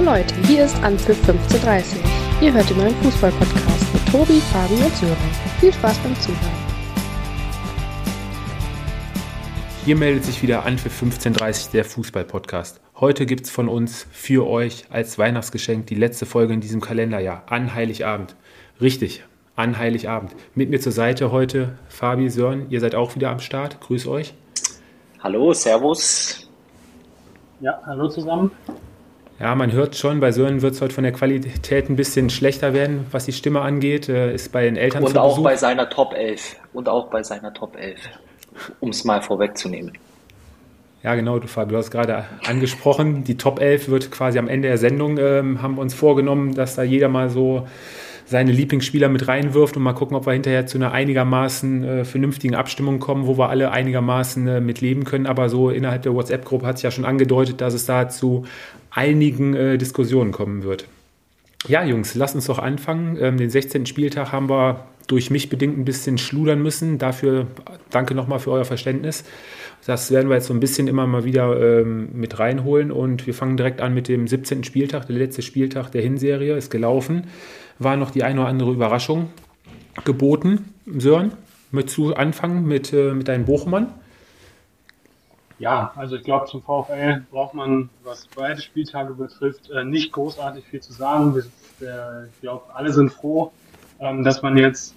Hallo Leute, hier ist Anpfiff 1530. Ihr hört den neuen Fußball-Podcast mit Tobi, Fabi und Sören. Viel Spaß beim Zuhören. Hier meldet sich wieder Anpfiff 1530, der Fußball-Podcast. Heute gibt es von uns für euch als Weihnachtsgeschenk die letzte Folge in diesem Kalenderjahr, an Heiligabend. Richtig, an Heiligabend. Mit mir zur Seite heute Fabi, Sören, ihr seid auch wieder am Start. Grüß euch. Hallo, Servus. Ja, hallo zusammen. Ja, man hört schon, bei Sören wird es heute von der Qualität ein bisschen schlechter werden, was die Stimme angeht. Äh, ist bei den Eltern Und auch Besuch. bei seiner Top 11. Und auch bei seiner Top 11. Um es mal vorwegzunehmen. Ja, genau, du Fabio, du hast gerade angesprochen, die Top 11 wird quasi am Ende der Sendung, ähm, haben wir uns vorgenommen, dass da jeder mal so seine Lieblingsspieler mit reinwirft und mal gucken, ob wir hinterher zu einer einigermaßen äh, vernünftigen Abstimmung kommen, wo wir alle einigermaßen äh, mit leben können. Aber so innerhalb der WhatsApp-Gruppe hat es ja schon angedeutet, dass es da zu einigen äh, Diskussionen kommen wird. Ja, Jungs, lasst uns doch anfangen. Ähm, den 16. Spieltag haben wir durch mich bedingt ein bisschen schludern müssen. Dafür danke nochmal für euer Verständnis. Das werden wir jetzt so ein bisschen immer mal wieder ähm, mit reinholen. Und wir fangen direkt an mit dem 17. Spieltag. Der letzte Spieltag der Hinserie ist gelaufen. War noch die eine oder andere Überraschung geboten. Sören, möchtest du anfangen mit, äh, mit deinen Bochumern? Ja, also ich glaube, zum VfL braucht man, was beide Spieltage betrifft, äh, nicht großartig viel zu sagen. Ich glaube, alle sind froh, ähm, dass man jetzt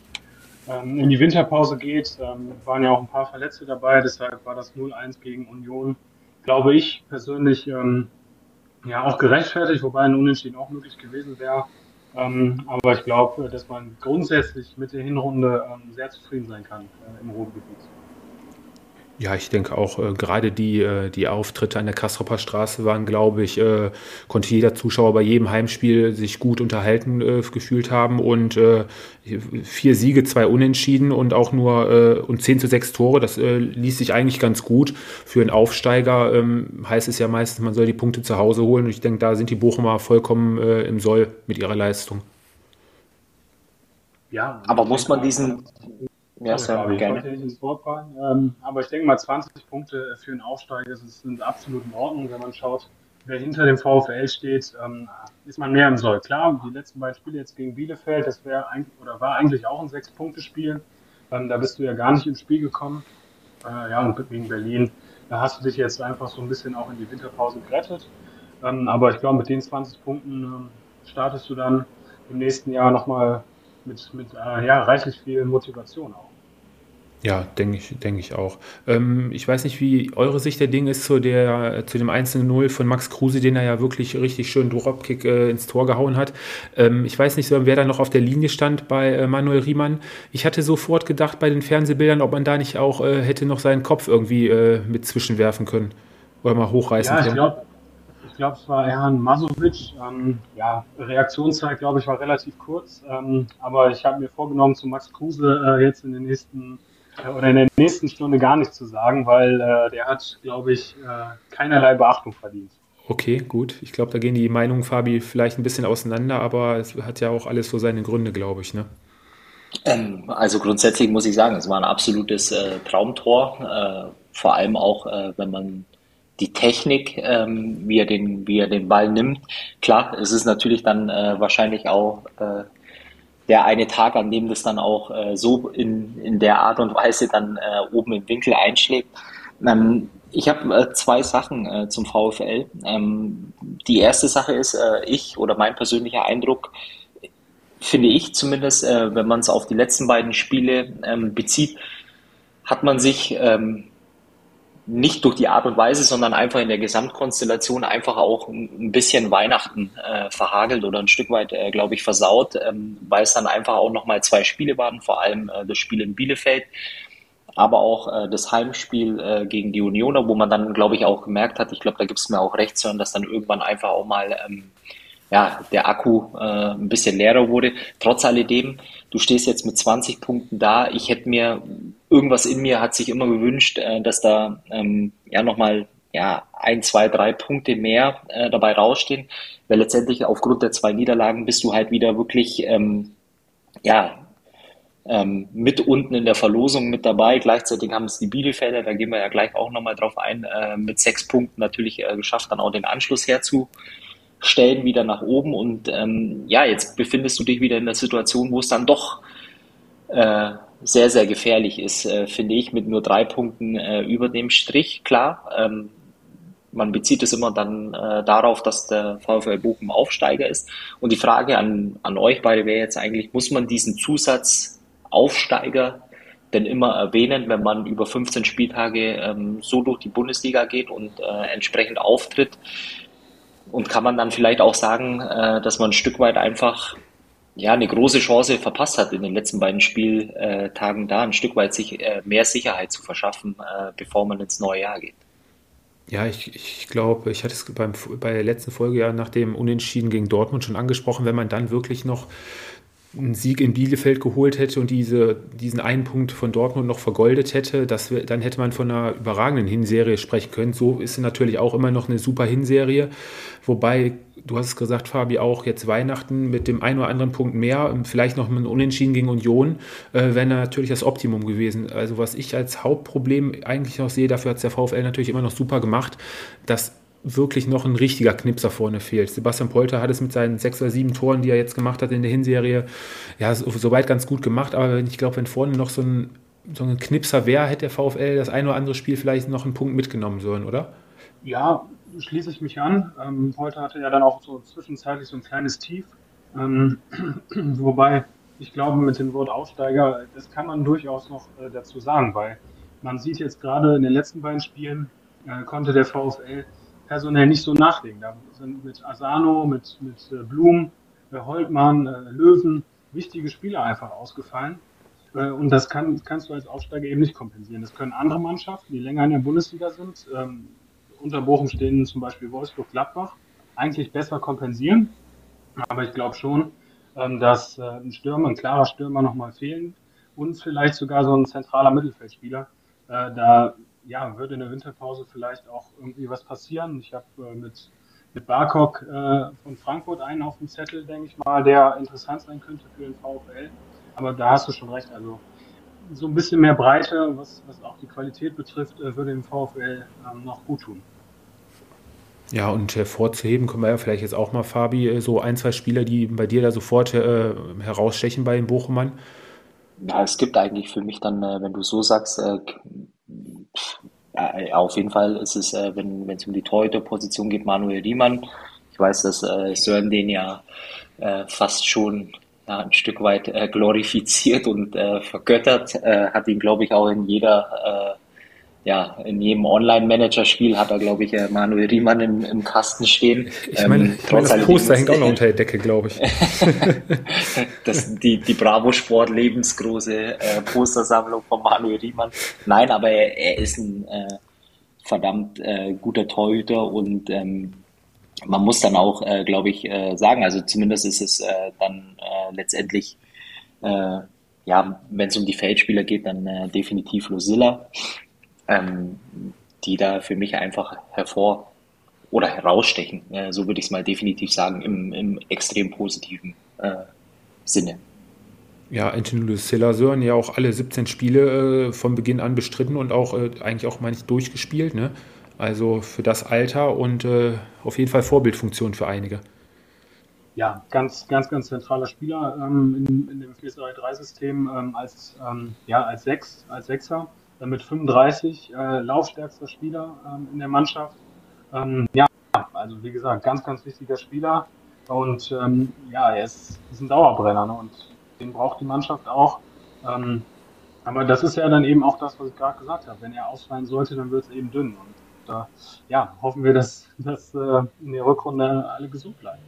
ähm, in die Winterpause geht. Ähm, waren ja auch ein paar Verletzte dabei, deshalb war das 0-1 gegen Union, glaube ich persönlich, ja auch gerechtfertigt, wobei ein Unentschieden auch möglich gewesen wäre. aber ich glaube, dass man grundsätzlich mit der Hinrunde sehr zufrieden sein kann äh, im Ruhrgebiet. Ja, ich denke auch, äh, gerade die, äh, die Auftritte an der Kastropper Straße waren, glaube ich, äh, konnte jeder Zuschauer bei jedem Heimspiel sich gut unterhalten äh, gefühlt haben und äh, vier Siege, zwei Unentschieden und auch nur äh, und 10 zu 6 Tore, das ließ sich eigentlich ganz gut. Für einen Aufsteiger ähm, heißt es ja meistens, man soll die Punkte zu Hause holen und ich denke, da sind die Bochumer vollkommen im Soll mit ihrer Leistung. Ja, aber muss man diesen ja, sehr ich gerne. Ich nicht ins Wort fallen, ähm, aber ich denke mal 20 Punkte für einen Aufsteiger sind absolut in Ordnung, wenn man schaut, wer hinter dem VfL steht, ähm, ist man mehr im Soll. Klar, die letzten beiden Spiele jetzt gegen Bielefeld, das wäre oder war eigentlich auch ein Sechs-Punkte-Spiel. Ähm, da bist du ja gar nicht ins Spiel gekommen. Äh, ja, und gegen Berlin, da hast du dich jetzt einfach so ein bisschen auch in die Winterpause gerettet. Ähm, aber ich glaube, mit den 20 Punkten ähm, startest du dann im nächsten Jahr nochmal mit, mit äh, ja, reichlich viel Motivation auch. Ja, denke ich, denke ich auch. Ähm, ich weiß nicht, wie eure Sicht der Dinge ist zu, der, zu dem 1-0 von Max Kruse, den er ja wirklich richtig schön Dropkick äh, ins Tor gehauen hat. Ähm, ich weiß nicht, wer da noch auf der Linie stand bei äh, Manuel Riemann. Ich hatte sofort gedacht bei den Fernsehbildern, ob man da nicht auch äh, hätte noch seinen Kopf irgendwie äh, mit zwischenwerfen können oder mal hochreißen ja, können. Ich glaube, es war Herrn Masovic. Ähm, ja, Reaktionszeit, glaube ich, war relativ kurz. Ähm, aber ich habe mir vorgenommen, zu Max Kruse äh, jetzt in den nächsten oder in der nächsten Stunde gar nichts zu sagen, weil äh, der hat, glaube ich, äh, keinerlei Beachtung verdient. Okay, gut. Ich glaube, da gehen die Meinungen, Fabi, vielleicht ein bisschen auseinander, aber es hat ja auch alles so seine Gründe, glaube ich. Ne? Ähm, also grundsätzlich muss ich sagen, es war ein absolutes äh, Traumtor. Äh, vor allem auch, äh, wenn man die Technik, ähm, wie, er den, wie er den Ball nimmt. Klar, es ist natürlich dann äh, wahrscheinlich auch der eine Tag, an dem das dann auch äh, so in, in der Art und Weise dann äh, oben im Winkel einschlägt. Ähm, ich habe äh, zwei Sachen äh, zum VfL. Ähm, die erste Sache ist, äh, ich oder mein persönlicher Eindruck, finde ich zumindest, äh, wenn man es auf die letzten beiden Spiele ähm, bezieht, hat man sich ähm, nicht durch die Art und Weise, sondern einfach in der Gesamtkonstellation einfach auch ein bisschen Weihnachten äh, verhagelt oder ein Stück weit, äh, glaube ich, versaut, ähm, weil es dann einfach auch nochmal zwei Spiele waren, vor allem äh, das Spiel in Bielefeld, aber auch äh, das Heimspiel äh, gegen die Unioner, wo man dann, glaube ich, auch gemerkt hat, ich glaube, da gibt es mir auch recht zu hören, dass dann irgendwann einfach auch mal ähm, ja, der Akku äh, ein bisschen leerer wurde. Trotz alledem, du stehst jetzt mit 20 Punkten da. Ich hätte mir, irgendwas in mir hat sich immer gewünscht, äh, dass da ähm, ja nochmal ja, ein, zwei, drei Punkte mehr äh, dabei rausstehen, weil letztendlich aufgrund der zwei Niederlagen bist du halt wieder wirklich ähm, ja, ähm, mit unten in der Verlosung mit dabei. Gleichzeitig haben es die Bielefelder, da gehen wir ja gleich auch nochmal drauf ein, äh, mit sechs Punkten natürlich äh, geschafft, dann auch den Anschluss herzu Stellen wieder nach oben und ähm, ja, jetzt befindest du dich wieder in der Situation, wo es dann doch äh, sehr, sehr gefährlich ist, äh, finde ich, mit nur drei Punkten äh, über dem Strich. Klar, ähm, man bezieht es immer dann äh, darauf, dass der VfL Bochum Aufsteiger ist. Und die Frage an, an euch beide wäre jetzt eigentlich, muss man diesen Zusatz Aufsteiger denn immer erwähnen, wenn man über 15 Spieltage ähm, so durch die Bundesliga geht und äh, entsprechend auftritt? Und kann man dann vielleicht auch sagen, äh, dass man ein Stück weit einfach ja, eine große Chance verpasst hat in den letzten beiden Spieltagen da, ein Stück weit sich äh, mehr Sicherheit zu verschaffen, äh, bevor man ins neue Jahr geht. Ja, ich, ich glaube, ich hatte es beim, bei der letzten Folge ja nach dem Unentschieden gegen Dortmund schon angesprochen, wenn man dann wirklich noch einen Sieg in Bielefeld geholt hätte und diese, diesen einen Punkt von Dortmund noch vergoldet hätte, das, dann hätte man von einer überragenden Hinserie sprechen können. So ist natürlich auch immer noch eine super Hinserie. Wobei, du hast es gesagt, Fabi, auch jetzt Weihnachten mit dem einen oder anderen Punkt mehr, vielleicht noch ein Unentschieden gegen Union, äh, wäre natürlich das Optimum gewesen. Also was ich als Hauptproblem eigentlich noch sehe, dafür hat es der VfL natürlich immer noch super gemacht, dass wirklich noch ein richtiger Knipser vorne fehlt. Sebastian Polter hat es mit seinen sechs oder sieben Toren, die er jetzt gemacht hat in der Hinserie, ja, soweit ganz gut gemacht. Aber ich glaube, wenn vorne noch so ein, so ein Knipser wäre, hätte der VfL das ein oder andere Spiel vielleicht noch einen Punkt mitgenommen sollen, oder? Ja, schließe ich mich an. Ähm, Polter hatte ja dann auch so zwischenzeitlich so ein kleines Tief. Ähm, wobei ich glaube, mit dem Wort Aufsteiger, das kann man durchaus noch äh, dazu sagen, weil man sieht jetzt gerade in den letzten beiden Spielen, äh, konnte der VfL personell nicht so nachlegen. Da sind mit Asano, mit, mit äh, Blum, äh, Holtmann, äh, Löwen wichtige Spieler einfach ausgefallen. Und das kann, kannst du als Aufsteiger eben nicht kompensieren. Das können andere Mannschaften, die länger in der Bundesliga sind, ähm, unter Bochum stehen zum Beispiel Wolfsburg, Gladbach, eigentlich besser kompensieren. Aber ich glaube schon, ähm, dass äh, ein Stürmer, ein klarer Stürmer nochmal fehlen und vielleicht sogar so ein zentraler Mittelfeldspieler. Äh, da ja, würde in der Winterpause vielleicht auch irgendwie was passieren. Ich habe äh, mit, mit Barkok äh, von Frankfurt einen auf dem Zettel, denke ich mal, der interessant sein könnte für den VfL. Aber da hast du schon recht. Also so ein bisschen mehr Breite, was, was auch die Qualität betrifft, äh, würde dem VfL ähm, noch gut tun. Ja, und hervorzuheben können wir ja vielleicht jetzt auch mal, Fabi, äh, so ein, zwei Spieler, die bei dir da sofort äh, herausstechen bei den Bochumern. Ja, es gibt eigentlich für mich dann, äh, wenn du so sagst, äh, auf jeden Fall ist es, äh, wenn es um die Torhüter-Position geht, Manuel Riemann. Ich weiß, dass äh, Sören den ja äh, fast schon ja, ein Stück weit äh, glorifiziert und äh, vergöttert. Äh, hat ihn, glaube ich, auch in jeder ja, in jedem Online-Manager-Spiel hat er, glaube ich, Manuel Riemann im, im Kasten stehen. Ich meine, ähm, trotz das Poster hängt auch noch unter der Decke, glaube ich. das, die, die Bravo Sport lebensgroße äh, Postersammlung von Manuel Riemann. Nein, aber er, er ist ein äh, verdammt äh, guter Torhüter und ähm, man muss dann auch, äh, glaube ich, äh, sagen, also zumindest ist es äh, dann äh, letztendlich, äh, ja, wenn es um die Feldspieler geht, dann äh, definitiv Lucilla ähm, die da für mich einfach hervor oder herausstechen. Äh, so würde ich es mal definitiv sagen, im, im extrem positiven äh, Sinne. Ja, Anthony Lucilla Sören ja auch alle 17 Spiele äh, von Beginn an bestritten und auch äh, eigentlich auch manchmal durchgespielt. Ne? Also für das Alter und äh, auf jeden Fall Vorbildfunktion für einige. Ja, ganz, ganz, ganz zentraler Spieler ähm, in, in, dem 4-3-3-System ähm, als, ähm, ja, als Sechs, als Sechser mit 35 äh, laufstärkster Spieler ähm, in der Mannschaft. Ähm, ja, also wie gesagt, ganz, ganz wichtiger Spieler. Und ähm, ja, er ist, ist ein Dauerbrenner ne? und den braucht die Mannschaft auch. Ähm, aber das ist ja dann eben auch das, was ich gerade gesagt habe. Wenn er ausfallen sollte, dann wird es eben dünn. Und äh, ja, hoffen wir, dass, dass äh, in der Rückrunde alle gesund bleiben.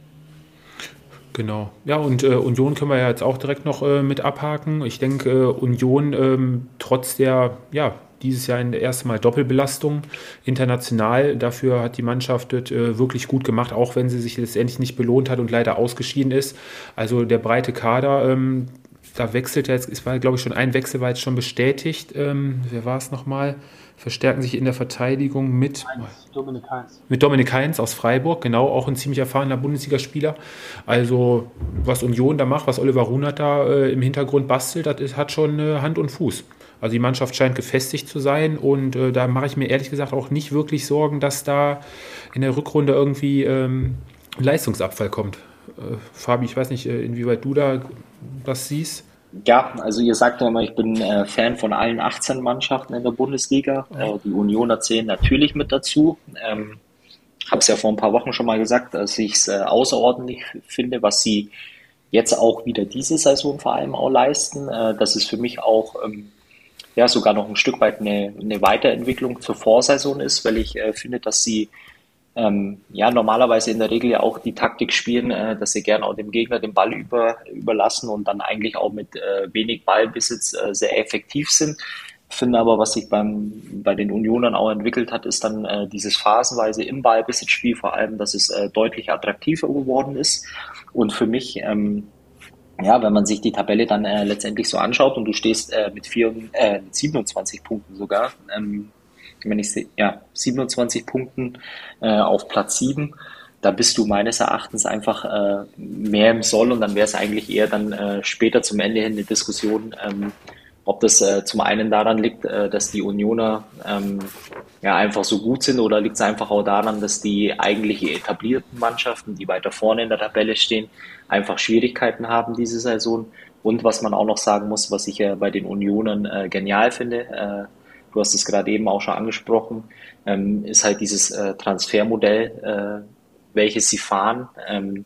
Genau. Ja, und äh, Union können wir ja jetzt auch direkt noch äh, mit abhaken. Ich denke, äh, Union ähm, trotz der, ja, dieses Jahr in der ersten Mal Doppelbelastung international. Dafür hat die Mannschaft äh, wirklich gut gemacht, auch wenn sie sich letztendlich nicht belohnt hat und leider ausgeschieden ist. Also der breite Kader, ähm, da wechselt jetzt, es war glaube ich schon ein Wechsel, war jetzt schon bestätigt. Ähm, wer war es nochmal? Verstärken sich in der Verteidigung mit Heinz, Dominik Heinz. Mit Dominik Heinz aus Freiburg, genau, auch ein ziemlich erfahrener Bundesligaspieler. Also, was Union da macht, was Oliver Runert da äh, im Hintergrund bastelt, das ist, hat schon äh, Hand und Fuß. Also die Mannschaft scheint gefestigt zu sein und äh, da mache ich mir ehrlich gesagt auch nicht wirklich Sorgen, dass da in der Rückrunde irgendwie ähm, Leistungsabfall kommt. Äh, Fabi, ich weiß nicht, äh, inwieweit du da das siehst. Ja, also ihr sagt ja immer, ich bin äh, Fan von allen 18 Mannschaften in der Bundesliga. Äh, die Unioner zählen natürlich mit dazu. Ähm, habe es ja vor ein paar Wochen schon mal gesagt, dass ich es äh, außerordentlich finde, was sie jetzt auch wieder diese Saison vor allem auch leisten. Äh, das ist für mich auch ähm, ja sogar noch ein Stück weit eine, eine Weiterentwicklung zur Vorsaison ist, weil ich äh, finde, dass sie ähm, ja normalerweise in der Regel ja auch die Taktik spielen, äh, dass sie gerne auch dem Gegner den Ball über, überlassen und dann eigentlich auch mit äh, wenig Ballbesitz äh, sehr effektiv sind. Finde aber, was sich beim, bei den Unionern auch entwickelt hat, ist dann äh, dieses phasenweise im Ballbesitzspiel vor allem, dass es äh, deutlich attraktiver geworden ist. Und für mich, ähm, ja, wenn man sich die Tabelle dann äh, letztendlich so anschaut und du stehst mit, vier, äh, 27 Punkten sogar, ähm, wenn ich ja, 27 Punkten äh, auf Platz 7, da bist du meines Erachtens einfach äh, mehr im Soll und dann wäre es eigentlich eher dann äh, später zum Ende hin eine Diskussion, ähm, ob das äh, zum einen daran liegt, äh, dass die Unioner ähm, ja einfach so gut sind oder liegt es einfach auch daran, dass die eigentlich etablierten Mannschaften, die weiter vorne in der Tabelle stehen, einfach Schwierigkeiten haben diese Saison. Und was man auch noch sagen muss, was ich ja bei den Unionern äh, genial finde, äh, du hast es gerade eben auch schon angesprochen, ähm, ist halt dieses äh, Transfermodell, äh, welches sie fahren. Ähm,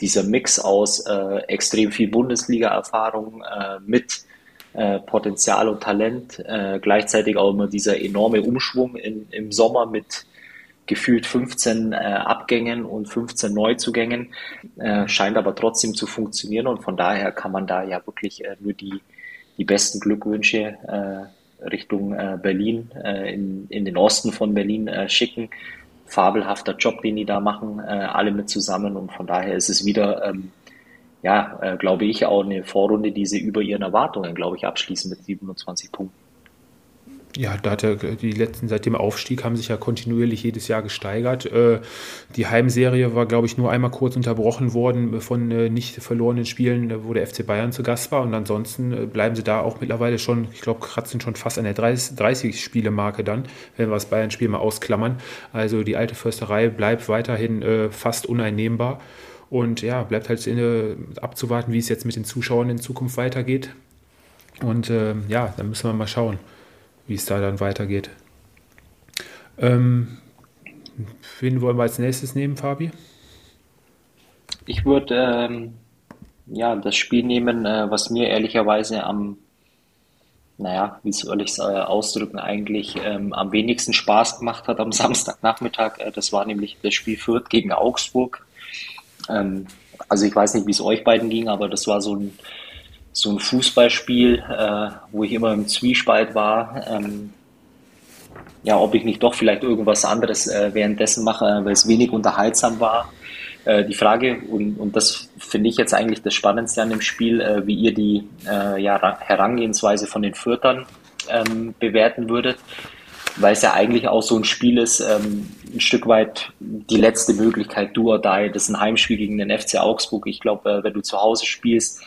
dieser Mix aus äh, extrem viel Bundesliga-Erfahrung äh, mit äh, Potenzial und Talent, äh, gleichzeitig auch immer dieser enorme Umschwung in, im Sommer mit gefühlt 15 äh, Abgängen und 15 Neuzugängen, scheint aber trotzdem zu funktionieren und von daher kann man da ja wirklich nur die, die besten Glückwünsche Richtung äh, Berlin, äh, in, in den Osten von Berlin äh, schicken. Fabelhafter Job, den die da machen, äh, alle mit zusammen und von daher ist es wieder ähm, ja, äh, glaube ich, auch eine Vorrunde, die sie über ihren Erwartungen, glaube ich, abschließen mit 27 Punkten. Ja, da hat er, die letzten, seit dem Aufstieg haben sich ja kontinuierlich jedes Jahr gesteigert. Äh, die Heimserie war, glaube ich, nur einmal kurz unterbrochen worden von äh, nicht verlorenen Spielen, wo der FC Bayern zu Gast war. Und ansonsten äh, bleiben sie da auch mittlerweile schon, ich glaube, kratzen schon fast an der 30-Spiele-Marke dann, wenn wir das Bayern-Spiel mal ausklammern. Also die alte Försterei bleibt weiterhin fast uneinnehmbar. Und ja, bleibt halt abzuwarten, wie es jetzt mit den Zuschauern in Zukunft weitergeht. Und äh, ja, dann müssen wir mal schauen wie es da dann weitergeht. Ähm, wen wollen wir als nächstes nehmen, Fabi? Ich würde ähm, ja, das Spiel nehmen, äh, was mir ehrlicherweise am, naja, wie soll ich es äh, ausdrücken, eigentlich ähm, am wenigsten Spaß gemacht hat am Samstagnachmittag. Äh, das war nämlich das Spiel Fürth gegen Augsburg. Ähm, also ich weiß nicht, wie es euch beiden ging, aber das war so ein so ein Fußballspiel, äh, wo ich immer im Zwiespalt war, ähm, ja, ob ich nicht doch vielleicht irgendwas anderes äh, währenddessen mache, äh, weil es wenig unterhaltsam war. Äh, die Frage, und, und das finde ich jetzt eigentlich das Spannendste an dem Spiel, äh, wie ihr die ja, Herangehensweise von den Fürtern ähm, bewerten würdet, weil es ja eigentlich auch so ein Spiel ist, ähm, ein Stück weit die letzte Möglichkeit, du or die. Das ist ein Heimspiel gegen den FC Augsburg. Ich glaube, wenn du zu Hause spielst,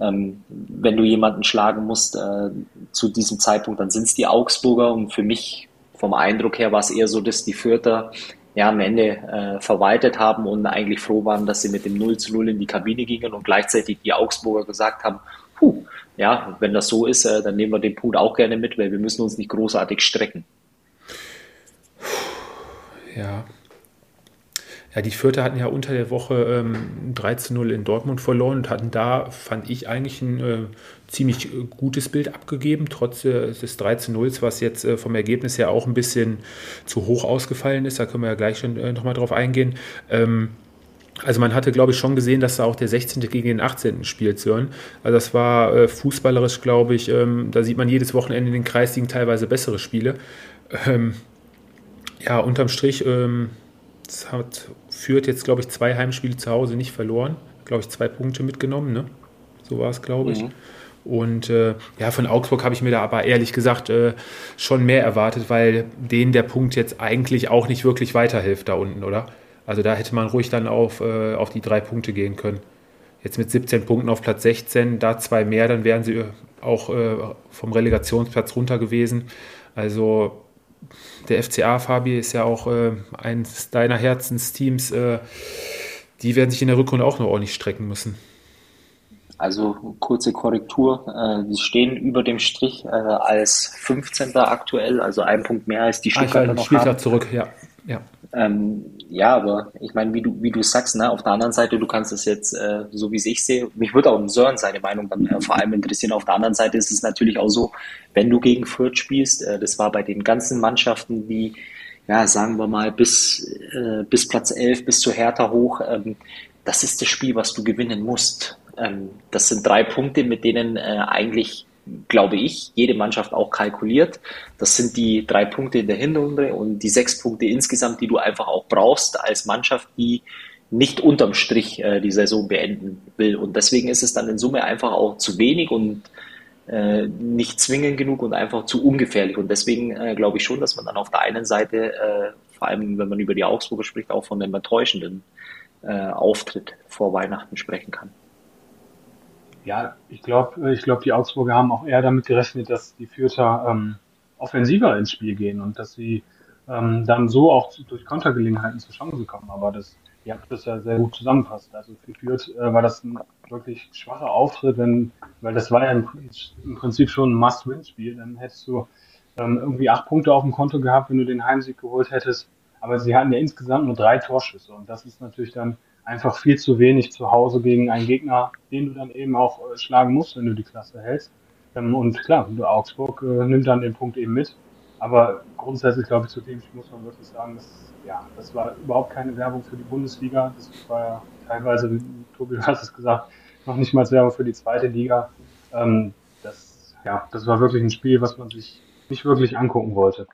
ähm, wenn du jemanden schlagen musst äh, zu diesem Zeitpunkt, dann sind es die Augsburger und für mich vom Eindruck her war es eher so, dass die Fürther ja am Ende äh, verwaltet haben und eigentlich froh waren, dass sie mit dem 0 zu 0 in die Kabine gingen und gleichzeitig die Augsburger gesagt haben, puh, ja, wenn das so ist, äh, dann nehmen wir den Punkt auch gerne mit, weil wir müssen uns nicht großartig strecken. Ja, ja, die Vierter hatten ja unter der Woche ähm, 3 zu 0 in Dortmund verloren und hatten da, fand ich, eigentlich ein äh, ziemlich gutes Bild abgegeben, trotz äh, des 3 zu 0, was jetzt äh, vom Ergebnis her auch ein bisschen zu hoch ausgefallen ist. Da können wir ja gleich schon äh, nochmal drauf eingehen. Ähm, also man hatte, glaube ich, schon gesehen, dass da auch der 16. gegen den 18. spielt, Sören. Also das war äh, fußballerisch, glaube ich, ähm, da sieht man jedes Wochenende in den Kreisligen teilweise bessere Spiele. Ähm, ja, unterm Strich ähm, hat führt jetzt, glaube ich, zwei Heimspiele zu Hause nicht verloren. Glaube ich, zwei Punkte mitgenommen, ne? So war es, glaube ich. Mhm. Und äh, ja, von Augsburg habe ich mir da aber ehrlich gesagt äh, schon mehr erwartet, weil denen der Punkt jetzt eigentlich auch nicht wirklich weiterhilft da unten, oder? Also da hätte man ruhig dann auf, äh, auf die drei Punkte gehen können. Jetzt mit 17 Punkten auf Platz 16, da zwei mehr, dann wären sie auch äh, vom Relegationsplatz runter gewesen. Also der FCA, Fabi, ist ja auch äh, eines deiner Herzensteams. Äh, die werden sich in der Rückrunde auch noch ordentlich strecken müssen. Also kurze Korrektur, äh, die stehen über dem Strich äh, als 15. aktuell, also ein Punkt mehr als die Stuttgarter ah, noch Spieltag haben. zurück, ja. Ja, ähm, ja aber ich meine, wie du, wie du sagst, ne, auf der anderen Seite, du kannst es jetzt, äh, so wie ich sehe, mich würde auch Sören seine Meinung dann äh, vor allem interessieren. Auf der anderen Seite ist es natürlich auch so, wenn du gegen Fürth spielst, äh, das war bei den ganzen Mannschaften, die, ja, sagen wir mal, bis, äh, bis Platz 11, bis zu Hertha hoch, ähm, das ist das Spiel, was du gewinnen musst. Ähm, das sind drei Punkte, mit denen äh, eigentlich glaube ich, jede Mannschaft auch kalkuliert. Das sind die drei Punkte in der Hinrunde und die sechs Punkte insgesamt, die du einfach auch brauchst als Mannschaft, die nicht unterm Strich äh, die Saison beenden will. Und deswegen ist es dann in Summe einfach auch zu wenig und äh, nicht zwingend genug und einfach zu ungefährlich. Und deswegen äh, glaube ich schon, dass man dann auf der einen Seite, äh, vor allem wenn man über die Augsburger spricht, auch von einem enttäuschenden äh, Auftritt vor Weihnachten sprechen kann. Ja, ich glaube, ich glaube, die Augsburger haben auch eher damit gerechnet, dass die Fürther ähm, offensiver ins Spiel gehen und dass sie ähm, dann so auch durch Kontergelegenheiten zur Chance kommen. Aber das, ihr habt das ja sehr gut zusammenfasst. Also für Fürth äh, war das ein wirklich schwacher Auftritt, wenn, weil das war ja im, im Prinzip schon ein Must-Win-Spiel. Dann hättest du ähm, irgendwie acht Punkte auf dem Konto gehabt, wenn du den Heimsieg geholt hättest. Aber sie hatten ja insgesamt nur drei Torschüsse und das ist natürlich dann einfach viel zu wenig zu Hause gegen einen Gegner, den du dann eben auch äh, schlagen musst, wenn du die Klasse hältst. Ähm, und klar, Augsburg äh, nimmt dann den Punkt eben mit. Aber grundsätzlich glaube ich, zu dem muss man wirklich sagen, dass, ja, das war überhaupt keine Werbung für die Bundesliga. Das war ja teilweise, wie Tobi hat es gesagt, noch nicht mal Werbung für die zweite Liga. Ähm, das, ja, das war wirklich ein Spiel, was man sich nicht wirklich angucken wollte.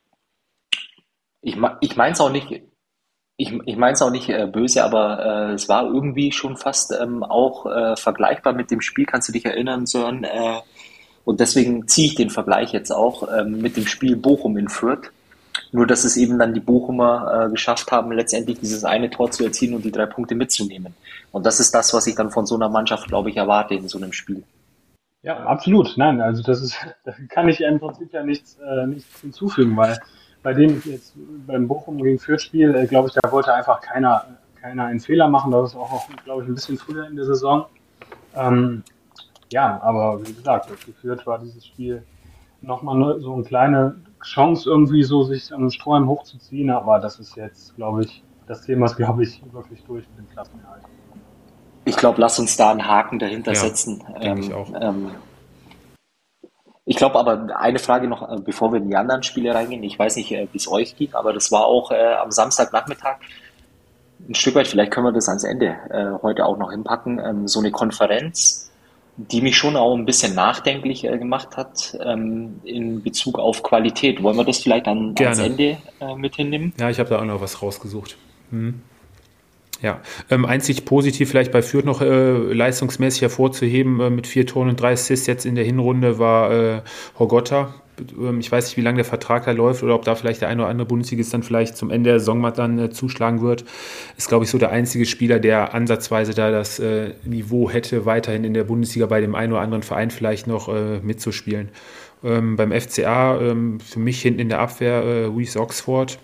Ich, ich meine es auch nicht ich, ich meine es auch nicht äh, böse, aber äh, es war irgendwie schon fast ähm, auch äh, vergleichbar mit dem Spiel, kannst du dich erinnern, Sören? Äh, und deswegen ziehe ich den Vergleich jetzt auch ähm, mit dem Spiel Bochum in Fürth. Nur, dass es eben dann die Bochumer äh, geschafft haben, letztendlich dieses eine Tor zu erzielen und die drei Punkte mitzunehmen. Und das ist das, was ich dann von so einer Mannschaft, glaube ich, erwarte in so einem Spiel. Ja, absolut. Nein, also das ist, da kann ich im Prinzip ja nichts, äh, nichts hinzufügen, weil bei dem jetzt beim Bochum gegen Fürth-Spiel, äh, glaube ich, da wollte einfach keiner, keiner einen Fehler machen. Das ist auch, auch glaube ich, ein bisschen früher in der Saison. Ähm, ja, aber wie gesagt, Fürth war dieses Spiel nochmal so eine kleine Chance, irgendwie so sich am Sträumen hochzuziehen. Aber das ist jetzt, glaube ich, das Thema ist, glaube ich, wirklich durch mit dem Klassenerhalt. Ich glaube, lass uns da einen Haken dahinter ja, setzen. Ähm, ich auch. Ähm, ich glaube aber eine Frage noch, äh, bevor wir in die anderen Spiele reingehen. Ich weiß nicht, äh, wie es euch ging, aber das war auch äh, am Samstagnachmittag ein Stück weit, vielleicht können wir das ans Ende äh, heute auch noch hinpacken, ähm, so eine Konferenz, die mich schon auch ein bisschen nachdenklich äh, gemacht hat ähm, in Bezug auf Qualität. Wollen wir das vielleicht an, ans Ende äh, mit hinnehmen? Ja, ich habe da auch noch was rausgesucht. Hm. Ja, ähm, einzig positiv vielleicht bei Fürth noch äh, leistungsmäßig hervorzuheben äh, mit vier Toren und drei Assists jetzt in der Hinrunde war äh, Horgotta. Ähm, ich weiß nicht, wie lange der Vertrag da läuft oder ob da vielleicht der eine oder andere Bundesligist dann vielleicht zum Ende der Saison mal dann äh, zuschlagen wird. Ist, glaube ich, so der einzige Spieler, der ansatzweise da das äh, Niveau hätte, weiterhin in der Bundesliga bei dem einen oder anderen Verein vielleicht noch äh, mitzuspielen. Ähm, beim FCA ähm, für mich hinten in der Abwehr äh, Reese Oxford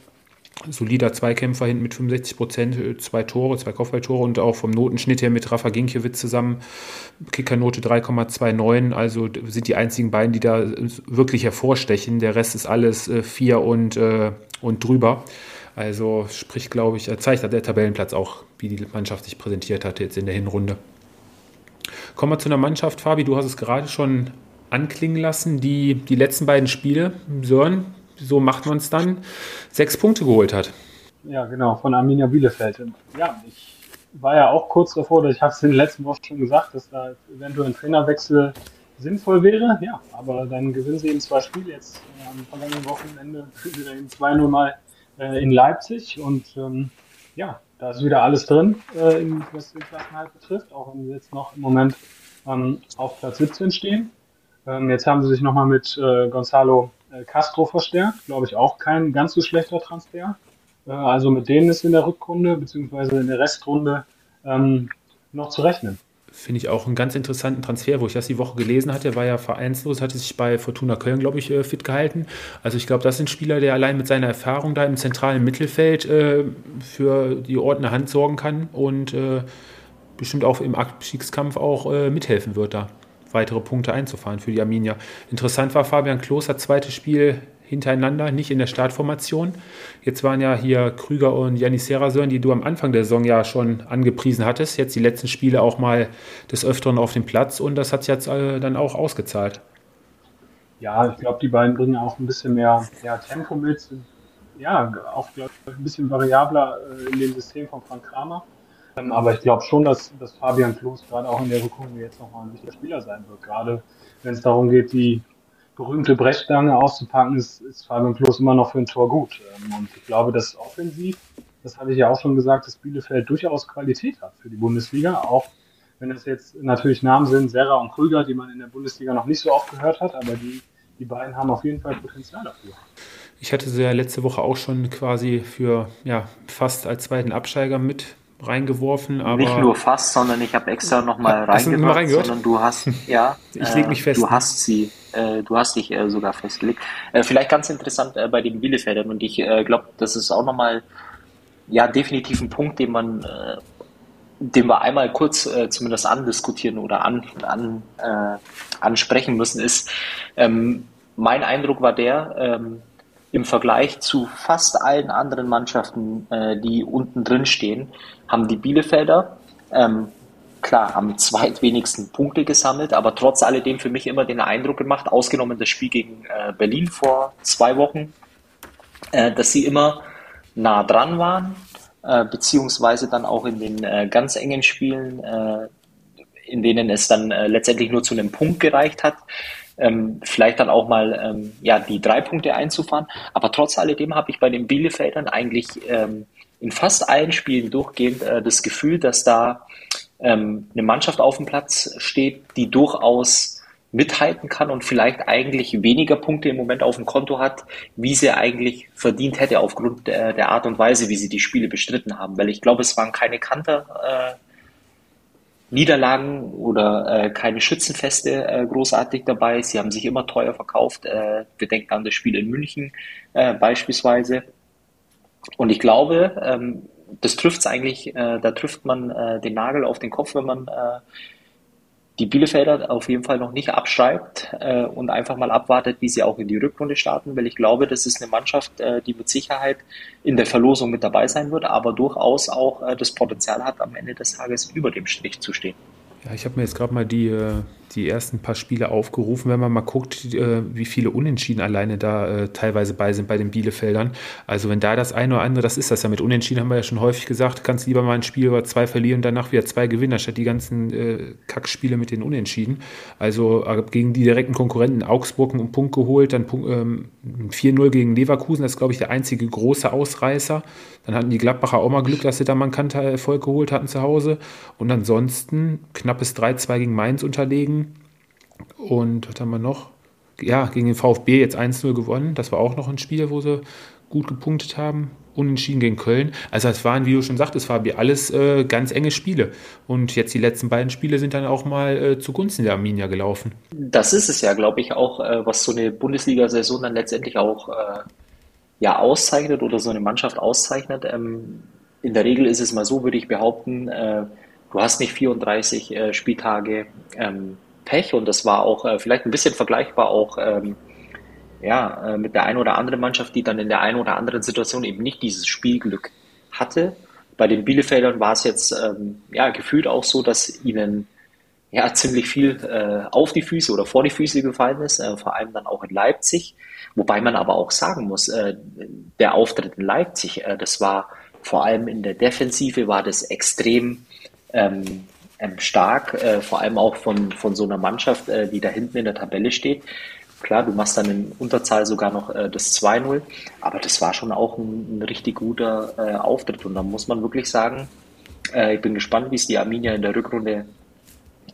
solider Zweikämpfer hinten mit 65 Prozent, äh, zwei Tore, zwei Kopfballtore und auch vom Notenschnitt her mit Rafa Ginkiewicz zusammen Kickernote 3,29. Also sind die einzigen beiden, die da wirklich hervorstechen. Der Rest ist alles äh, vier und, äh, und drüber. Also sprich, glaube ich, zeigt der Tabellenplatz auch, wie die Mannschaft sich präsentiert hat jetzt in der Hinrunde. Kommen wir zu einer Mannschaft, Fabi, du hast es gerade schon anklingen lassen, die die letzten beiden Spiele, Sören, so macht man es dann, sechs Punkte geholt hat. Ja, genau, von Arminia Bielefeld. Ja, ich war ja auch kurz davor, ich habe es in den letzten Wochen schon gesagt, dass da eventuell ein Trainerwechsel sinnvoll wäre. Ja, aber dann gewinnen sie eben zwei Spiele jetzt äh, am vergangenen Wochenende wieder in 2-0 mal äh, in Leipzig und ähm, ja, da ist wieder alles drin, äh, was den Klassenhalt betrifft, auch wenn sie jetzt noch im Moment ähm, auf Platz 17 stehen. Ähm, jetzt haben sie sich nochmal mit äh, Gonzalo äh, Castro verstärkt, glaube ich auch kein ganz so schlechter Transfer. Äh, also mit denen ist in der Rückrunde bzw. in der Restrunde ähm, noch zu rechnen. finde ich auch einen ganz interessanten Transfer, wo ich das die Woche gelesen hatte, war ja vereinslos, hatte sich bei Fortuna Köln, glaube ich, äh, fit gehalten. Also ich glaube, das sind Spieler, der allein mit seiner Erfahrung da im zentralen Mittelfeld äh, für die ordene Hand sorgen kann und äh, bestimmt auch im Abstiegskampf auch mithelfen wird, da weitere Punkte einzufahren für die Arminia. Interessant war Fabian Klos, hat zweites Spiel hintereinander, nicht in der Startformation. Jetzt waren ja hier Krüger und Janis Serasön, die du am Anfang der Saison ja schon angepriesen hattest, jetzt die letzten Spiele auch mal des Öfteren auf dem Platz und das hat sich jetzt äh, dann auch ausgezahlt. Ja, ich glaube, die beiden bringen auch ein bisschen mehr ja, Tempo mit. Ja, auch ich, ein bisschen variabler äh, in dem System von Frank Kramer. Aber ich glaube schon, dass, dass Fabian Klos gerade auch in der Rückrunde jetzt nochmal ein wichtiger Spieler sein wird. Gerade wenn es darum geht, die berühmte Brechstange auszupacken, ist, ist Fabian Klos immer noch für ein Tor gut. Ähm, und ich glaube, dass offensiv, das hatte ich ja auch schon gesagt, dass Bielefeld durchaus Qualität hat für die Bundesliga, auch wenn das jetzt natürlich Namen sind, Serra und Krüger, die man in der Bundesliga noch nicht so oft gehört hat, aber die, die beiden haben auf jeden Fall Potenzial dafür. Ich hatte sie ja letzte Woche auch schon quasi für ja, fast als zweiten Absteiger mit reingeworfen. Aber Nicht nur fast, sondern ich habe extra nochmal reingehört, reingehört, sondern du hast, ja, ich leg mich fest. Du hast sie, äh, du hast dich äh, sogar festgelegt. Äh, vielleicht ganz interessant äh, bei den Bielefeldern und ich äh, glaube, das ist auch nochmal, ja, definitiv ein Punkt, den man, äh, den wir einmal kurz äh, zumindest andiskutieren oder an, an, äh, ansprechen müssen, ist, ähm, mein Eindruck war der, ähm, im Vergleich zu fast allen anderen Mannschaften, äh, die unten drin stehen, haben die Bielefelder ähm, klar am zweitwenigsten Punkte gesammelt, aber trotz alledem für mich immer den Eindruck gemacht, ausgenommen das Spiel gegen äh, Berlin vor zwei Wochen, äh, dass sie immer nah dran waren, äh, beziehungsweise dann auch in den äh, ganz engen Spielen, äh, in denen es dann äh, letztendlich nur zu einem Punkt gereicht hat, ähm, vielleicht dann auch mal ähm, ja, die drei Punkte einzufahren. Aber trotz alledem habe ich bei den Bielefeldern eigentlich ähm, in fast allen Spielen durchgehend äh, das Gefühl, dass da ähm, eine Mannschaft auf dem Platz steht, die durchaus mithalten kann und vielleicht eigentlich weniger Punkte im Moment auf dem Konto hat, wie sie eigentlich verdient hätte aufgrund der, der Art und Weise, wie sie die Spiele bestritten haben. Weil ich glaube, es waren keine Kanter äh, Niederlagen oder äh, keine Schützenfeste äh, großartig dabei. Sie haben sich immer teuer verkauft. Äh, wir denken an das Spiel in München äh, beispielsweise. Und ich glaube, ähm, das trifft es eigentlich, äh, da trifft man äh, den Nagel auf den Kopf, wenn man die Bielefelder auf jeden Fall noch nicht abschreibt äh, und einfach mal abwartet, wie sie auch in die Rückrunde starten, weil ich glaube, das ist eine Mannschaft, äh, die mit Sicherheit in der Verlosung mit dabei sein wird, aber durchaus auch äh, das Potenzial hat, am Ende des Tages über dem Strich zu stehen. Ja, ich habe mir jetzt gerade mal die, äh, die ersten paar Spiele aufgerufen, wenn man mal guckt, äh, wie viele Unentschieden alleine da äh, teilweise bei sind bei den Bielefeldern. Also wenn da das eine oder andere, das ist das ja mit Unentschieden, haben wir ja schon häufig gesagt, kannst lieber mal ein Spiel über zwei verlieren, danach wieder zwei gewinnen, anstatt die ganzen äh, Kackspiele mit den Unentschieden. Also gegen die direkten Konkurrenten Augsburg einen Punkt geholt, dann ähm, 4-0 gegen Leverkusen, das ist glaube ich der einzige große Ausreißer. Dann hatten die Gladbacher auch mal Glück, dass sie da mal einen Kantererfolg geholt hatten zu Hause. Und ansonsten knappes 3-2 gegen Mainz unterlegen. Und was haben wir noch? Ja, gegen den VfB jetzt 1-0 gewonnen. Das war auch noch ein Spiel, wo sie gut gepunktet haben. Unentschieden gegen Köln. Also es waren, wie du schon sagtest, Fabi, alles äh, ganz enge Spiele. Und jetzt die letzten beiden Spiele sind dann auch mal äh, zugunsten der Arminia gelaufen. Das ist es ja, glaube ich, auch, äh, was so eine Bundesliga-Saison dann letztendlich auch äh, ja auszeichnet oder so eine Mannschaft auszeichnet. Ähm, in der Regel ist es mal so, würde ich behaupten, äh, du hast nicht 34 äh, Spieltage ähm, Pech und das war auch äh, vielleicht ein bisschen vergleichbar auch ähm, ja, äh, mit der einen oder anderen Mannschaft, die dann in der einen oder anderen Situation eben nicht dieses Spielglück hatte. Bei den Bielefeldern war es jetzt ähm, ja gefühlt auch so, dass ihnen ja ziemlich viel äh, auf die Füße oder vor die Füße gefallen ist, äh, vor allem dann auch in Leipzig. Wobei man aber auch sagen muss, äh, der Auftritt in Leipzig, äh, das war vor allem in der Defensive war das extrem ähm, ähm, stark, äh, vor allem auch von, von so einer Mannschaft, äh, die da hinten in der Tabelle steht. Klar, du machst dann in Unterzahl sogar noch äh, das 2-0, aber das war schon auch ein, ein richtig guter äh, Auftritt und da muss man wirklich sagen, äh, ich bin gespannt, wie es die Arminia in der Rückrunde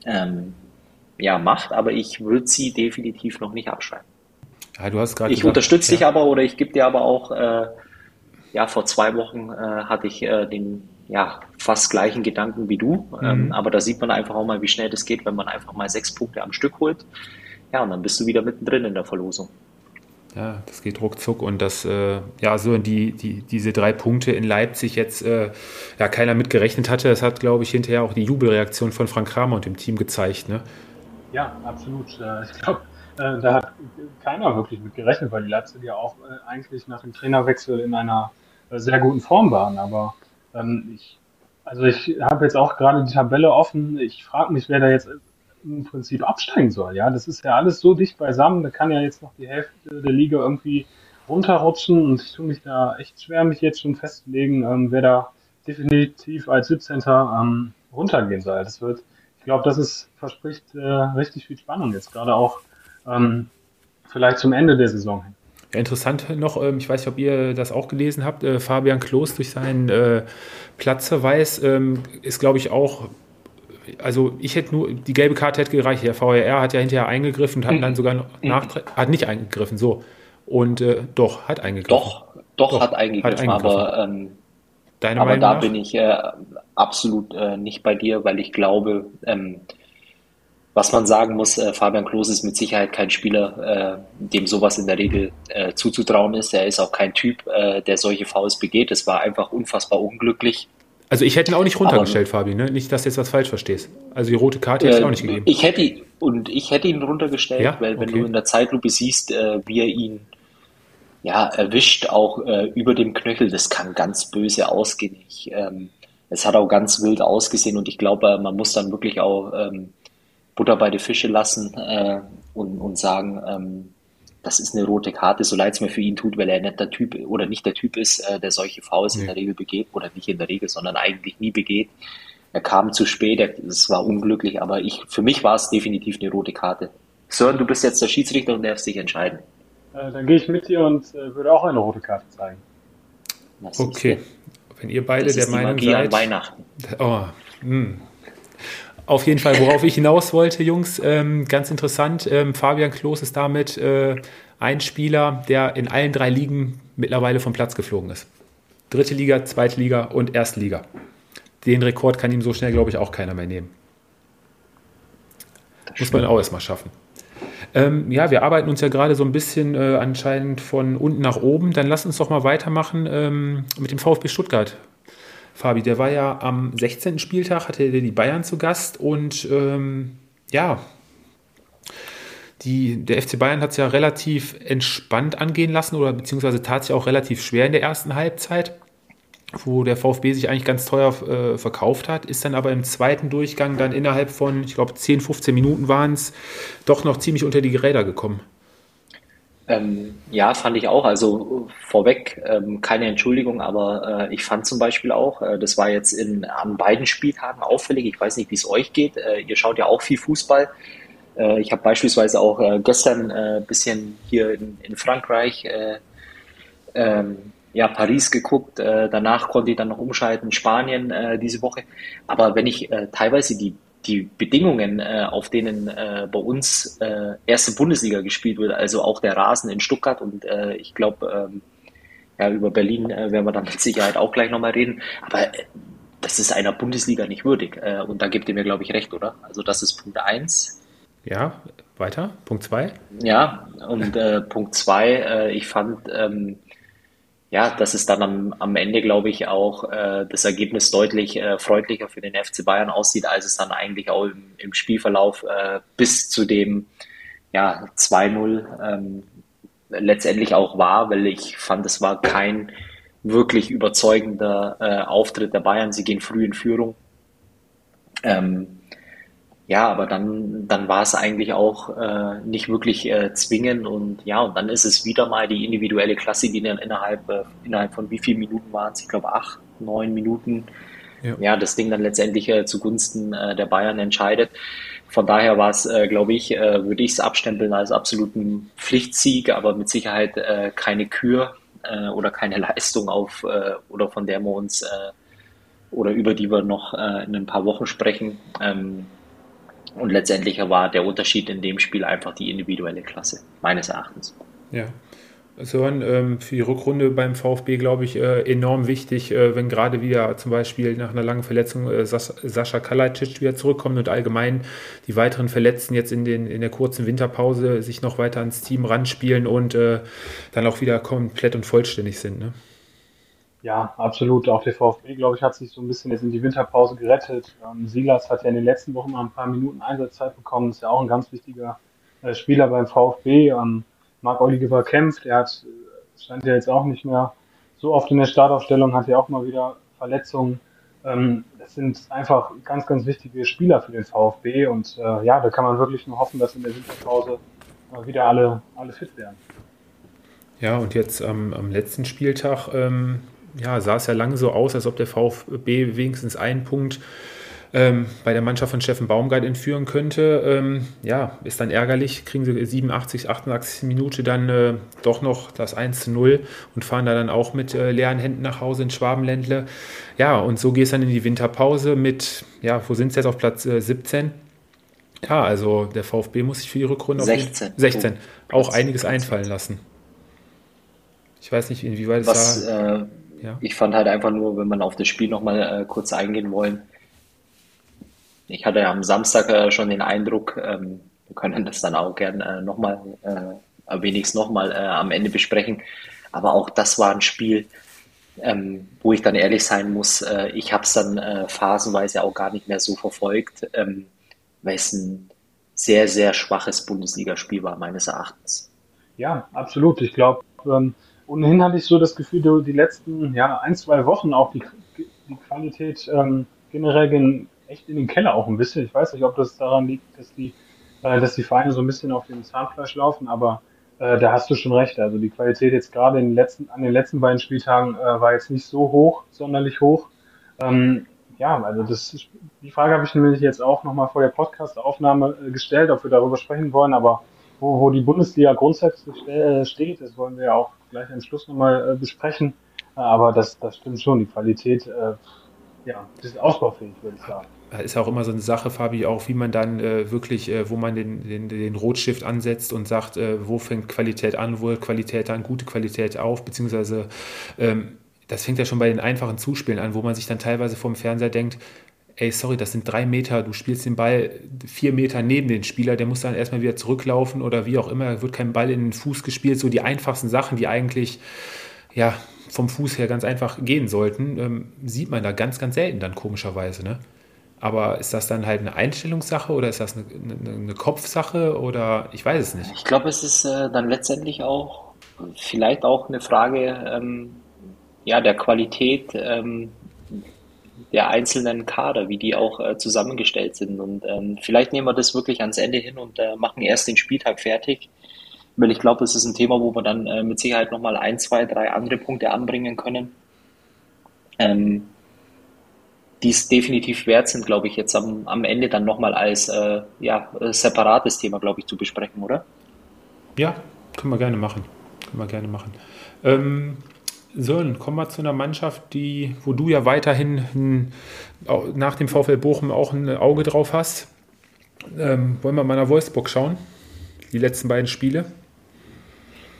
ähm, ja, macht, aber ich würde sie definitiv noch nicht abschreiben. Ja, du hast gerade. Ich unterstütze dich aber oder ich gebe dir aber auch, äh, ja, vor zwei Wochen hatte ich den ja, fast gleichen Gedanken wie du. Mhm. Ähm, aber da sieht man einfach auch mal, wie schnell das geht, wenn man einfach mal sechs Punkte am Stück holt. Ja, und dann bist du wieder mittendrin in der Verlosung. Ja, das geht ruckzuck und das, äh, ja, so die, die, diese drei Punkte in Leipzig jetzt, äh, ja, keiner mitgerechnet hatte, das hat, glaube ich, hinterher auch die Jubelreaktion von Frank Kramer und dem Team gezeigt, ne? Ja, absolut. Äh, ich glaube, äh, da hat keiner wirklich mit gerechnet, weil die Leipzig ja auch äh, eigentlich nach dem Trainerwechsel in einer sehr guten Form waren. Aber ähm, ich, also ich habe jetzt auch gerade die Tabelle offen. Ich frage mich, wer da jetzt im Prinzip absteigen soll. Ja, das ist ja alles so dicht beisammen. Da kann ja jetzt noch die Hälfte der Liga irgendwie runterrutschen und ich tue mich da echt schwer, mich jetzt schon festzulegen, ähm, wer da definitiv als 17. Ähm, runtergehen soll. Das wird, ich glaube, das ist verspricht äh, richtig viel Spannung jetzt gerade auch ähm, vielleicht zum Ende der Saison hin. Ja, interessant noch, ähm, ich weiß nicht, ob ihr das auch gelesen habt, äh, Fabian Klos durch seinen äh, Platzverweis ähm, ist, glaube ich, auch also ich hätte nur, die gelbe Karte hätte gereicht. Der VRR hat ja hinterher eingegriffen und hat mhm. dann sogar noch mhm. nach, hat nicht eingegriffen, so. Und äh, doch, hat eingegriffen. Doch, doch, doch hat, eingegriffen, hat eingegriffen, aber, ähm, Deine aber da nach? bin ich äh, absolut äh, nicht bei dir, weil ich glaube, ähm, was man sagen muss, äh, Fabian Klos ist mit Sicherheit kein Spieler, äh, dem sowas in der Regel äh, zuzutrauen ist. Er ist auch kein Typ, äh, der solche Fouls begeht. Es war einfach unfassbar unglücklich. Also ich hätte ihn auch nicht runtergestellt, Aber, Fabi, ne? Nicht, dass du jetzt was falsch verstehst. Also die rote Karte hätte ich auch nicht gegeben. Ich hätte und ich hätte ihn runtergestellt, ja? weil wenn okay. du in der Zeitlupe siehst, äh, wie er ihn ja, erwischt, auch äh, über dem Knöchel, das kann ganz böse ausgehen. Ich, ähm, es hat auch ganz wild ausgesehen und ich glaube, man muss dann wirklich auch ähm, Butter bei die Fische lassen äh, und, und sagen, ähm, das ist eine rote Karte, so leid es mir für ihn tut, weil er nicht der Typ oder nicht der Typ ist, äh, der solche Fouls nee. in der Regel begeht oder nicht in der Regel, sondern eigentlich nie begeht. Er kam zu spät, es war unglücklich, aber ich, für mich war es definitiv eine rote Karte. Sören, du bist jetzt der Schiedsrichter und darfst dich entscheiden. Äh, dann gehe ich mit dir und äh, würde auch eine rote Karte zeigen. Okay. Wenn ihr beide das der Meinung seid. Weihnachten. Oh, mh. Auf jeden Fall, worauf ich hinaus wollte, Jungs, ähm, ganz interessant. Ähm, Fabian Klos ist damit äh, ein Spieler, der in allen drei Ligen mittlerweile vom Platz geflogen ist. Dritte Liga, zweite Liga und erste Liga. Den Rekord kann ihm so schnell, glaube ich, auch keiner mehr nehmen. Muss man auch erstmal schaffen. Ähm, ja, wir arbeiten uns ja gerade so ein bisschen äh, anscheinend von unten nach oben. Dann lass uns doch mal weitermachen ähm, mit dem VfB Stuttgart. Fabi, der war ja am 16. Spieltag, hatte der die Bayern zu Gast und ähm, ja, die, der FC Bayern hat es ja relativ entspannt angehen lassen oder beziehungsweise tat sich auch relativ schwer in der ersten Halbzeit, wo der VfB sich eigentlich ganz teuer äh, verkauft hat, ist dann aber im zweiten Durchgang dann innerhalb von, ich glaube, 10, 15 Minuten waren es, doch noch ziemlich unter die Geräder gekommen. Ähm, ja, fand ich auch. Also vorweg ähm, keine Entschuldigung, aber äh, ich fand zum Beispiel auch, äh, das war jetzt in, an beiden Spieltagen auffällig. Ich weiß nicht, wie es euch geht. Äh, ihr schaut ja auch viel Fußball. Äh, ich habe beispielsweise auch äh, gestern ein äh, bisschen hier in, in Frankreich ähm, ja, Paris geguckt. danach konnte ich dann noch umschalten, Spanien diese Woche. Aber wenn ich teilweise die die Bedingungen, äh, auf denen äh, bei uns äh, erste Bundesliga gespielt wird, also auch der Rasen in Stuttgart und äh, ich glaube, ähm, ja, über Berlin äh, werden wir dann mit Sicherheit auch gleich nochmal reden, aber äh, das ist einer Bundesliga nicht würdig äh, und da gebt ihr mir, glaube ich, recht, oder? Also das ist Punkt 1. Ja, weiter, Punkt 2. Ja, und äh, Punkt 2, äh, ich fand, ähm, ja, dass es dann am, am Ende, glaube ich, auch äh, das Ergebnis deutlich äh, freundlicher für den FC Bayern aussieht, als es dann eigentlich auch im, im Spielverlauf äh, bis zu dem ja, 2-0 ähm, letztendlich auch war, weil ich fand, es war kein wirklich überzeugender äh, Auftritt der Bayern. Sie gehen früh in Führung. Ähm, ja, aber dann, dann war es eigentlich auch äh, nicht wirklich äh, zwingend und ja, und dann ist es wieder mal die individuelle Klasse, die dann innerhalb, äh, innerhalb von wie vielen Minuten waren es? Ich glaube acht, neun Minuten. Ja. ja, das Ding dann letztendlich äh, zugunsten äh, der Bayern entscheidet. Von daher war es, äh, glaube ich, äh, würde ich es abstempeln als absoluten Pflichtsieg, aber mit Sicherheit äh, keine Kür äh, oder keine Leistung auf äh, oder von der wir uns äh, oder über die wir noch äh, in ein paar Wochen sprechen. Ähm, und letztendlich war der Unterschied in dem Spiel einfach die individuelle Klasse, meines Erachtens. Ja. Sören, ähm, für die Rückrunde beim VfB, glaube ich, äh, enorm wichtig, äh, wenn gerade wieder zum Beispiel nach einer langen Verletzung äh, Sascha Kalajdzic wieder zurückkommt und allgemein die weiteren Verletzten jetzt in, den, in der kurzen Winterpause sich noch weiter ans Team ranspielen und dann auch wieder komplett und vollständig sind. Ne? Ja, absolut. Auch der VfB, glaube ich, hat sich so ein bisschen jetzt in die Winterpause gerettet. Ähm, Silas hat ja in den letzten Wochen mal ein paar Minuten Einsatzzeit bekommen. Ist ja auch ein ganz wichtiger Spieler beim VfB. Ähm, Marc Oliver kämpft. Er hat, stand ja jetzt auch nicht mehr so oft in der Startaufstellung, hat ja auch mal wieder Verletzungen. Ähm, das sind einfach ganz, ganz wichtige Spieler für den VfB und äh, ja, da kann man wirklich nur hoffen, dass in der Winterpause wieder alle, alle fit werden. Ja, und jetzt ähm, am letzten Spieltag ähm, ja, sah es ja lange so aus, als ob der VfB wenigstens einen Punkt ähm, bei der Mannschaft von Steffen Baumgart entführen könnte. Ähm, ja, ist dann ärgerlich, kriegen sie 87, 88 Minute dann äh, doch noch das 1 zu 0 und fahren da dann auch mit äh, leeren Händen nach Hause in Schwabenländle. Ja, und so geht es dann in die Winterpause mit, ja, wo sind sie jetzt auf Platz äh, 17? Ja, also der VfB muss sich für die Rückrunde 16, auf 16 oh, auch einiges einfallen lassen. Ich weiß nicht, inwieweit es da. Ja. Ich fand halt einfach nur, wenn man auf das Spiel nochmal äh, kurz eingehen wollen, ich hatte am Samstag äh, schon den Eindruck, ähm, wir können das dann auch gern äh, nochmal, äh, wenigstens nochmal äh, am Ende besprechen. Aber auch das war ein Spiel, ähm, wo ich dann ehrlich sein muss, äh, ich habe es dann äh, phasenweise auch gar nicht mehr so verfolgt, ähm, weil es ein sehr, sehr schwaches Bundesligaspiel war, meines Erachtens. Ja, absolut. Ich glaube, ähm, ohnehin hatte ich so das Gefühl, die letzten ja, ein, zwei Wochen auch die, die Qualität ähm, generell echt in den Keller auch ein bisschen. Ich weiß nicht, ob das daran liegt, dass die, äh, dass die Vereine so ein bisschen auf dem Zahnfleisch laufen, aber äh, da hast du schon recht. Also die Qualität jetzt gerade in den letzten, an den letzten beiden Spieltagen äh, war jetzt nicht so hoch, sonderlich hoch. Ähm, ja, also das, die Frage habe ich nämlich jetzt auch nochmal vor der Podcast-Aufnahme äh, gestellt, ob wir darüber sprechen wollen, aber wo, wo die Bundesliga grundsätzlich äh, steht, das wollen wir ja auch gleich am Schluss nochmal äh, besprechen. Aber das, das stimmt schon, die Qualität, äh, ja, ist ausbaufähig, würde ich sagen ist auch immer so eine Sache, Fabi, auch wie man dann äh, wirklich, äh, wo man den, den, den Rotstift ansetzt und sagt, äh, wo fängt Qualität an, wo Qualität an, gute Qualität auf, beziehungsweise ähm, das fängt ja schon bei den einfachen Zuspielen an, wo man sich dann teilweise vom Fernseher denkt, ey, sorry, das sind drei Meter, du spielst den Ball vier Meter neben den Spieler, der muss dann erstmal wieder zurücklaufen oder wie auch immer, wird kein Ball in den Fuß gespielt, so die einfachsten Sachen, die eigentlich, ja, vom Fuß her ganz einfach gehen sollten, ähm, sieht man da ganz, ganz selten dann komischerweise, ne? Aber ist das dann halt eine Einstellungssache oder ist das eine, eine, eine Kopfsache oder ich weiß es nicht? Ich glaube, es ist äh, dann letztendlich auch vielleicht auch eine Frage ähm, ja, der Qualität ähm, der einzelnen Kader, wie die auch äh, zusammengestellt sind. Und ähm, vielleicht nehmen wir das wirklich ans Ende hin und äh, machen erst den Spieltag fertig. Weil ich glaube, das ist ein Thema, wo wir dann äh, mit Sicherheit nochmal ein, zwei, drei andere Punkte anbringen können. Ähm, die es definitiv wert sind, glaube ich, jetzt am, am Ende dann nochmal als äh, ja, separates Thema, glaube ich, zu besprechen, oder? Ja, können wir gerne machen. Können wir gerne machen. Ähm, Sören, kommen wir zu einer Mannschaft, die, wo du ja weiterhin nach dem VfL Bochum auch ein Auge drauf hast. Ähm, wollen wir mal nach Wolfsburg schauen? Die letzten beiden Spiele.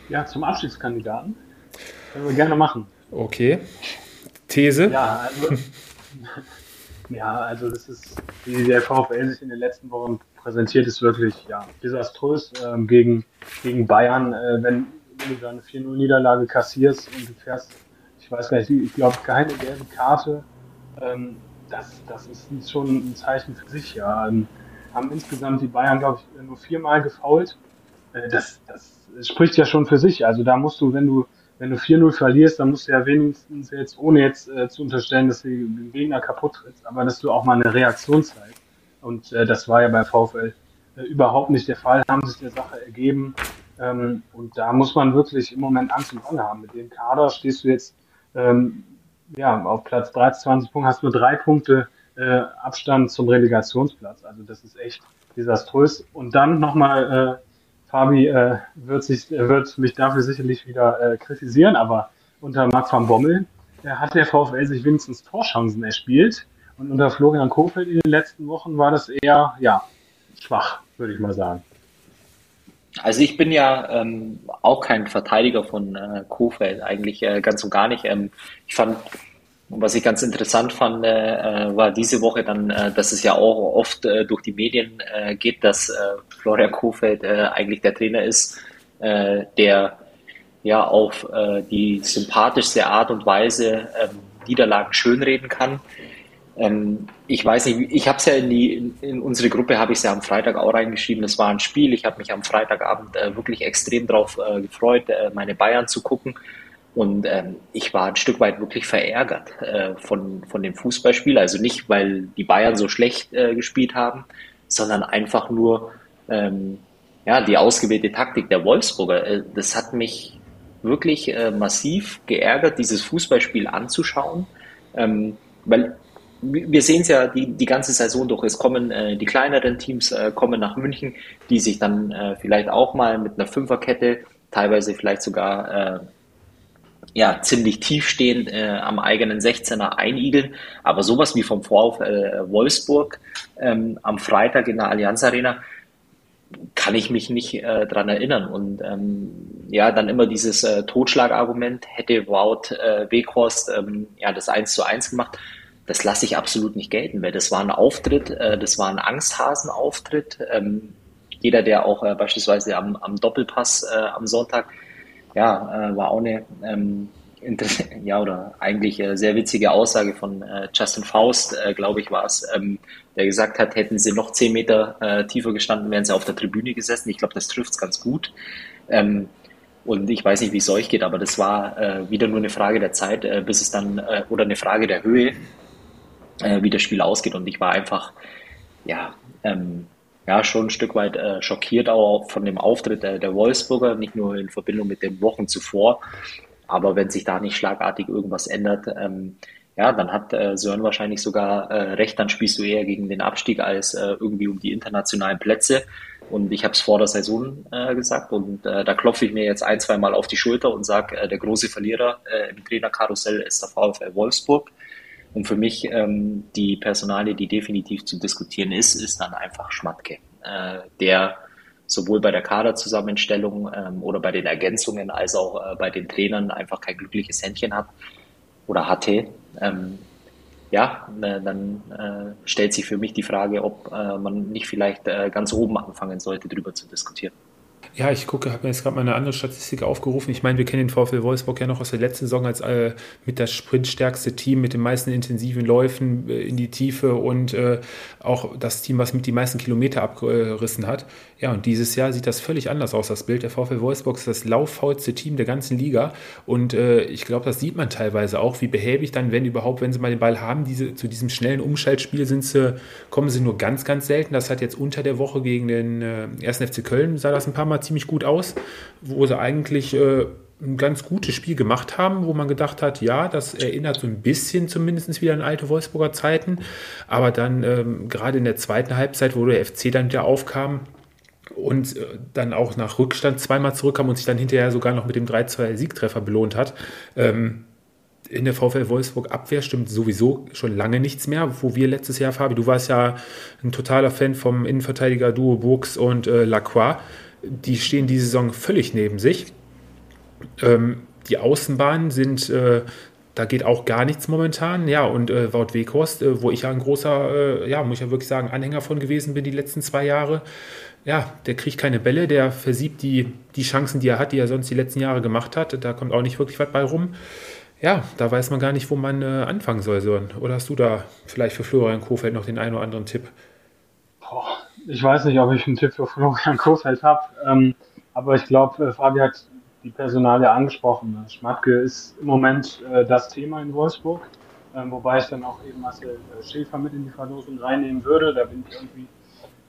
Ja, zum Abschiedskandidaten. Können wir gerne machen. Okay. These? Ja, also Ja, also das ist, wie der VfL sich in den letzten Wochen präsentiert, ist wirklich ja, desaströs ähm, gegen, gegen Bayern. Äh, wenn, wenn, du da eine 4-0-Niederlage kassierst und du fährst, ich weiß gar nicht, ich glaube, keine gelbe Karte, ähm, das, das ist schon ein Zeichen für sich. Ja. Ähm, haben insgesamt die Bayern, glaube ich, nur viermal gefault. Äh, das, das spricht ja schon für sich. Also da musst du, wenn du wenn du 4-0 verlierst, dann musst du ja wenigstens jetzt, ohne jetzt äh, zu unterstellen, dass du den Gegner kaputt trittst, aber dass du auch mal eine Reaktion zeigst. Und äh, das war ja bei VfL äh, überhaupt nicht der Fall, haben sich der Sache ergeben. Ähm, und da muss man wirklich im Moment Angst und Bange haben. Mit dem Kader stehst du jetzt ähm, ja, auf Platz 23 Punkte, hast nur drei Punkte äh, Abstand zum Relegationsplatz. Also das ist echt desaströs. Und dann nochmal äh, Fabi äh, wird, sich, wird mich dafür sicherlich wieder äh, kritisieren, aber unter Marc van Bommel hat der VfL sich wenigstens Torchancen erspielt. Und unter Florian Kofeld in den letzten Wochen war das eher, ja, schwach, würde ich mal sagen. Also ich bin ja ähm, auch kein Verteidiger von äh, Kofeld, eigentlich äh, ganz und gar nicht. Ähm, ich fand, was ich ganz interessant fand, äh, war diese Woche dann, äh, dass es ja auch oft äh, durch die Medien äh, geht, dass äh, Florian Kofeld äh, eigentlich der Trainer ist, äh, der ja auf äh, die sympathischste Art und Weise ähm, Niederlagen schönreden kann. Ähm, ich weiß nicht, ich habe es ja in, die, in, unsere Gruppe, habe ich ja am Freitag auch reingeschrieben, das war ein Spiel, ich habe mich am Freitagabend äh, wirklich extrem darauf äh, gefreut, äh, meine Bayern zu gucken. Und ähm, ich war ein Stück weit wirklich verärgert äh, von, von dem Fußballspiel, also nicht, weil die Bayern so schlecht äh, gespielt haben, sondern einfach nur ähm, ja, die ausgewählte Taktik der Wolfsburger. Äh, das hat mich wirklich massiv geärgert, dieses Fußballspiel anzuschauen, ähm, weil wir sehen es ja die, die ganze Saison durch. Es kommen äh, die kleineren Teams äh, kommen nach München, die sich dann äh, vielleicht auch mal mit einer Fünferkette, teilweise vielleicht sogar äh, ja, ziemlich tief stehend äh, am eigenen 16er einigeln. Aber sowas wie vom VfL äh, Wolfsburg ähm, am Freitag in der Allianz Arena, kann ich mich nicht dran erinnern. Und ähm, ja, dann immer dieses Totschlagargument, hätte Wout Weghorst ähm, ja, das 1 zu 1 gemacht, das lasse ich absolut nicht gelten, weil das war ein Auftritt, äh, das war ein Angsthasen-Auftritt. Ähm, jeder, der auch äh, beispielsweise am, am Doppelpass äh, am Sonntag, ja, war auch eine ähm, ja, oder eigentlich äh, sehr witzige Aussage von Justin Faust, glaube ich, war es, ähm, der gesagt hat, hätten sie noch zehn Meter tiefer gestanden, wären sie auf der Tribüne gesessen. Ich glaube, das trifft es ganz gut. Und ich weiß nicht, wie es euch geht, aber das war wieder nur eine Frage der Zeit, bis es dann, oder eine Frage der Höhe, äh, wie das Spiel ausgeht. Und ich war einfach, ja, ähm, ja, schon ein Stück weit äh, schockiert auch von dem Auftritt der, der Wolfsburger, nicht nur in Verbindung mit den Wochen zuvor, aber wenn sich da nicht schlagartig irgendwas ändert, ähm, ja, dann hat äh, Sören wahrscheinlich sogar äh, recht, dann spielst du eher gegen den Abstieg als äh, irgendwie um die internationalen Plätze. Und ich habe es vor der Saison äh, gesagt und äh, da klopfe ich mir jetzt ein, zwei Mal auf die Schulter und sage, äh, der große Verlierer äh, im Trainerkarussell ist der VfL Wolfsburg. Und für mich ähm, die Personalie, die definitiv zu diskutieren ist, ist dann einfach Schmatke, äh, der sowohl bei der Kaderzusammenstellung ähm, oder bei den Ergänzungen als auch äh, bei den Trainern einfach kein glückliches Händchen hat oder hatte. Ähm, ja, äh, dann äh, stellt sich für mich die Frage, ob äh, man nicht vielleicht äh, ganz oben anfangen sollte, darüber zu diskutieren. Ja, ich gucke, habe mir jetzt gerade mal eine andere Statistik aufgerufen. Ich meine, wir kennen den VfL Wolfsburg ja noch aus der letzten Saison als äh, mit das sprintstärkste Team, mit den meisten intensiven Läufen äh, in die Tiefe und äh, auch das Team, was mit die meisten Kilometer abgerissen hat. Ja, und dieses Jahr sieht das völlig anders aus, das Bild. Der VfL Wolfsburg ist das lauffaulste Team der ganzen Liga und äh, ich glaube, das sieht man teilweise auch, wie behäbig dann, wenn überhaupt, wenn sie mal den Ball haben, diese, zu diesem schnellen Umschaltspiel sind sie, kommen sie nur ganz, ganz selten. Das hat jetzt unter der Woche gegen den äh, 1. FC Köln, sah das ein paar Mal ziemlich gut aus, wo sie eigentlich äh, ein ganz gutes Spiel gemacht haben, wo man gedacht hat, ja, das erinnert so ein bisschen zumindest wieder an alte Wolfsburger Zeiten. Aber dann ähm, gerade in der zweiten Halbzeit, wo der FC dann wieder aufkam und äh, dann auch nach Rückstand zweimal zurückkam und sich dann hinterher sogar noch mit dem 3-2-Siegtreffer belohnt hat. Ähm, in der VfL Wolfsburg Abwehr stimmt sowieso schon lange nichts mehr, wo wir letztes Jahr, Fabi, du warst ja ein totaler Fan vom Innenverteidiger Duo Burgs und äh, Lacroix die stehen diese Saison völlig neben sich. Ähm, die Außenbahnen sind, äh, da geht auch gar nichts momentan. Ja, und äh, Wout Weghorst, äh, wo ich ja ein großer, äh, ja, muss ich ja wirklich sagen, Anhänger von gewesen bin die letzten zwei Jahre. Ja, der kriegt keine Bälle, der versiebt die, die Chancen, die er hat, die er sonst die letzten Jahre gemacht hat. Da kommt auch nicht wirklich was bei rum. Ja, da weiß man gar nicht, wo man äh, anfangen soll, Sören. Oder hast du da vielleicht für Florian Kofeld noch den einen oder anderen Tipp? Boah, ich weiß nicht, ob ich einen Tipp für Florian Kofeld habe, ähm, aber ich glaube, äh, Fabi hat die Personalie angesprochen. Schmatke ist im Moment äh, das Thema in Wolfsburg, ähm, wobei ich dann auch eben Marcel äh, Schäfer mit in die Verlosung reinnehmen würde. Da bin ich irgendwie,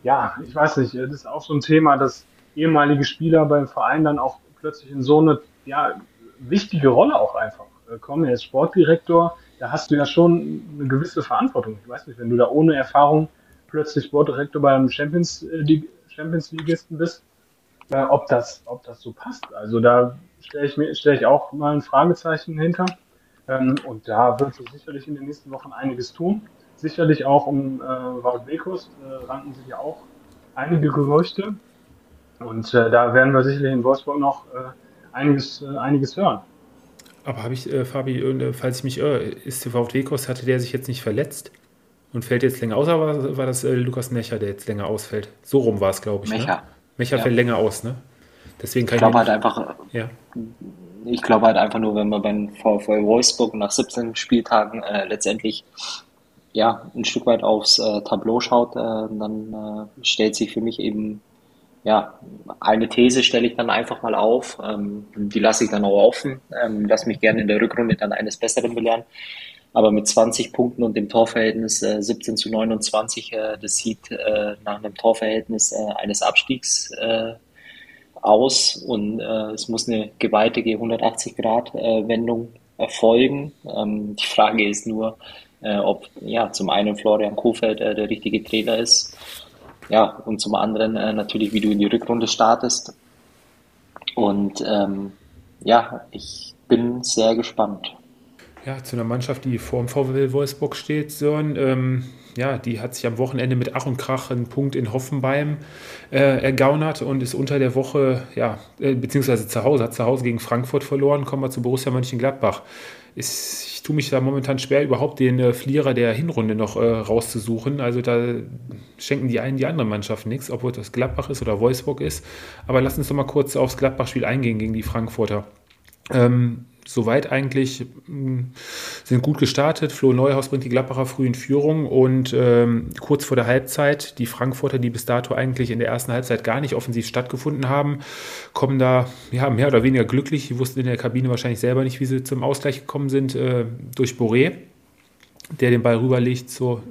ja, ich weiß nicht, das ist auch so ein Thema, dass ehemalige Spieler beim Verein dann auch plötzlich in so eine ja, wichtige Rolle auch einfach äh, kommen. Er ist Sportdirektor, da hast du ja schon eine gewisse Verantwortung. Ich weiß nicht, wenn du da ohne Erfahrung plötzlich Sportdirektor beim Champions, äh, Champions Ligisten bist, äh, ob, das, ob das so passt. Also da stelle ich, mir stelle ich auch mal ein Fragezeichen hinter. Ähm, und da wird sich sicherlich in den nächsten Wochen einiges tun. Sicherlich auch um äh, Wout Wekus äh, ranken sich ja auch einige Gerüchte. Und äh, da werden wir sicherlich in Wolfsburg noch äh, einiges, äh, einiges hören. Aber habe ich, äh, Fabi, falls ich mich irre, ist der VfW-Kurs, hatte der sich jetzt nicht verletzt und fällt jetzt länger aus, oder war das äh, Lukas Mecher, der jetzt länger ausfällt? So rum war es, glaube ich. Ne? Mecher. Ne? Mecher ja. fällt länger aus, ne? Deswegen kann ich glaube halt einfach, ja. ich glaube halt einfach nur, wenn man beim VfL Wolfsburg nach 17 Spieltagen äh, letztendlich ja, ein Stück weit aufs äh, Tableau schaut, äh, dann äh, stellt sich für mich eben ja, eine These stelle ich dann einfach mal auf. Ähm, die lasse ich dann auch offen. Ähm, lass mich gerne in der Rückrunde dann eines Besseren belehren. Aber mit 20 Punkten und dem Torverhältnis äh, 17 zu 29, äh, das sieht äh, nach einem Torverhältnis äh, eines Abstiegs äh, aus. Und äh, es muss eine gewaltige 180-Grad-Wendung erfolgen. Ähm, die Frage ist nur, ob ja zum einen Florian Kofeld der richtige Trainer ist ja, und zum anderen natürlich, wie du in die Rückrunde startest. Und ähm, ja, ich bin sehr gespannt. Ja, zu einer Mannschaft, die vor dem VW Wolfsburg steht, Sören. Ähm, ja, die hat sich am Wochenende mit Ach und Krach einen Punkt in Hoffenheim äh, ergaunert und ist unter der Woche, ja, äh, beziehungsweise zu Hause, hat zu Hause gegen Frankfurt verloren, kommen wir zu Borussia Mönchengladbach. Ist, ich tue mich da momentan schwer, überhaupt den äh, Flieger der Hinrunde noch äh, rauszusuchen. Also da schenken die einen die andere Mannschaft nichts, obwohl das Gladbach ist oder Wolfsburg ist. Aber lass uns doch mal kurz aufs Gladbach-Spiel eingehen gegen die Frankfurter. Ähm, soweit eigentlich mh, sind gut gestartet. Flo Neuhaus bringt die Gladbacher früh in Führung und ähm, kurz vor der Halbzeit, die Frankfurter, die bis dato eigentlich in der ersten Halbzeit gar nicht offensiv stattgefunden haben, kommen da ja, mehr oder weniger glücklich. Die wussten in der Kabine wahrscheinlich selber nicht, wie sie zum Ausgleich gekommen sind, äh, durch Boré, der den Ball rüberlegt zu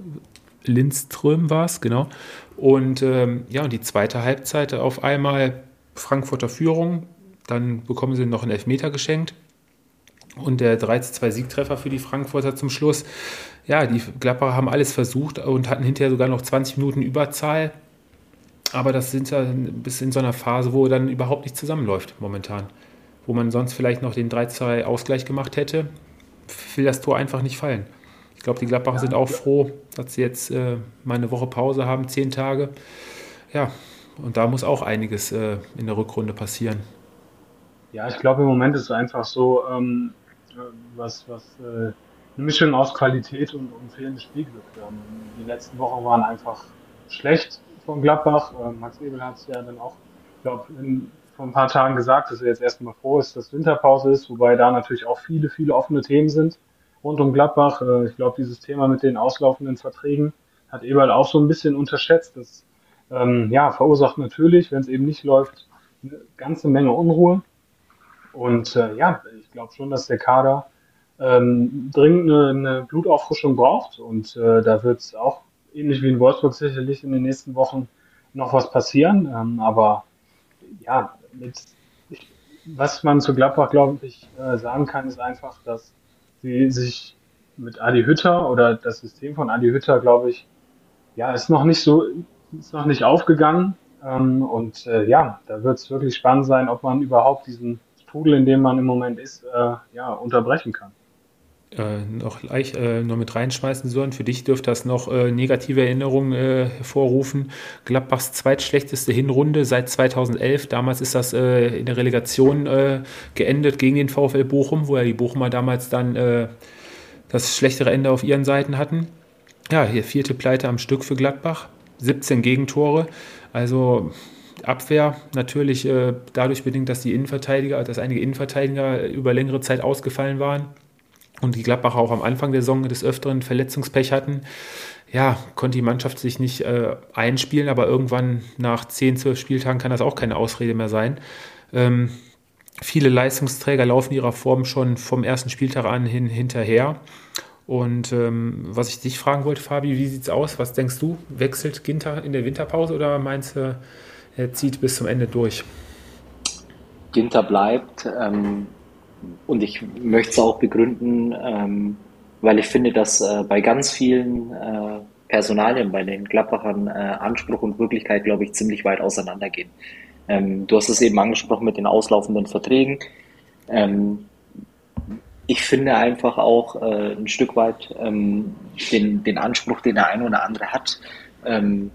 Lindström war es, genau. Und ähm, ja, und die zweite Halbzeit auf einmal Frankfurter Führung, dann bekommen sie noch einen Elfmeter geschenkt und der 3-2 Siegtreffer für die Frankfurter zum Schluss. Ja, die Gladbacher haben alles versucht und hatten hinterher sogar noch 20 Minuten Überzahl. Aber das sind ja bis in so einer Phase, wo dann überhaupt nicht zusammenläuft momentan. Wo man sonst vielleicht noch den 3-2 Ausgleich gemacht hätte, will das Tor einfach nicht fallen. Ich glaube, die Gladbacher sind auch froh, dass sie jetzt äh, mal eine Woche Pause haben, zehn Tage. Ja, und da muss auch einiges äh, in der Rückrunde passieren. Ja, ich glaube, im Moment ist es einfach so, ähm, was, was äh, eine Mischung aus Qualität und, und fehlendes Spielglück. Ähm, die letzten Wochen waren einfach schlecht von Gladbach. Äh, Max Ebel hat es ja dann auch, ich glaube, vor ein paar Tagen gesagt, dass er jetzt erstmal froh ist, dass Winterpause ist, wobei da natürlich auch viele, viele offene Themen sind rund um Gladbach. Äh, ich glaube, dieses Thema mit den auslaufenden Verträgen hat Eberl auch so ein bisschen unterschätzt. Das ähm, ja, verursacht natürlich, wenn es eben nicht läuft, eine ganze Menge Unruhe. Und äh, ja, glaube schon, dass der Kader ähm, dringend eine, eine Blutauffrischung braucht. Und äh, da wird es auch ähnlich wie in Wolfsburg sicherlich in den nächsten Wochen noch was passieren. Ähm, aber ja, mit, ich, was man zu Gladbach, glaube ich, äh, sagen kann, ist einfach, dass sie sich mit Adi Hütter oder das System von Adi Hütter, glaube ich, ja, ist noch nicht so, ist noch nicht aufgegangen. Ähm, und äh, ja, da wird es wirklich spannend sein, ob man überhaupt diesen Strudel, in dem man im Moment ist, äh, ja, unterbrechen kann. Äh, noch gleich äh, noch mit reinschmeißen sollen. Für dich dürfte das noch äh, negative Erinnerungen äh, hervorrufen. Gladbachs zweitschlechteste Hinrunde seit 2011. Damals ist das äh, in der Relegation äh, geendet gegen den VfL Bochum, wo ja die Bochumer damals dann das schlechtere Ende auf ihren Seiten hatten. Ja, hier vierte Pleite am Stück für Gladbach. 17 Gegentore. Also Abwehr natürlich äh, dadurch bedingt, dass die Innenverteidiger, dass einige Innenverteidiger über längere Zeit ausgefallen waren und die Gladbacher auch am Anfang der Saison des Öfteren Verletzungspech hatten. Ja, konnte die Mannschaft sich nicht äh, einspielen, aber irgendwann nach 10, 12 Spieltagen kann das auch keine Ausrede mehr sein. Ähm, viele Leistungsträger laufen ihrer Form schon vom ersten Spieltag an hin hinterher. Und ähm, was ich dich fragen wollte, Fabi, wie sieht es aus? Was denkst du? Wechselt Ginter in der Winterpause oder meinst du, er zieht bis zum Ende durch. Ginter bleibt ähm, und ich möchte es auch begründen, ähm, weil ich finde, dass äh, bei ganz vielen äh, Personalien, bei den Gladbachern äh, Anspruch und Wirklichkeit, glaube ich, ziemlich weit auseinandergehen. Ähm, du hast es eben angesprochen mit den auslaufenden Verträgen. Ähm, ich finde einfach auch äh, ein Stück weit ähm, den, den Anspruch, den der eine oder andere hat, ähm,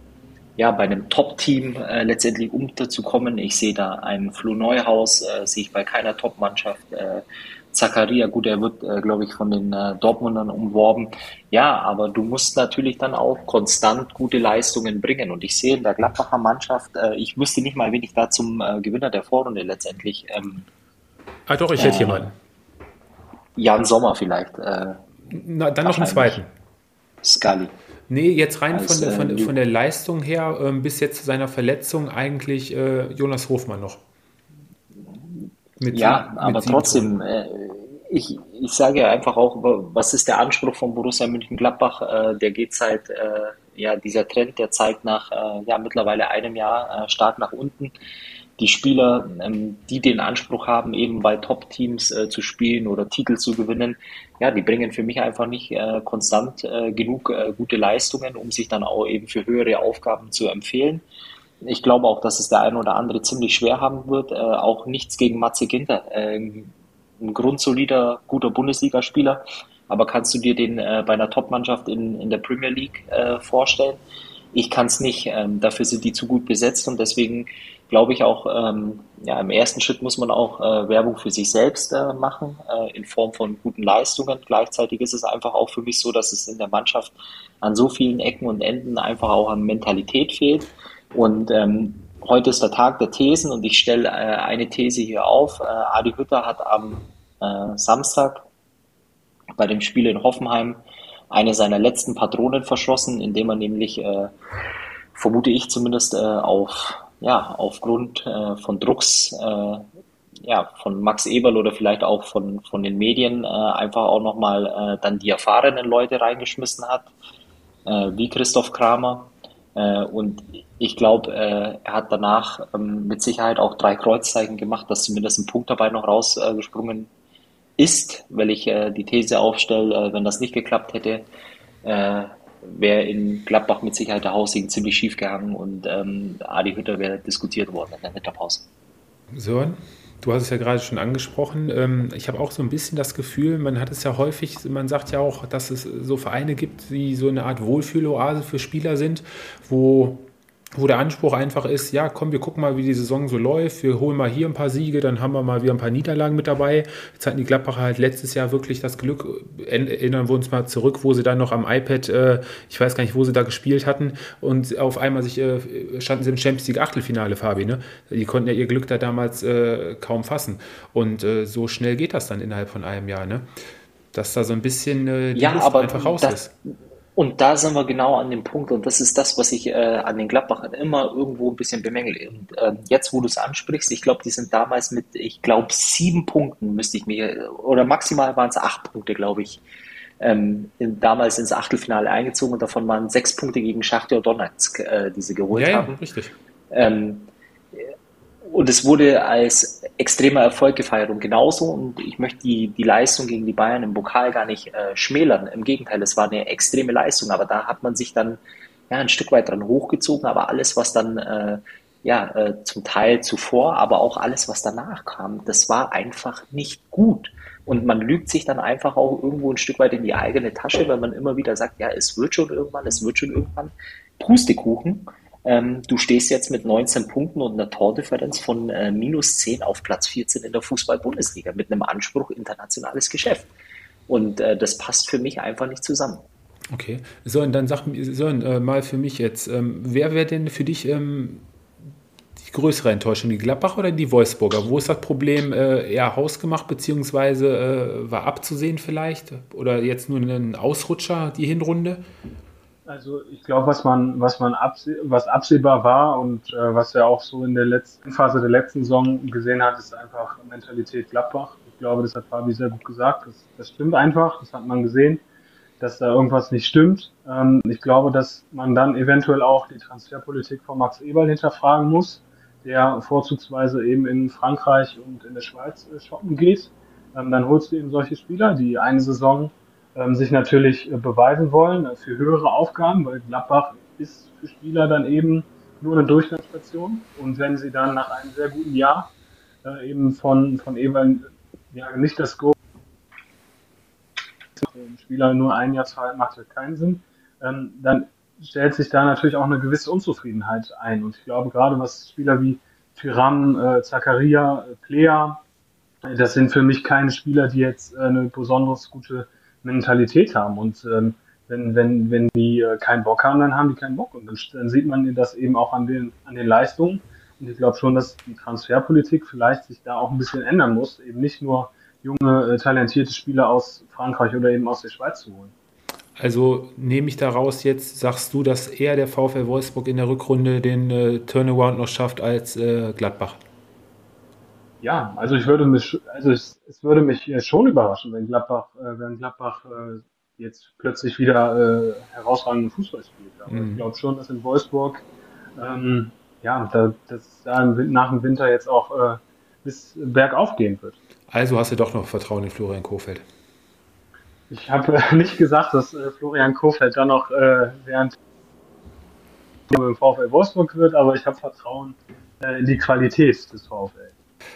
ja, bei einem Top-Team äh, letztendlich unterzukommen. Ich sehe da einen Flo Neuhaus, äh, sehe ich bei keiner Top-Mannschaft. Äh, Zakaria, gut, er wird, äh, glaube ich, von den äh, Dortmundern umworben. Ja, aber du musst natürlich dann auch konstant gute Leistungen bringen. Und ich sehe in der Gladbacher Mannschaft, äh, ich wüsste nicht mal, wen ich da zum äh, Gewinner der Vorrunde letztendlich. Ähm, ah, doch, ich hätte äh, jemanden. Jan Sommer vielleicht. Äh, Na, dann noch einen zweiten. Scully. Nee, jetzt rein Als, von, der, von, von, der Leistung her, ähm, bis jetzt zu seiner Verletzung eigentlich Jonas Hofmann noch. Mit ja, aber trotzdem, äh, ich, ich sage ja einfach auch, was ist der Anspruch von Borussia Mönchengladbach? Äh, der geht seit, äh, ja, dieser Trend, der zeigt nach äh, ja, mittlerweile einem Jahr äh, stark nach unten. Die Spieler, ähm, die den Anspruch haben, eben bei Top-Teams äh, zu spielen oder Titel zu gewinnen, ja, die bringen für mich einfach nicht äh, konstant äh, genug äh, gute Leistungen, um sich dann auch eben für höhere Aufgaben zu empfehlen. Ich glaube auch, dass es der eine oder andere ziemlich schwer haben wird. Äh, auch nichts gegen Matze Ginter. Äh, ein grundsolider, guter Bundesligaspieler. Aber kannst du dir den äh, bei einer Top-Mannschaft in, in der Premier League vorstellen? Ich kann es nicht. Ähm, dafür sind die zu gut besetzt und deswegen glaube ich auch, ähm, ja, im ersten Schritt muss man auch äh, Werbung für sich selbst äh, machen, äh, in Form von guten Leistungen. Gleichzeitig ist es einfach auch für mich so, dass es in der Mannschaft an so vielen Ecken und Enden einfach auch an Mentalität fehlt. Und ähm, heute ist der Tag der Thesen und ich stelle äh, eine These hier auf. Äh, Adi Hütter hat am äh, Samstag bei dem Spiel in Hoffenheim eine seiner letzten Patronen verschossen, indem er nämlich, äh, vermute ich zumindest, äh, auf, ja, aufgrund äh, von Drucks äh, ja, von Max Eberl oder vielleicht auch von, von den Medien äh, einfach auch nochmal äh, dann die erfahrenen Leute reingeschmissen hat, äh, wie Christoph Kramer. Äh, und ich glaube, äh, er hat danach ähm, mit Sicherheit auch drei Kreuzzeichen gemacht, dass zumindest ein Punkt dabei noch rausgesprungen ist, weil ich äh, die These aufstelle, wenn das nicht geklappt hätte, wäre in Gladbach mit Sicherheit der Haussegen ziemlich schief gegangen und ähm, Adi Hütter wäre diskutiert worden in der Winterpause. Sören? Du hast es ja gerade schon angesprochen. Ähm, ich habe auch so ein bisschen das Gefühl, man hat es ja häufig, man sagt ja auch, dass es so Vereine gibt, die so eine Art Wohlfühloase für Spieler sind, wo wo der Anspruch einfach ist, ja, komm, wir gucken mal, wie die Saison so läuft, wir holen mal hier ein paar Siege, dann haben wir mal wieder ein paar Niederlagen mit dabei. Jetzt hatten die Gladbacher halt letztes Jahr wirklich das Glück, erinnern wir uns mal zurück, wo sie dann noch am iPad, äh, ich weiß gar nicht, wo sie da gespielt hatten und auf einmal sich, äh, standen sie im Champions League Achtelfinale, Fabi, ne? Die konnten ja ihr Glück da damals äh, kaum fassen und äh, so schnell geht das dann innerhalb von einem Jahr, ne? Dass da so ein bisschen äh, die ja, Luft einfach raus das, ist und da sind wir genau an dem Punkt und das ist das, was ich äh, an den Gladbachern immer irgendwo ein bisschen bemängel. Und äh, jetzt, wo du es ansprichst, ich glaube, die sind damals mit, ich glaube, sieben Punkten müsste ich mir, oder maximal waren es acht Punkte, glaube ich, ähm, in, damals ins Achtelfinale eingezogen und davon waren sechs Punkte gegen Schachtja Donetsk, äh, die sie geholt ja, haben. Ja, richtig. Ähm, und es wurde als extremer Erfolg gefeiert und genauso. Und ich möchte die, die Leistung gegen die Bayern im Pokal gar nicht äh, schmälern. Im Gegenteil, es war eine extreme Leistung, aber da hat man sich dann ja, ein Stück weit dran hochgezogen. Aber alles, was dann äh, ja äh, zum Teil zuvor, aber auch alles, was danach kam, das war einfach nicht gut. Und man lügt sich dann einfach auch irgendwo ein Stück weit in die eigene Tasche, weil man immer wieder sagt, ja, es wird schon irgendwann, es wird schon irgendwann. Pustekuchen. Ähm, du stehst jetzt mit 19 Punkten und einer Tordifferenz von äh, minus 10 auf Platz 14 in der Fußball-Bundesliga mit einem Anspruch internationales Geschäft. Und äh, das passt für mich einfach nicht zusammen. Okay. So, und dann sag so, äh, mal für mich jetzt, ähm, wer wäre denn für dich ähm, die größere Enttäuschung, die Gladbach oder die Wolfsburger? Wo ist das Problem äh, eher hausgemacht, beziehungsweise äh, war abzusehen vielleicht? Oder jetzt nur ein Ausrutscher, die Hinrunde? Also ich glaube, was man, was man abseh was absehbar war und äh, was er auch so in der letzten Phase der letzten Saison gesehen hat, ist einfach Mentalität Gladbach. Ich glaube, das hat Fabi sehr gut gesagt. Das, das stimmt einfach, das hat man gesehen, dass da irgendwas nicht stimmt. Ähm, ich glaube, dass man dann eventuell auch die Transferpolitik von Max Eberl hinterfragen muss, der vorzugsweise eben in Frankreich und in der Schweiz äh, shoppen geht. Ähm, dann holst du eben solche Spieler, die eine Saison ähm, sich natürlich äh, beweisen wollen äh, für höhere Aufgaben, weil Gladbach ist für Spieler dann eben nur eine Durchgangsstation. Und wenn sie dann nach einem sehr guten Jahr äh, eben von, von Eberl ja, nicht das Go Spieler nur ein Jahr zahlt, macht ja keinen Sinn. Ähm, dann stellt sich da natürlich auch eine gewisse Unzufriedenheit ein. Und ich glaube, gerade was Spieler wie Tyram, äh, Zakaria, äh, Plea, das sind für mich keine Spieler, die jetzt äh, eine besonders gute Mentalität haben. Und ähm, wenn, wenn, wenn die äh, keinen Bock haben, dann haben die keinen Bock. Und dann, dann sieht man das eben auch an den, an den Leistungen. Und ich glaube schon, dass die Transferpolitik vielleicht sich da auch ein bisschen ändern muss, eben nicht nur junge, äh, talentierte Spieler aus Frankreich oder eben aus der Schweiz zu holen. Also nehme ich daraus jetzt, sagst du, dass eher der VfL Wolfsburg in der Rückrunde den äh, Turnaround noch schafft als äh, Gladbach? Ja, also ich würde mich, also es, es würde mich schon überraschen, wenn Gladbach, äh, wenn Gladbach äh, jetzt plötzlich wieder äh, herausragenden Fußball spielt. Aber mhm. ich glaube schon, dass in Wolfsburg ähm, ja, da, dass da nach dem Winter jetzt auch äh, bis bergauf gehen wird. Also hast du doch noch Vertrauen in Florian Kofeld. Ich habe äh, nicht gesagt, dass äh, Florian Kofeld dann noch äh, während im VfL Wolfsburg wird, aber ich habe Vertrauen äh, in die Qualität des VfL.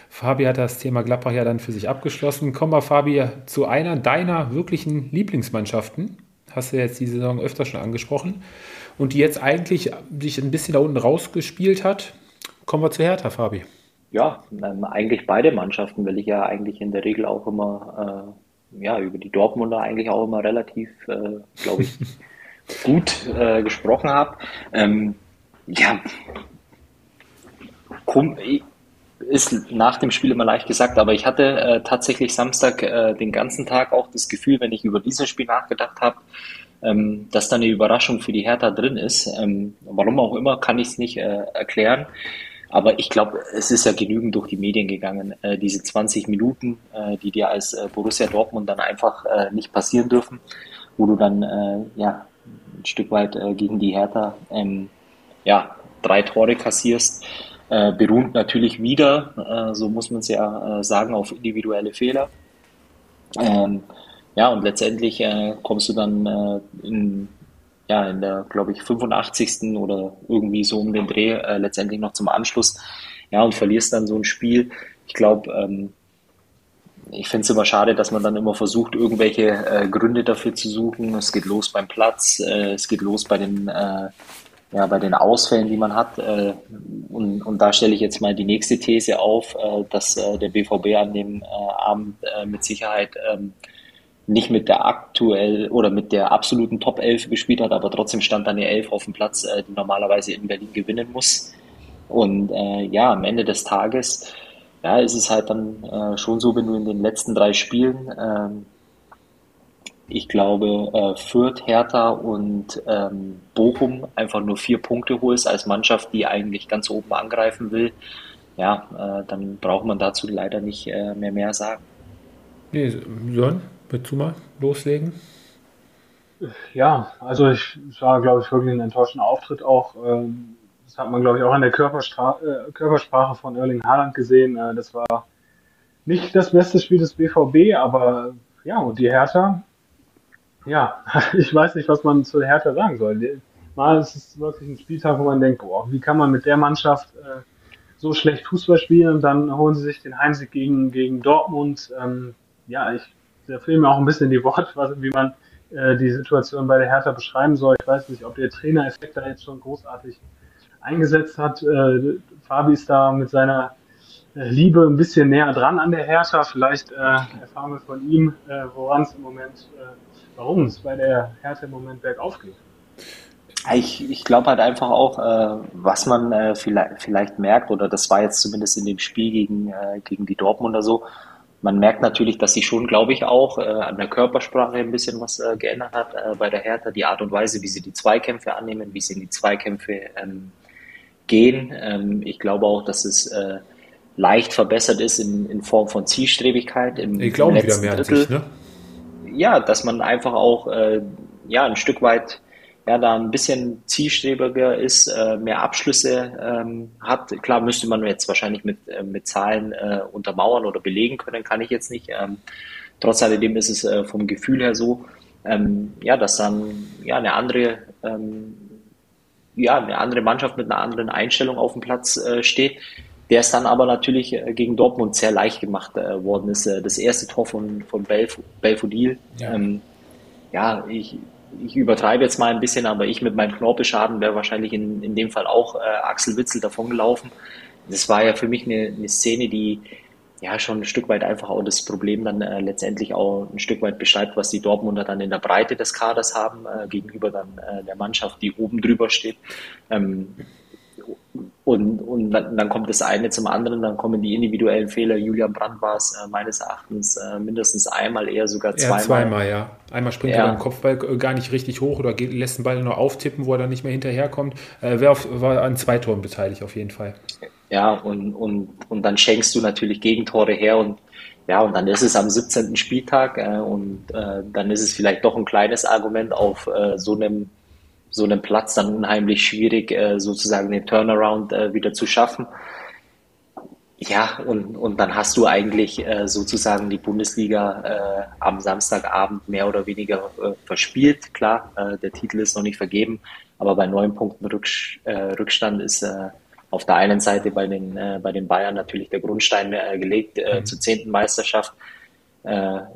Fabi hat das Thema Gladbach ja dann für sich abgeschlossen. Kommen wir, Fabi, zu einer deiner wirklichen Lieblingsmannschaften. Hast du jetzt die Saison öfter schon angesprochen. Und die jetzt eigentlich sich ein bisschen da unten rausgespielt hat. Kommen wir zu Hertha, Fabi. Ja, ähm, eigentlich beide Mannschaften, weil ich ja eigentlich in der Regel auch immer äh, ja, über die Dortmunder eigentlich auch immer relativ, äh, glaube ich, gut äh, gesprochen habe. Ähm, ja, komm, ist nach dem Spiel immer leicht gesagt, aber ich hatte äh, tatsächlich Samstag äh, den ganzen Tag auch das Gefühl, wenn ich über dieses Spiel nachgedacht habe, ähm, dass da eine Überraschung für die Hertha drin ist. Ähm, warum auch immer, kann ich es nicht äh, erklären. Aber ich glaube, es ist ja genügend durch die Medien gegangen. Äh, diese 20 Minuten, äh, die dir als äh, Borussia Dortmund dann einfach nicht passieren dürfen, wo du dann ja, ein Stück weit gegen die Hertha ähm, ja, drei Tore kassierst, äh, beruht natürlich wieder, äh, so muss man es ja äh, sagen, auf individuelle Fehler. Ähm, ja, und letztendlich äh, kommst du dann äh, in ja, in der, glaube ich, 85. oder irgendwie so um den Dreh äh, letztendlich noch zum Anschluss. Ja, und verlierst dann so ein Spiel. Ich glaube, ähm, ich finde es immer schade, dass man dann immer versucht, irgendwelche äh, Gründe dafür zu suchen. Es geht los beim Platz, äh, es geht los bei den, äh, ja, bei den Ausfällen, die man hat. Äh, und, und da stelle ich jetzt mal die nächste These auf, äh, dass äh, der BVB an dem Abend mit Sicherheit ähm, nicht mit der aktuell oder mit der absoluten Top 11 gespielt hat, aber trotzdem stand da eine 11 auf dem Platz, äh, die normalerweise in Berlin gewinnen muss. Und äh, ja, am Ende des Tages ja, ist es halt dann äh, schon so, wenn du in den letzten drei Spielen, ähm, ich glaube, äh, Fürth, Hertha und ähm, Bochum einfach nur vier Punkte holst als Mannschaft, die eigentlich ganz oben angreifen will, ja, äh, dann braucht man dazu leider nicht äh, mehr mehr sagen. Nee, Sören? Willst du mal loslegen? Ja, also ich, es war, glaube ich, wirklich ein enttäuschender Auftritt auch. Ähm, das hat man, glaube ich, auch an der Körperstra äh, Körpersprache von Erling Haaland gesehen. Äh, das war nicht das beste Spiel des BVB, aber ja, und die Hertha, ja, ich weiß nicht, was man zu Hertha sagen soll. Mal ist es wirklich ein Spieltag, wo man denkt, boah, wie kann man mit der Mannschaft äh, so schlecht Fußball spielen und dann holen sie sich den Heimsieg gegen, gegen Dortmund. Ähm, ja, ich der Film auch ein bisschen die Worte, wie man äh, die Situation bei der Hertha beschreiben soll. Ich weiß nicht, ob der Trainereffekt da jetzt schon großartig eingesetzt hat. Äh, Fabi ist da mit seiner äh, Liebe ein bisschen näher dran an der Hertha. Vielleicht äh, erfahren wir von ihm, äh, woran es im Moment, äh, warum es bei der Hertha im Moment bergauf geht. Ich, ich glaube halt einfach auch, äh, was man äh, vielleicht, vielleicht merkt, oder das war jetzt zumindest in dem Spiel gegen, äh, gegen die Dortmunder so, man merkt natürlich, dass sich schon, glaube ich, auch äh, an der Körpersprache ein bisschen was äh, geändert hat äh, bei der Hertha. Die Art und Weise, wie sie die Zweikämpfe annehmen, wie sie in die Zweikämpfe ähm, gehen. Ähm, ich glaube auch, dass es äh, leicht verbessert ist in, in Form von Zielstrebigkeit. Im, ich glaube wieder mehr Drittel. Sich, ne? Ja, dass man einfach auch äh, ja, ein Stück weit ja, da ein bisschen zielstrebiger ist, äh, mehr Abschlüsse ähm, hat. Klar müsste man jetzt wahrscheinlich mit, äh, mit Zahlen äh, untermauern oder belegen können, kann ich jetzt nicht. Ähm, trotz alledem ist es äh, vom Gefühl her so, ähm, ja, dass dann ja eine andere ähm, ja, eine andere Mannschaft mit einer anderen Einstellung auf dem Platz äh, steht, der es dann aber natürlich äh, gegen Dortmund sehr leicht gemacht äh, worden ist. Äh, das erste Tor von, von Belf Belfodil, ja. Ähm, ja, ich, ich übertreibe jetzt mal ein bisschen, aber ich mit meinem Knorpelschaden wäre wahrscheinlich in, in dem Fall auch äh, Axel Witzel davongelaufen. Das war ja für mich eine, eine Szene, die ja schon ein Stück weit einfach auch das Problem dann äh, letztendlich auch ein Stück weit beschreibt, was die Dortmunder dann in der Breite des Kaders haben, äh, gegenüber dann der Mannschaft, die oben drüber steht. Ähm, und, und dann, kommt das eine zum anderen, dann kommen die individuellen Fehler. Julian Brandt war es äh, meines Erachtens äh, mindestens einmal, eher sogar zweimal. Ja, zweimal, ja. Einmal springt ja. er beim Kopfball äh, gar nicht richtig hoch oder geht, lässt den Ball nur auftippen, wo er dann nicht mehr hinterherkommt. Äh, wer auf, war an zwei Toren beteiligt, auf jeden Fall. Ja, und, und, und dann schenkst du natürlich Gegentore her und ja, und dann ist es am 17. Spieltag äh, und äh, dann ist es vielleicht doch ein kleines Argument auf so einem so einem Platz dann unheimlich schwierig, äh, sozusagen den Turnaround äh, wieder zu schaffen. Ja, und, und dann hast du eigentlich äh, sozusagen die Bundesliga am Samstagabend mehr oder weniger verspielt. Klar, der Titel ist noch nicht vergeben, aber bei neun Punkten Rücks Rückstand ist auf der einen Seite bei den, bei den Bayern natürlich der Grundstein gelegt mhm. zur zehnten Meisterschaft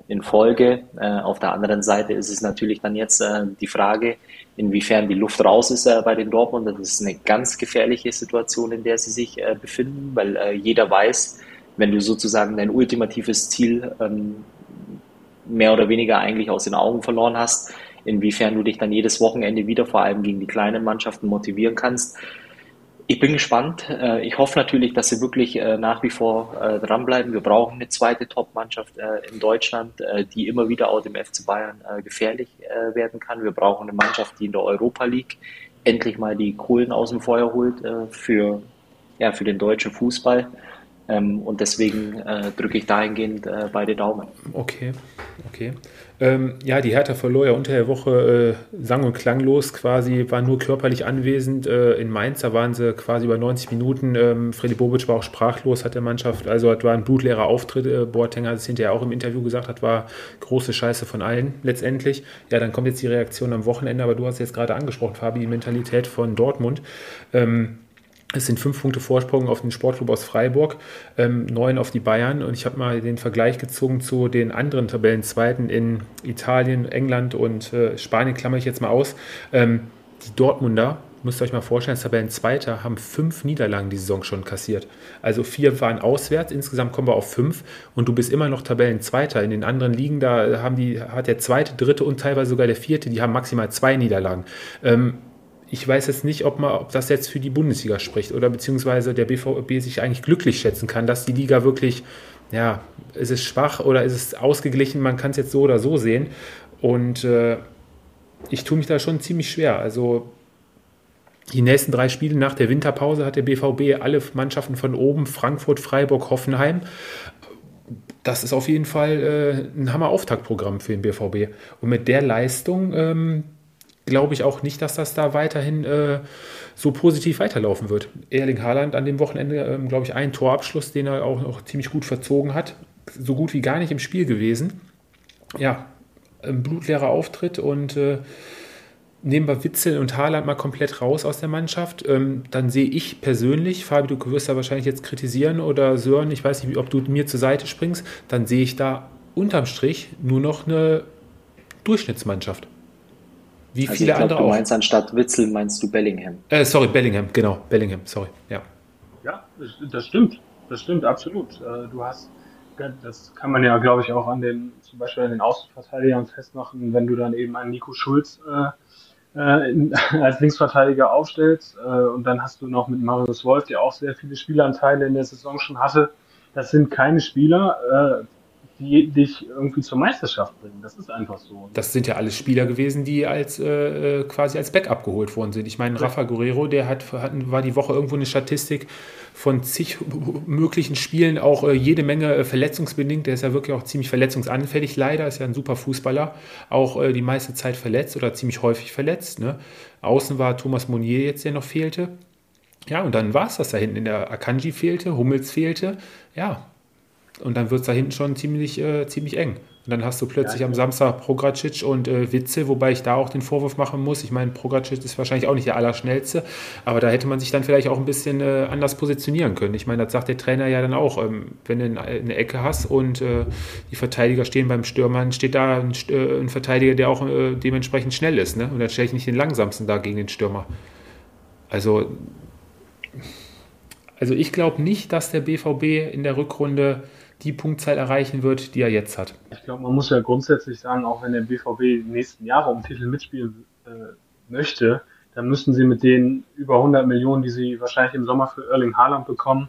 in Folge. Auf der anderen Seite ist es natürlich dann jetzt die Frage, inwiefern die Luft raus ist äh, bei den Dortmund. Das ist eine ganz gefährliche Situation, in der sie sich äh, befinden, weil äh, jeder weiß, wenn du sozusagen dein ultimatives Ziel ähm, mehr oder weniger eigentlich aus den Augen verloren hast, inwiefern du dich dann jedes Wochenende wieder vor allem gegen die kleinen Mannschaften motivieren kannst. Ich bin gespannt. Äh, ich hoffe natürlich, dass sie wirklich äh, nach wie vor äh, dranbleiben. Wir brauchen eine zweite Top-Mannschaft in Deutschland, die immer wieder auch dem FC Bayern gefährlich werden kann. Wir brauchen eine Mannschaft, die in der Europa League endlich mal die Kohlen aus dem Feuer holt für, ja, für den deutschen Fußball. Ähm, und deswegen drücke ich dahingehend beide Daumen. Okay, okay. Ähm, ja, die Hertha verlor ja unter der Woche äh, sang- und klanglos quasi, war nur körperlich anwesend. Äh, in Mainz, da waren sie quasi über 90 Minuten. Ähm, Freddy Bobic war auch sprachlos, hat der Mannschaft, also das war ein blutleerer Auftritt. Äh, Boateng hat es hinterher auch im Interview gesagt, hat war große Scheiße von allen letztendlich. Ja, dann kommt jetzt die Reaktion am Wochenende, aber du hast jetzt gerade angesprochen, Fabi, die Mentalität von Dortmund. Ähm, es sind fünf Punkte Vorsprung auf den Sportclub aus Freiburg, ähm, neun auf die Bayern. Und ich habe mal den Vergleich gezogen zu den anderen Tabellenzweiten in Italien, England und äh, Spanien, klammer ich jetzt mal aus. Ähm, die Dortmunder, müsst ihr euch mal vorstellen, als Tabellenzweiter, haben fünf Niederlagen die Saison schon kassiert. Also vier waren auswärts, insgesamt kommen wir auf fünf und du bist immer noch Tabellenzweiter. In den anderen Ligen, da haben die, hat der zweite, dritte und teilweise sogar der vierte, die haben maximal zwei Niederlagen. Ähm, ich weiß jetzt nicht, ob, man, ob das jetzt für die Bundesliga spricht oder beziehungsweise der BVB sich eigentlich glücklich schätzen kann, dass die Liga wirklich, ja, ist es schwach oder ist es ausgeglichen, man kann es jetzt so oder so sehen. Und äh, ich tue mich da schon ziemlich schwer. Also die nächsten drei Spiele nach der Winterpause hat der BVB alle Mannschaften von oben, Frankfurt, Freiburg, Hoffenheim. Das ist auf jeden Fall äh, ein Hammer-Auftaktprogramm für den BVB. Und mit der Leistung ähm, glaube ich auch nicht, dass das da weiterhin äh, so positiv weiterlaufen wird. Erling Haaland an dem Wochenende, ähm, glaube ich, ein Torabschluss, den er auch noch ziemlich gut verzogen hat. So gut wie gar nicht im Spiel gewesen. Ja, ein blutleerer Auftritt und äh, nehmen wir Witzel und Haaland mal komplett raus aus der Mannschaft, ähm, dann sehe ich persönlich, Fabi, du wirst ja wahrscheinlich jetzt kritisieren oder Sören, ich weiß nicht, ob du mir zur Seite springst, dann sehe ich da unterm Strich nur noch eine Durchschnittsmannschaft. Wie also viele ich glaub, andere du auch. meinst anstatt Witzel meinst du Bellingham. Äh, sorry, Bellingham, genau, Bellingham, sorry, ja. Ja, das stimmt, das stimmt absolut. Äh, du hast, das kann man ja, glaube ich, auch an den, zum Beispiel an den Außenverteidigern festmachen, wenn du dann eben einen Nico Schulz äh, äh, als Linksverteidiger aufstellst äh, und dann hast du noch mit Marius Wolf, der auch sehr viele Spielanteile in der Saison schon hatte. Das sind keine Spieler, äh, die dich irgendwie zur Meisterschaft bringen. Das ist einfach so. Das sind ja alles Spieler gewesen, die als äh, quasi als Backup geholt worden sind. Ich meine, Rafa Guerrero, der hat, hat, war die Woche irgendwo eine Statistik von zig möglichen Spielen, auch äh, jede Menge äh, verletzungsbedingt. Der ist ja wirklich auch ziemlich verletzungsanfällig. Leider ist ja ein super Fußballer, auch äh, die meiste Zeit verletzt oder ziemlich häufig verletzt. Ne? Außen war Thomas Monier jetzt, der noch fehlte. Ja, und dann war es das da hinten. In der Akanji fehlte, Hummels fehlte. Ja, Und dann wird es da hinten schon ziemlich, äh, ziemlich eng. Und dann hast du plötzlich ja, am Samstag Progracic und äh, Witze, wobei ich da auch den Vorwurf machen muss. Ich meine, Progracic ist wahrscheinlich auch nicht der Allerschnellste, aber da hätte man sich dann vielleicht auch ein bisschen äh, anders positionieren können. Ich meine, das sagt der Trainer ja dann auch. Ähm, wenn du eine Ecke hast und äh, die Verteidiger stehen beim Stürmer, steht da ein, äh, ein Verteidiger, der auch äh, dementsprechend schnell ist. Ne? Und dann stelle ich nicht den langsamsten da gegen den Stürmer. Also, also ich glaube nicht, dass der BVB in der Rückrunde die Punktzahl erreichen wird, die er jetzt hat. Ich glaube, man muss ja grundsätzlich sagen, auch wenn der BVB die nächsten Jahre um Titel mitspielen äh, möchte, dann müssen sie mit den über 100 Millionen, die sie wahrscheinlich im Sommer für Erling Haaland bekommen,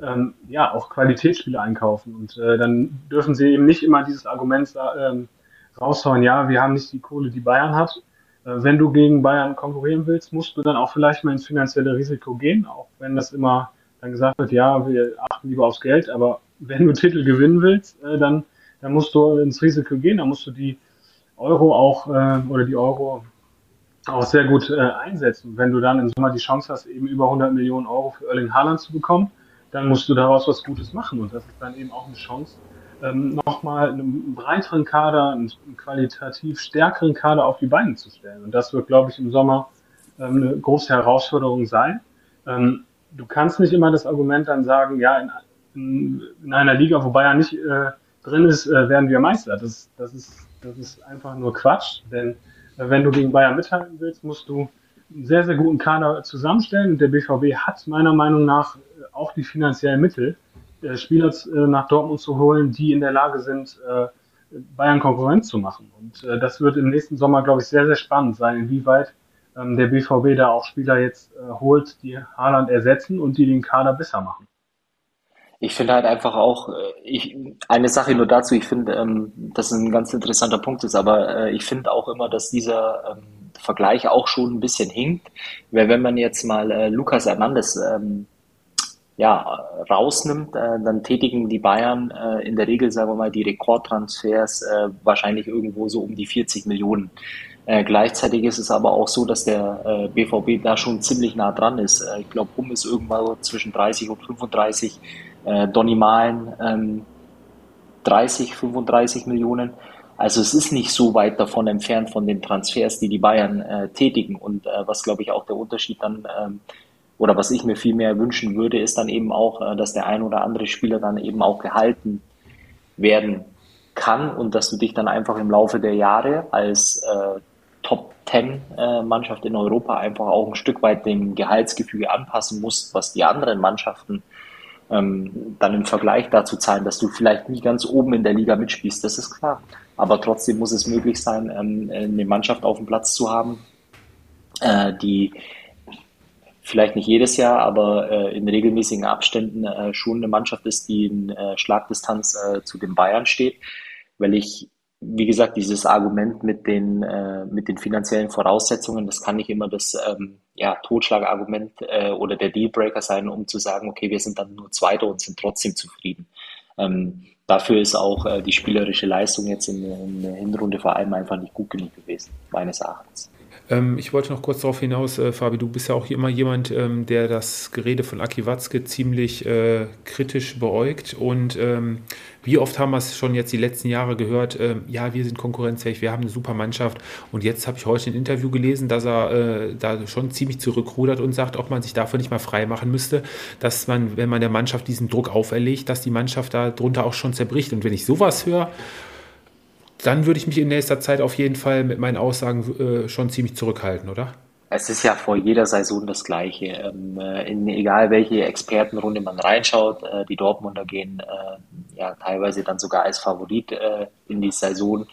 ähm, ja, auch Qualitätsspiele einkaufen. Und äh, dann dürfen sie eben nicht immer dieses Argument ähm, raushauen, ja, wir haben nicht die Kohle, die Bayern hat. Äh, wenn du gegen Bayern konkurrieren willst, musst du dann auch vielleicht mal ins finanzielle Risiko gehen, auch wenn das immer dann gesagt wird, ja, wir achten lieber aufs Geld, aber wenn du Titel gewinnen willst, äh, dann, dann musst du ins Risiko gehen, dann musst du die Euro auch äh, oder die Euro auch sehr gut äh, einsetzen. Wenn du dann im Sommer die Chance hast, eben über 100 Millionen Euro für Erling Haaland zu bekommen, dann musst du daraus was Gutes machen. Und das ist dann eben auch eine Chance, ähm, nochmal einen breiteren Kader, einen qualitativ stärkeren Kader auf die Beine zu stellen. Und das wird, glaube ich, im Sommer ähm, eine große Herausforderung sein. Ähm, du kannst nicht immer das Argument dann sagen, ja, in in, einer Liga, wo Bayern nicht äh, drin ist, äh, werden wir Meister. Das, das, ist, das ist einfach nur Quatsch, denn äh, wenn du gegen Bayern mithalten willst, musst du einen sehr, sehr guten Kader zusammenstellen. Und der BVB hat meiner Meinung nach äh, auch die finanziellen Mittel, äh, Spieler äh, nach Dortmund zu holen, die in der Lage sind, äh, Bayern Konkurrenz zu machen. Und äh, das wird im nächsten Sommer, glaube ich, sehr, sehr spannend sein, inwieweit ähm, der BVB da auch Spieler jetzt äh, holt, die Haaland ersetzen und die den Kader besser machen. Ich finde halt einfach auch, äh, ich, eine Sache nur dazu, ich finde, ähm, dass es ein ganz interessanter Punkt ist, aber äh, ich finde auch immer, dass dieser ähm, Vergleich auch schon ein bisschen hinkt, weil wenn man jetzt mal äh, Lukas Hernandez ähm, ja, rausnimmt, äh, dann tätigen die Bayern äh, in der Regel, sagen wir mal, die Rekordtransfers äh, wahrscheinlich irgendwo so um die 40 Millionen. Äh, gleichzeitig ist es aber auch so, dass der äh, BVB da schon ziemlich nah dran ist. Äh, ich glaube, Rum ist irgendwann zwischen 30 und 35 äh, Donny Malen ähm, 30, 35 Millionen. Also es ist nicht so weit davon entfernt von den Transfers, die die Bayern äh, tätigen. Und äh, was, glaube ich, auch der Unterschied dann, ähm, oder was ich mir viel mehr wünschen würde, ist dann eben auch, äh, dass der ein oder andere Spieler dann eben auch gehalten werden kann und dass du dich dann einfach im Laufe der Jahre als äh, Top 10 äh, Mannschaft in Europa einfach auch ein Stück weit dem Gehaltsgefüge anpassen musst, was die anderen Mannschaften ähm, dann im Vergleich dazu zahlen, dass du vielleicht nie ganz oben in der Liga mitspielst, das ist klar. Aber trotzdem muss es möglich sein, ähm, eine Mannschaft auf dem Platz zu haben, äh, die vielleicht nicht jedes Jahr, aber äh, in regelmäßigen Abständen äh, schon eine Mannschaft ist, die in äh, Schlagdistanz äh, zu den Bayern steht, weil ich wie gesagt, dieses Argument mit den, äh, mit den finanziellen Voraussetzungen, das kann nicht immer das ähm, ja, Totschlagargument äh, oder der Dealbreaker sein, um zu sagen, okay, wir sind dann nur Zweiter und sind trotzdem zufrieden. Ähm, dafür ist auch äh, die spielerische Leistung jetzt in, in der Hinrunde vor allem einfach nicht gut genug gewesen, meines Erachtens. Ähm, ich wollte noch kurz darauf hinaus, äh, Fabi, du bist ja auch immer jemand, ähm, der das Gerede von Aki Watzke ziemlich äh, kritisch beäugt. Und ähm, wie oft haben wir es schon jetzt die letzten Jahre gehört, äh, ja, wir sind konkurrenzfähig, wir haben eine super Mannschaft. Und jetzt habe ich heute ein Interview gelesen, dass er äh, da schon ziemlich zurückrudert und sagt, ob man sich dafür nicht mal frei machen müsste, dass man, wenn man der Mannschaft diesen Druck auferlegt, dass die Mannschaft darunter auch schon zerbricht. Und wenn ich sowas höre, dann würde ich mich in nächster Zeit auf jeden Fall mit meinen Aussagen äh, schon ziemlich zurückhalten, oder? Es ist ja vor jeder Saison das Gleiche. Ähm, äh, in egal welche Expertenrunde man reinschaut, äh, die Dortmunder gehen äh, ja teilweise dann sogar als Favorit äh, in die Saison,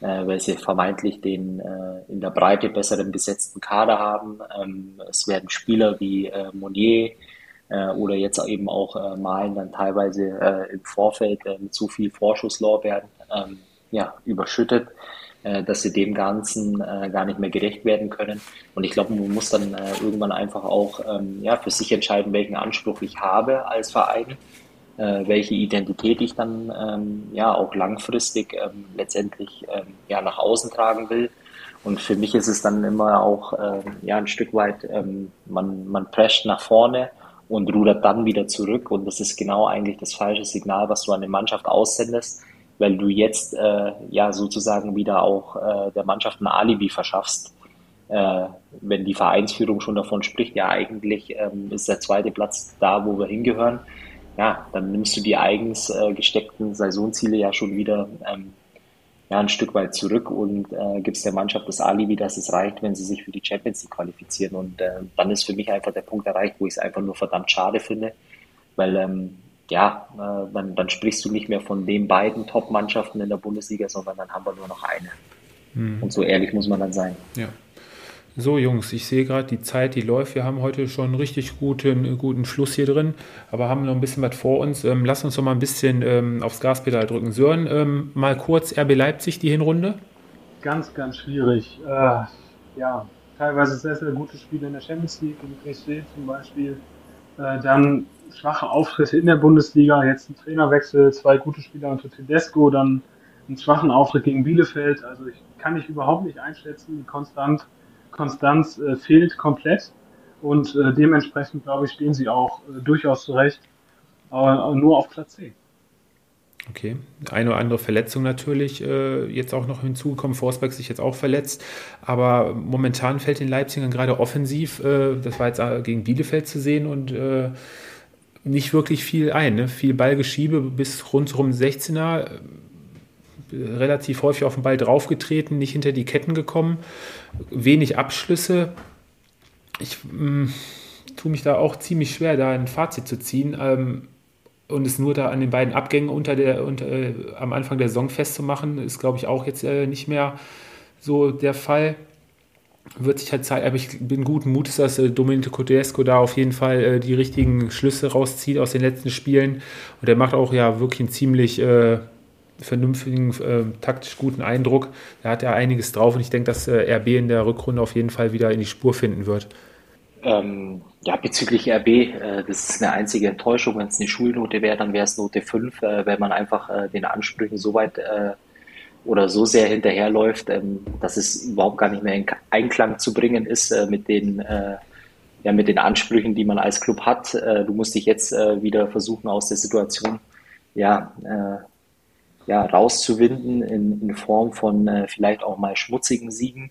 äh, weil sie vermeintlich den in der Breite besseren besetzten Kader haben. Ähm, es werden Spieler wie Monier oder jetzt eben auch Malen dann teilweise im Vorfeld mit zu viel Vorschusslorbeeren ähm, ja, überschüttet, äh, dass sie dem Ganzen äh, gar nicht mehr gerecht werden können. Und ich glaube, man muss dann äh, irgendwann einfach auch ähm, ja, für sich entscheiden, welchen Anspruch ich habe als Verein, äh, welche Identität ich dann ähm, ja auch langfristig ähm, letztendlich ja, nach außen tragen will. Und für mich ist es dann immer auch ja, ein Stück weit, man, man prescht nach vorne und rudert dann wieder zurück. Und das ist genau eigentlich das falsche Signal, was du an die Mannschaft aussendest, weil du jetzt äh, ja sozusagen wieder auch äh, der Mannschaft ein Alibi verschaffst. Äh, wenn die Vereinsführung schon davon spricht, ja eigentlich ähm, ist der zweite Platz da, wo wir hingehören, ja, dann nimmst du die eigens äh, gesteckten Saisonziele ja schon wieder ähm, ja, ein Stück weit zurück und äh, gibst der Mannschaft das Alibi, dass es reicht, wenn sie sich für die Champions League qualifizieren. Und äh, dann ist für mich einfach der Punkt erreicht, wo ich es einfach nur verdammt schade finde, weil ähm, ja, äh, dann, dann sprichst du nicht mehr von den beiden Top-Mannschaften in der Bundesliga, sondern dann haben wir nur noch eine. Mhm. Und so ehrlich muss man dann sein. Ja. So, Jungs, ich sehe gerade die Zeit, die läuft. Wir haben heute schon einen richtig guten, guten Schluss hier drin, aber haben noch ein bisschen was vor uns. Ähm, lass uns doch mal ein bisschen ähm, aufs Gaspedal drücken. Sören, ähm, mal kurz RB Leipzig, die Hinrunde. Ganz, ganz schwierig. Äh, ja, teilweise sehr, sehr gute Spiele in der Champions League, in PSG zum Beispiel. Äh, dann schwache Auftritte in der Bundesliga, jetzt ein Trainerwechsel, zwei gute Spieler unter Tedesco, dann einen schwachen Auftritt gegen Bielefeld. Also ich kann ich überhaupt nicht einschätzen, wie konstant Konstanz äh, fehlt komplett und äh, dementsprechend, glaube ich, stehen sie auch äh, durchaus zurecht, aber nur auf Platz 10. Okay, eine oder andere Verletzung natürlich äh, jetzt auch noch hinzugekommen. Forsberg sich jetzt auch verletzt, aber momentan fällt den Leipzigern gerade offensiv, äh, das war jetzt äh, gegen Bielefeld zu sehen und äh, nicht wirklich viel ein. Ne? Viel Ballgeschiebe bis rundherum 16er, relativ häufig auf den Ball draufgetreten, nicht hinter die Ketten gekommen, wenig Abschlüsse. Ich mh, mm, tue mich da auch ziemlich schwer, da ein Fazit zu ziehen ähm, und es nur da an den beiden Abgängen unter der, unter, äh, am Anfang der Saison festzumachen, ist, glaube ich, auch jetzt äh, nicht mehr so der Fall. Wird sich halt zeigen, aber ich bin guten Mutes, dass äh, Domenico Tedesco da auf jeden Fall äh, die richtigen Schlüsse rauszieht aus den letzten Spielen. Und er macht auch ja wirklich einen ziemlich äh, vernünftigen, äh, taktisch guten Eindruck. Da hat er einiges drauf und ich denke, dass äh, RB in der Rückrunde auf jeden Fall wieder in die Spur finden wird. Ähm, ja, bezüglich RB, äh, das ist eine einzige Enttäuschung. Wenn es eine Schulnote wäre, dann wäre es Note 5, äh, wenn man einfach äh, den Ansprüchen so weit äh, oder so sehr hinterherläuft, ähm, dass es überhaupt gar nicht mehr in Einklang zu bringen ist mit den ja, mit den Ansprüchen, die man als Club hat. du musst dich jetzt wieder versuchen, aus der Situation ja, ja, rauszuwinden in, in Form von äh, vielleicht auch mal schmutzigen Siegen.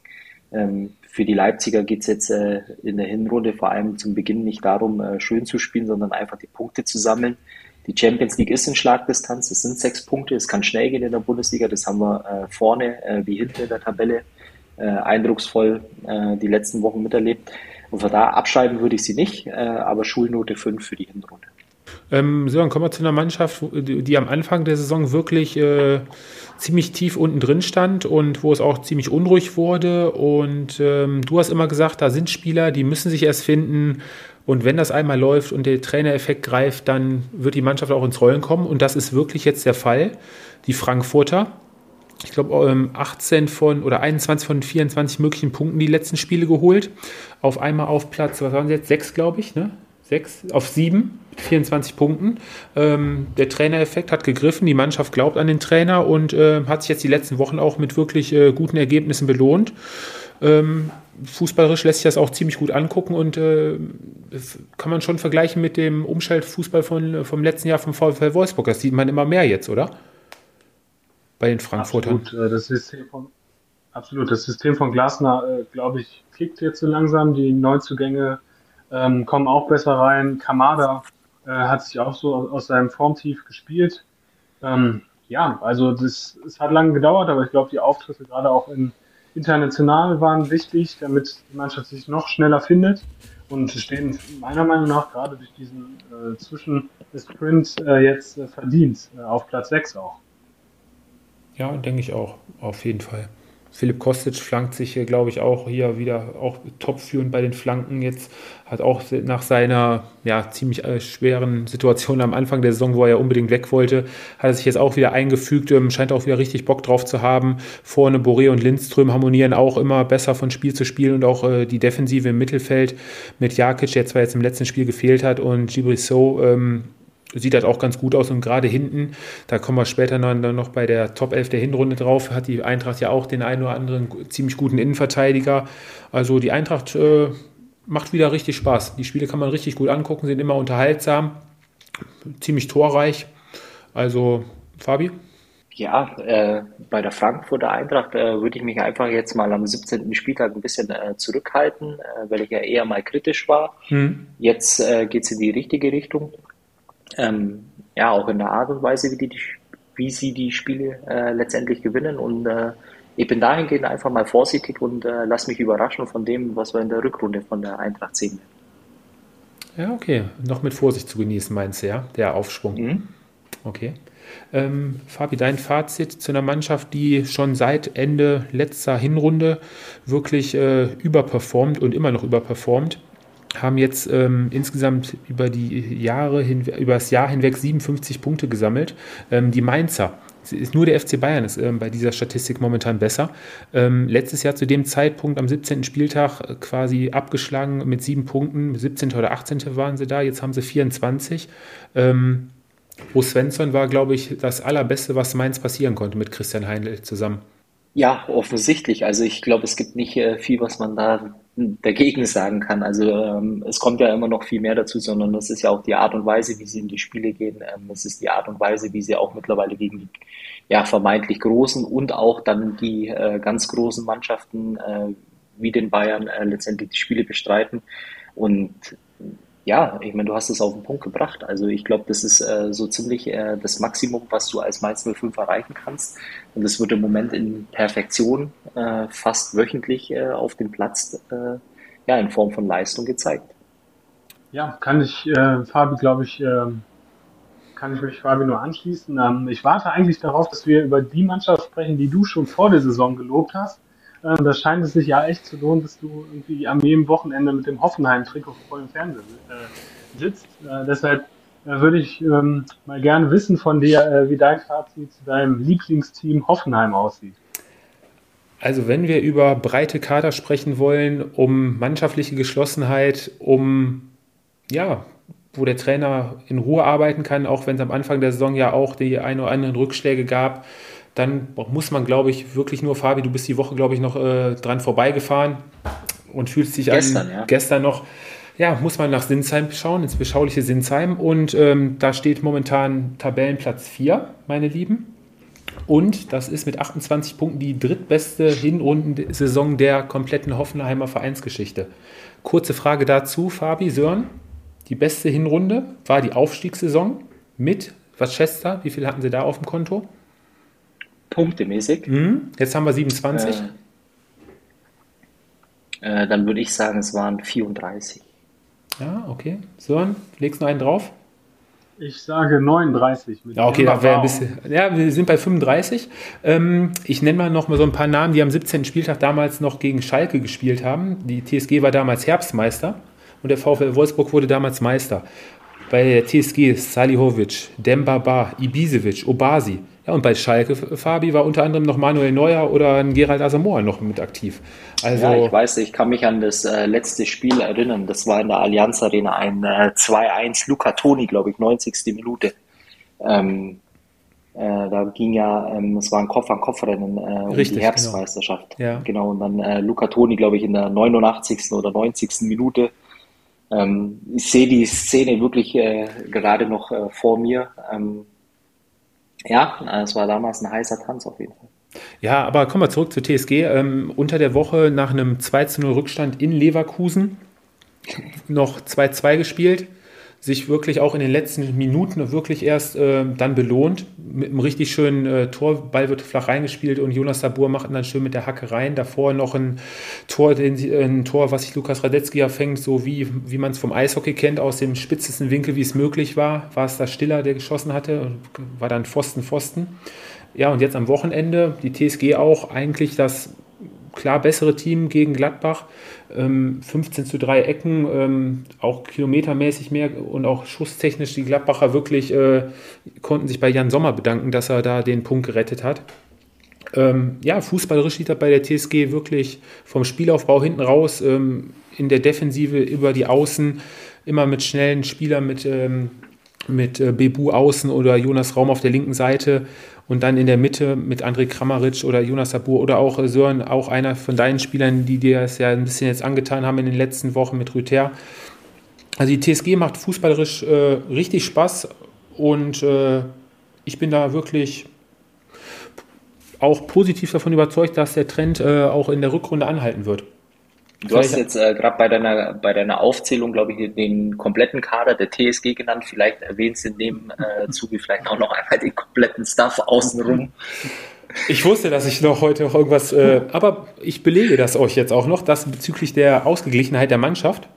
Ähm, für die Leipziger geht es jetzt äh, in der Hinrunde vor allem zum Beginn nicht darum, äh, schön zu spielen, sondern einfach die Punkte zu sammeln. Die Champions League ist in Schlagdistanz, es sind sechs Punkte, es kann schnell gehen in der Bundesliga, das haben wir äh, vorne äh, wie hinten in der Tabelle äh, eindrucksvoll äh, die letzten Wochen miterlebt. Und von da abschreiben würde ich sie nicht, äh, aber Schulnote 5 für die Hinrunde. Ähm, so, dann kommen wir zu einer Mannschaft, die, die am Anfang der Saison wirklich äh, ziemlich tief unten drin stand und wo es auch ziemlich unruhig wurde. Und ähm, du hast immer gesagt, da sind Spieler, die müssen sich erst finden. Und wenn das einmal läuft und der Trainereffekt greift, dann wird die Mannschaft auch ins Rollen kommen. Und das ist wirklich jetzt der Fall. Die Frankfurter, ich glaube, 18 von oder 21 von 24 möglichen Punkten die letzten Spiele geholt. Auf einmal auf Platz, was waren sie jetzt? Sechs, glaube ich, ne? Sechs auf sieben 24 Punkten. Ähm, der Trainereffekt hat gegriffen, die Mannschaft glaubt an den Trainer und äh, hat sich jetzt die letzten Wochen auch mit wirklich äh, guten Ergebnissen belohnt. Ähm, fußballerisch lässt sich das auch ziemlich gut angucken und äh, kann man schon vergleichen mit dem Umschaltfußball von, vom letzten Jahr vom VfL Wolfsburg. Das sieht man immer mehr jetzt, oder? Bei den Frankfurtern. Absolut, äh, das System von, absolut. Das System von Glasner, äh, glaube ich, klickt jetzt so langsam. Die Neuzugänge ähm, kommen auch besser rein. Kamada äh, hat sich auch so aus seinem Formtief gespielt. Ähm, ja, also das, es hat lange gedauert, aber ich glaube, die Auftritte gerade auch in, international waren wichtig, damit die Mannschaft sich noch schneller findet und stehen meiner Meinung nach gerade durch diesen äh, Zwischensprint äh, jetzt äh, verdient äh, auf Platz 6 auch. Ja, denke ich auch, auf jeden Fall. Philipp Kostic flankt sich hier, glaube ich, auch hier wieder auch topführend bei den Flanken jetzt. Hat auch nach seiner ja, ziemlich äh, schweren Situation am Anfang der Saison, wo er ja unbedingt weg wollte, hat er sich jetzt auch wieder eingefügt, ähm, scheint auch wieder richtig Bock drauf zu haben. Vorne Boré und Lindström harmonieren auch immer besser von Spiel zu Spiel und auch äh, die Defensive im Mittelfeld mit Jakic, der zwar jetzt im letzten Spiel gefehlt hat, und Gibrisso ähm, sieht halt auch ganz gut aus und gerade hinten, da kommen wir später dann noch bei der Top 11 der Hinrunde drauf, hat die Eintracht ja auch den einen oder anderen ziemlich guten Innenverteidiger. Also die Eintracht äh, macht wieder richtig Spaß. Die Spiele kann man richtig gut angucken, sind immer unterhaltsam, ziemlich torreich. Also, Fabi? Ja, äh, bei der Frankfurter Eintracht äh, würde ich mich einfach jetzt mal am 17. Spieltag ein bisschen äh, zurückhalten, äh, weil ich ja eher mal kritisch war. Hm. Jetzt äh, geht es in die richtige Richtung. Ähm, ja, auch in der Art und Weise, wie, die, wie sie die Spiele äh, letztendlich gewinnen. Und ich bin dahingehend einfach mal vorsichtig und lass mich überraschen von dem, was wir in der Rückrunde von der Eintracht sehen. Ja, okay. Noch mit Vorsicht zu genießen, meinst du, ja? Der Aufschwung. Mhm. Okay. Ähm, Fabi, dein Fazit zu einer Mannschaft, die schon seit Ende letzter Hinrunde wirklich äh, überperformt und immer noch überperformt, haben jetzt ähm, insgesamt über die Jahre hin, über das Jahr hinweg 57 Punkte gesammelt. Ähm, die Mainzer ist nur der FC Bayern ist ähm, bei dieser Statistik momentan besser. Ähm, letztes Jahr zu dem Zeitpunkt am 17. Spieltag äh, quasi abgeschlagen mit sieben Punkten. 17. oder 18. waren sie da, jetzt haben sie 24. Ähm, Bo Svensson war, glaube ich, das Allerbeste, was Mainz passieren konnte mit Christian Heinl zusammen. Ja, offensichtlich. Also ich glaube, es gibt nicht äh, viel, was man da dagegen sagen kann. Also ähm, es kommt ja immer noch viel mehr dazu, sondern das ist ja auch die Art und Weise, wie sie in die Spiele gehen. Ähm, es ist die Art und Weise, wie sie auch mittlerweile gegen die ja, vermeintlich großen und auch dann die äh, ganz großen Mannschaften äh, wie den Bayern äh, letztendlich die Spiele bestreiten. Und ja, ich meine, du hast es auf den Punkt gebracht. Also ich glaube, das ist äh, so ziemlich äh, das Maximum, was du als Mainz 05 erreichen kannst. Und das wird im Moment in Perfektion äh, fast wöchentlich äh, auf dem Platz äh, ja, in Form von Leistung gezeigt. Ja, kann ich, äh, Fabi, glaube ich, äh, kann ich mich Fabi nur anschließen. Ähm, ich warte eigentlich darauf, dass wir über die Mannschaft sprechen, die du schon vor der Saison gelobt hast. Äh, da scheint es sich ja echt zu lohnen, dass du irgendwie am jedem Wochenende mit dem Hoffenheim-Trikot vor dem Fernsehen äh, sitzt. Äh, deshalb äh, würde ich ähm, mal gerne wissen von dir, äh, wie dein Fazit zu deinem Lieblingsteam Hoffenheim aussieht. Also wenn wir über breite Kader sprechen wollen, um mannschaftliche Geschlossenheit, um ja, wo der Trainer in Ruhe arbeiten kann, auch wenn es am Anfang der Saison ja auch die ein oder anderen Rückschläge gab, dann muss man, glaube ich, wirklich nur, Fabi, du bist die Woche, glaube ich, noch äh, dran vorbeigefahren und fühlst dich gestern, an, ja. gestern noch, ja, muss man nach Sinsheim schauen, ins beschauliche Sinsheim und ähm, da steht momentan Tabellenplatz 4, meine Lieben. Und das ist mit 28 Punkten die drittbeste Hinrundensaison der kompletten Hoffenheimer Vereinsgeschichte. Kurze Frage dazu, Fabi, Sören. Die beste Hinrunde war die Aufstiegssaison mit Waschester. Wie viel hatten Sie da auf dem Konto? Punktemäßig. Mhm. Jetzt haben wir 27. Äh, äh, dann würde ich sagen, es waren 34. Ja, okay. Sören, legst du noch einen drauf? Ich sage 39. ja, okay, da wäre ein bisschen. Ja, wir sind bei 35. Ähm, ich nenne mal noch mal so ein paar Namen, die am 17. Spieltag damals noch gegen Schalke gespielt haben. Die TSG war damals Herbstmeister und der VfL Wolfsburg wurde damals Meister. Bei der TSG Salihovic, Dembaba, Ibisevic, Obasi, ja, und bei Schalke, Fabi, war unter anderem noch Manuel Neuer oder ein Gerald Asamoah noch mit aktiv. Also, ja, ich weiß, ich kann mich an das äh, letzte Spiel erinnern. Das war in der Allianz Arena ein äh, 2-1 Luca Toni, glaube ich, 90. Minute. Ähm, äh, da ging ja, ähm, es war ein Kopf-an-Kopf-Rennen äh, um Richtig, die genau. Herbstmeisterschaft. Genau. Ja. genau, und dann äh, Luca Toni, glaube ich, in der 89. oder 90. Minute. Ähm, ich sehe die Szene wirklich äh, gerade noch äh, vor mir. Ähm, ja, es war damals ein heißer Tanz auf jeden Fall. Ja, aber kommen wir zurück zur TSG. Ähm, unter der Woche nach einem 2-0 Rückstand in Leverkusen noch 2-2 gespielt sich wirklich auch in den letzten Minuten wirklich erst äh, dann belohnt. Mit einem richtig schönen äh, Tor. Ball wird flach reingespielt und Jonas Sabur macht dann schön mit der Hacke rein. Davor noch ein Tor, den, ein Tor was sich Lukas Radetzky erfängt, so wie, wie man es vom Eishockey kennt, aus dem spitzesten Winkel, wie es möglich war. War es da Stiller, der geschossen hatte, war dann Pfosten, Pfosten. Ja, und jetzt am Wochenende die TSG auch eigentlich das klar bessere Team gegen Gladbach. Ähm, 15 zu 3 Ecken, ähm, auch kilometermäßig mehr und auch schusstechnisch. Die Gladbacher wirklich äh, konnten sich bei Jan Sommer bedanken, dass er da den Punkt gerettet hat. Ähm, ja, fußballerisch sieht er bei der TSG wirklich vom Spielaufbau hinten raus, ähm, in der Defensive über die Außen, immer mit schnellen Spielern, mit ähm, mit äh, Bebu außen oder Jonas Raum auf der linken Seite und dann in der Mitte mit André Kramaric oder Jonas Sabur oder auch äh, Sören, auch einer von deinen Spielern, die dir es ja ein bisschen jetzt angetan haben in den letzten Wochen mit Rüther. Also die TSG macht fußballerisch äh, richtig Spaß und äh, ich bin da wirklich auch positiv davon überzeugt, dass der Trend äh, auch in der Rückrunde anhalten wird. Du Vielleicht hast jetzt äh, gerade bei deiner, bei deiner Aufzählung, glaube ich, den kompletten Kader der TSG genannt. Vielleicht erwähnst du in dem äh, Zuge vielleicht auch noch einmal den kompletten Stuff außenrum. Ich wusste, dass ich noch heute noch irgendwas, äh, aber ich belege das euch jetzt auch noch, das bezüglich der Ausgeglichenheit der Mannschaft.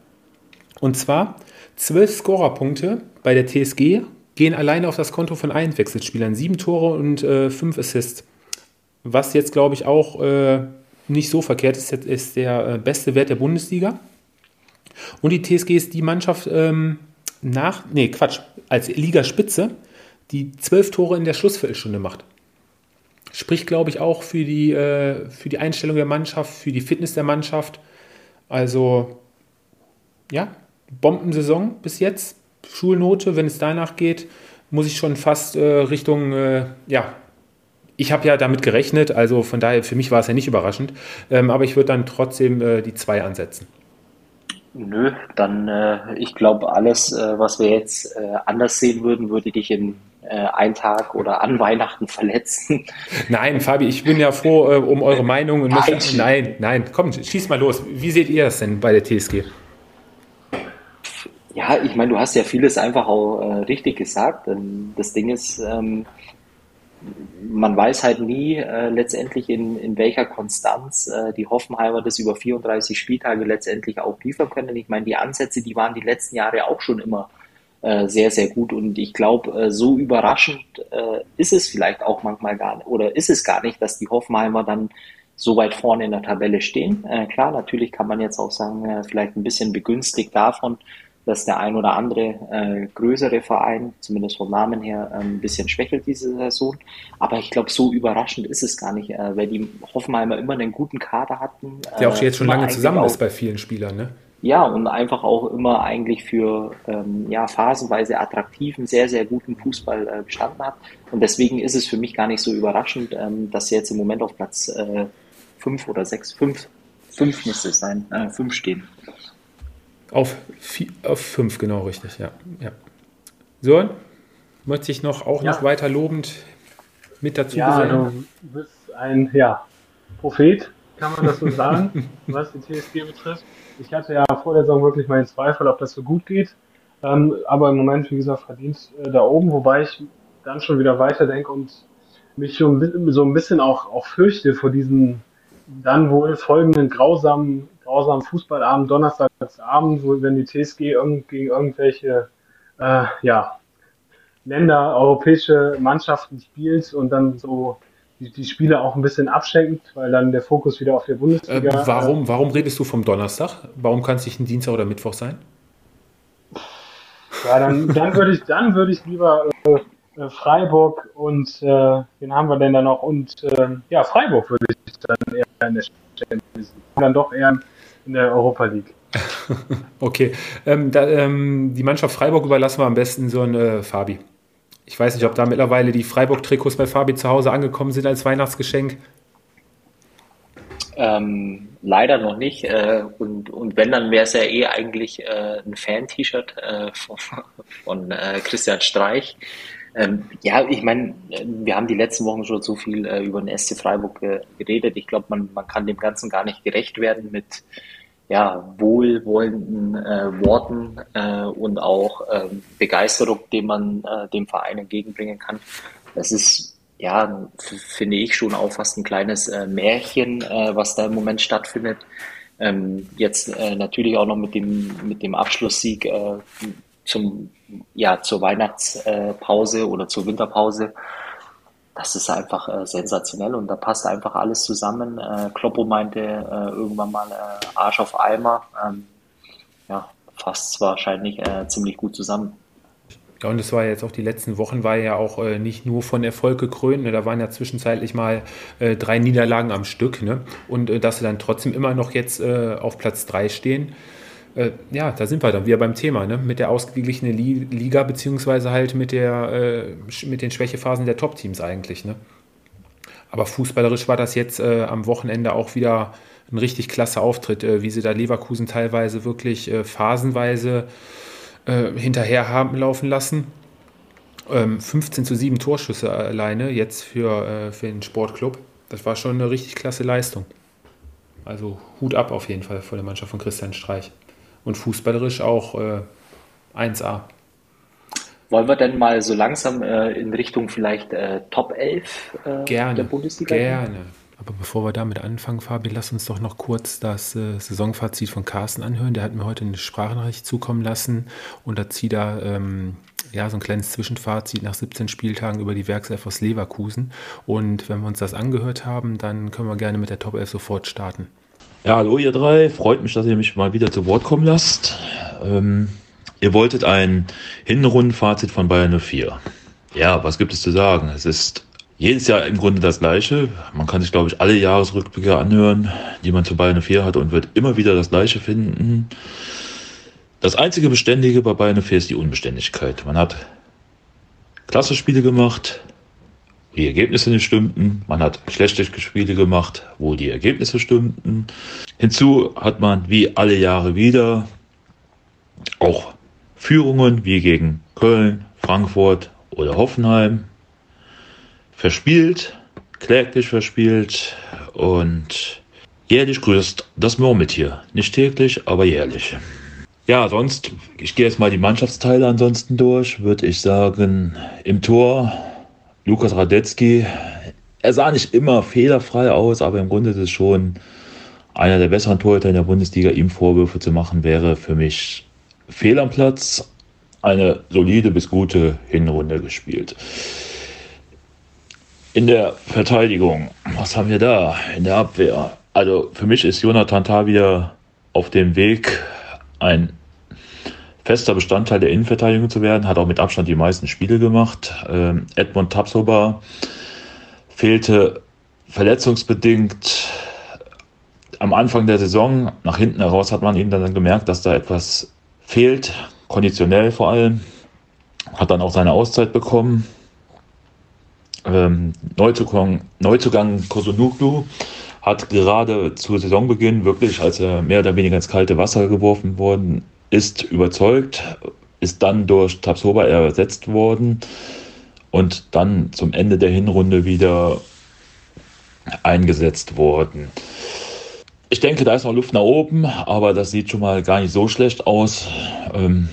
Und zwar zwölf Scorerpunkte bei der TSG gehen alleine auf das Konto von Einwechselspielern. Sieben Tore und äh, fünf Assists. Was jetzt, glaube ich, auch äh, nicht so verkehrt ist, ist der äh, beste Wert der Bundesliga. Und die TSG ist die Mannschaft ähm, nach, nee, Quatsch, als Ligaspitze, die zwölf Tore in der Schlussviertelstunde macht. Spricht, glaube ich, auch für die, äh, für die Einstellung der Mannschaft, für die Fitness der Mannschaft. Also, ja, Bombensaison bis jetzt. Schulnote, wenn es danach geht, muss ich schon fast äh, Richtung, äh, ja, ich habe ja damit gerechnet, also von daher, für mich war es ja nicht überraschend, ähm, aber ich würde dann trotzdem äh, die zwei ansetzen. Nö, dann, äh, ich glaube, alles, äh, was wir jetzt äh, anders sehen würden, würde dich in äh, einen Tag oder an Weihnachten verletzen. Nein, Fabi, ich bin ja froh äh, um eure Meinung. Und nein, möchte, nein, nein, komm, schieß mal los. Wie seht ihr das denn bei der TSG? Ja, ich meine, du hast ja vieles einfach auch richtig gesagt. Das Ding ist, ähm, man weiß halt nie äh, letztendlich in, in welcher Konstanz äh, die Hoffenheimer das über 34 Spieltage letztendlich auch liefern können. Ich meine, die Ansätze, die waren die letzten Jahre auch schon immer äh, sehr, sehr gut und ich glaube, äh, so überraschend äh, ist es vielleicht auch manchmal gar nicht oder ist es gar nicht, dass die Hoffenheimer dann so weit vorne in der Tabelle stehen. Klar, natürlich kann man jetzt auch sagen, vielleicht ein bisschen begünstigt davon, dass der ein oder andere äh, größere Verein, zumindest vom Namen her, äh, ein bisschen schwächelt diese Saison. Aber ich glaube, so überraschend ist es gar nicht, äh, weil die Hoffenheimer immer einen guten Kader hatten. Der auch jetzt schon lange zusammen ist bei vielen Spielern, ne? Ja, und einfach auch immer eigentlich für ähm, ja, phasenweise attraktiven, sehr, sehr guten Fußball äh, gestanden hat. Und deswegen ist es für mich gar nicht so überraschend, ähm, dass sie jetzt im Moment auf Platz äh, fünf oder sechs, fünf, fünf müsste es sein, äh, fünf stehen. Auf, vier, auf fünf, genau richtig, ja. ja. So, möchte ich noch auch ja. noch weiter lobend mit dazu ja, gesellen? Du bist ein ja, Prophet, kann man das so sagen, was die TSG betrifft. Ich hatte ja vor der Saison wirklich meinen Zweifel, ob das so gut geht. Ähm, aber im Moment, wie gesagt, verdient äh, da oben, wobei ich dann schon wieder weiterdenke und mich schon so ein bisschen auch, auch fürchte vor diesen dann wohl folgenden grausamen grausamen Fußballabend, Donnerstagsabend, wo, wenn die TSG irgend, gegen irgendwelche äh, ja, Länder, europäische Mannschaften spielt und dann so die, die Spiele auch ein bisschen abschenkt, weil dann der Fokus wieder auf der Bundesliga. Äh, warum, warum redest du vom Donnerstag? Warum kann es nicht ein Dienstag oder Mittwoch sein? Ja, dann, dann würde ich, dann würde ich lieber äh, äh, Freiburg und äh, wen haben wir denn da noch? Und äh, ja, Freiburg würde ich dann eher in der League. Dann doch eher in der Europa League. okay. Ähm, da, ähm, die Mannschaft Freiburg überlassen wir am besten so ein äh, Fabi. Ich weiß nicht, ob da mittlerweile die Freiburg-Trikots bei Fabi zu Hause angekommen sind als Weihnachtsgeschenk. Ähm, leider noch nicht. Äh, und, und wenn, dann wäre es ja eh eigentlich äh, ein Fan-T-Shirt äh, von, von äh, Christian Streich. Ähm, ja, ich meine, wir haben die letzten Wochen schon so viel äh, über den SC Freiburg äh, geredet. Ich glaube, man, man kann dem Ganzen gar nicht gerecht werden mit ja, wohlwollenden äh, Worten äh, und auch ähm, Begeisterung, die man äh, dem Verein entgegenbringen kann. Das ist, ja, finde ich schon auch fast ein kleines äh, Märchen, äh, was da im Moment stattfindet. Ähm, jetzt äh, natürlich auch noch mit dem, mit dem Abschlusssieg äh, zum, ja, zur Weihnachtspause oder zur Winterpause. Das ist einfach äh, sensationell und da passt einfach alles zusammen. Äh, Kloppo meinte äh, irgendwann mal äh, Arsch auf Eimer. Ähm, ja, fasst wahrscheinlich äh, ziemlich gut zusammen. Ja, und es war jetzt auch die letzten Wochen, war ja auch äh, nicht nur von Erfolg gekrönt. Ne? Da waren ja zwischenzeitlich mal äh, drei Niederlagen am Stück. Ne? Und äh, dass sie dann trotzdem immer noch jetzt äh, auf Platz drei stehen, äh, ja, da sind wir dann wieder beim Thema, ne? mit der ausgeglichenen Liga, beziehungsweise halt mit, der, äh, mit den Schwächephasen der Top-Teams eigentlich. Ne? Aber fußballerisch war das jetzt äh, am Wochenende auch wieder ein richtig klasse Auftritt, äh, wie sie da Leverkusen teilweise wirklich äh, phasenweise äh, hinterher haben laufen lassen. Ähm, 15 zu 7 Torschüsse alleine jetzt für, für den Sportclub. Das war schon eine richtig klasse Leistung. Also Hut ab auf jeden Fall vor der Mannschaft von Christian Streich und fußballerisch auch äh, 1A. Wollen wir denn mal so langsam äh, in Richtung vielleicht äh, Top 11 äh, gerne, der Bundesliga? Gerne. Gehen? Aber bevor wir damit anfangen, Fabi, lass uns doch noch kurz das äh, Saisonfazit von Carsten anhören. Der hat mir heute eine Sprachnachricht zukommen lassen und da zieht er ähm, ja, so ein kleines Zwischenfazit nach 17 Spieltagen über die Werkself aus Leverkusen. Und wenn wir uns das angehört haben, dann können wir gerne mit der Top 11 sofort starten. Ja, hallo ihr drei. Freut mich, dass ihr mich mal wieder zu Wort kommen lasst. Ähm, ihr wolltet ein Hinrundenfazit von Bayern 04. Ja, was gibt es zu sagen? Es ist jedes Jahr im Grunde das Gleiche. Man kann sich, glaube ich, alle Jahresrückblicke anhören, die man zu Bayern 04 hat und wird immer wieder das Gleiche finden. Das einzige Beständige bei Bayern 04 ist die Unbeständigkeit. Man hat klasse Spiele gemacht, die Ergebnisse nicht stimmten. Man hat schlechte Spiele gemacht, wo die Ergebnisse stimmten. Hinzu hat man wie alle Jahre wieder auch Führungen wie gegen Köln, Frankfurt oder Hoffenheim verspielt, kläglich verspielt und jährlich grüßt das Murmeltier. Nicht täglich, aber jährlich. Ja, sonst, ich gehe jetzt mal die Mannschaftsteile ansonsten durch, würde ich sagen, im Tor Lukas Radetzky, er sah nicht immer fehlerfrei aus, aber im Grunde ist es schon einer der besseren Torhüter in der Bundesliga. Ihm Vorwürfe zu machen, wäre für mich fehl am Platz. Eine solide bis gute Hinrunde gespielt. In der Verteidigung, was haben wir da? In der Abwehr. Also für mich ist Jonathan wieder auf dem Weg, ein fester Bestandteil der Innenverteidigung zu werden, hat auch mit Abstand die meisten Spiele gemacht. Ähm, Edmund Tapsoba fehlte verletzungsbedingt am Anfang der Saison. Nach hinten heraus hat man ihm dann gemerkt, dass da etwas fehlt, konditionell vor allem. Hat dann auch seine Auszeit bekommen. Ähm, Neuzugang, Neuzugang Kosonuglu hat gerade zu Saisonbeginn wirklich, als er mehr oder weniger ins kalte Wasser geworfen worden ist überzeugt, ist dann durch Tabsoba ersetzt worden und dann zum Ende der Hinrunde wieder eingesetzt worden. Ich denke, da ist noch Luft nach oben, aber das sieht schon mal gar nicht so schlecht aus. Ähm,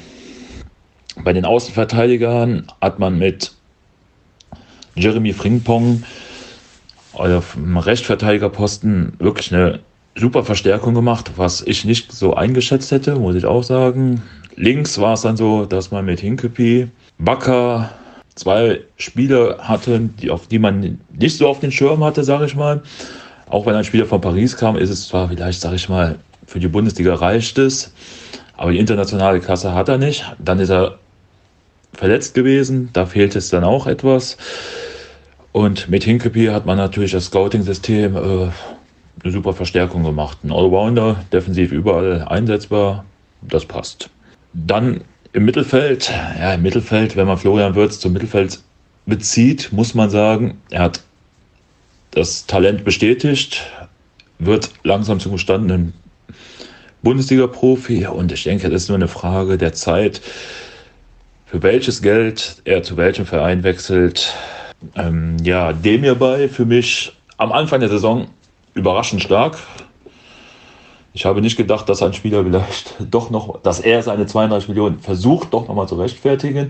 bei den Außenverteidigern hat man mit Jeremy Fringpong auf dem Rechtverteidigerposten wirklich eine super Verstärkung gemacht, was ich nicht so eingeschätzt hätte, muss ich auch sagen. Links war es dann so, dass man mit Hinkepi, Bakker zwei Spieler hatte, die, auf die man nicht so auf den Schirm hatte, sage ich mal. Auch wenn ein Spieler von Paris kam, ist es zwar vielleicht, sage ich mal, für die Bundesliga reicht es, aber die internationale Klasse hat er nicht. Dann ist er verletzt gewesen, da fehlt es dann auch etwas. Und mit Hinkepi hat man natürlich das Scouting-System äh, eine super Verstärkung gemacht. Ein Allrounder, defensiv überall einsetzbar, das passt. Dann im Mittelfeld, ja, im Mittelfeld, wenn man Florian Würz zum Mittelfeld bezieht, muss man sagen, er hat das Talent bestätigt, wird langsam zum gestandenen Bundesliga-Profi und ich denke, das ist nur eine Frage der Zeit, für welches Geld er zu welchem Verein wechselt. Ähm, ja, dem hierbei für mich am Anfang der Saison überraschend stark. Ich habe nicht gedacht, dass ein Spieler vielleicht doch noch, dass er seine 32 Millionen versucht, doch nochmal zu rechtfertigen.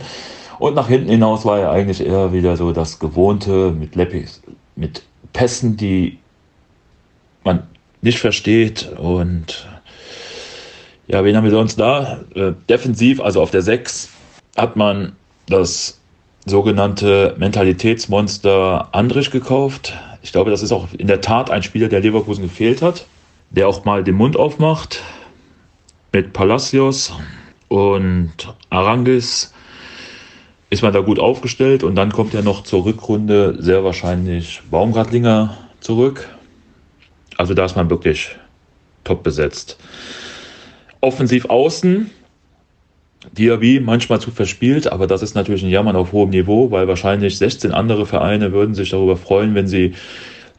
Und nach hinten hinaus war er eigentlich eher wieder so das Gewohnte mit Leppis, mit Pässen, die man nicht versteht. Und ja, wen haben wir sonst da? Äh, defensiv, also auf der 6, hat man das sogenannte Mentalitätsmonster Andrich gekauft. Ich glaube, das ist auch in der Tat ein Spieler, der Leverkusen gefehlt hat, der auch mal den Mund aufmacht mit Palacios und Arangis ist man da gut aufgestellt und dann kommt ja noch zur Rückrunde sehr wahrscheinlich Baumgartlinger zurück. Also da ist man wirklich top besetzt. offensiv außen. Diaby manchmal zu verspielt, aber das ist natürlich ein Jammern auf hohem Niveau, weil wahrscheinlich 16 andere Vereine würden sich darüber freuen, wenn sie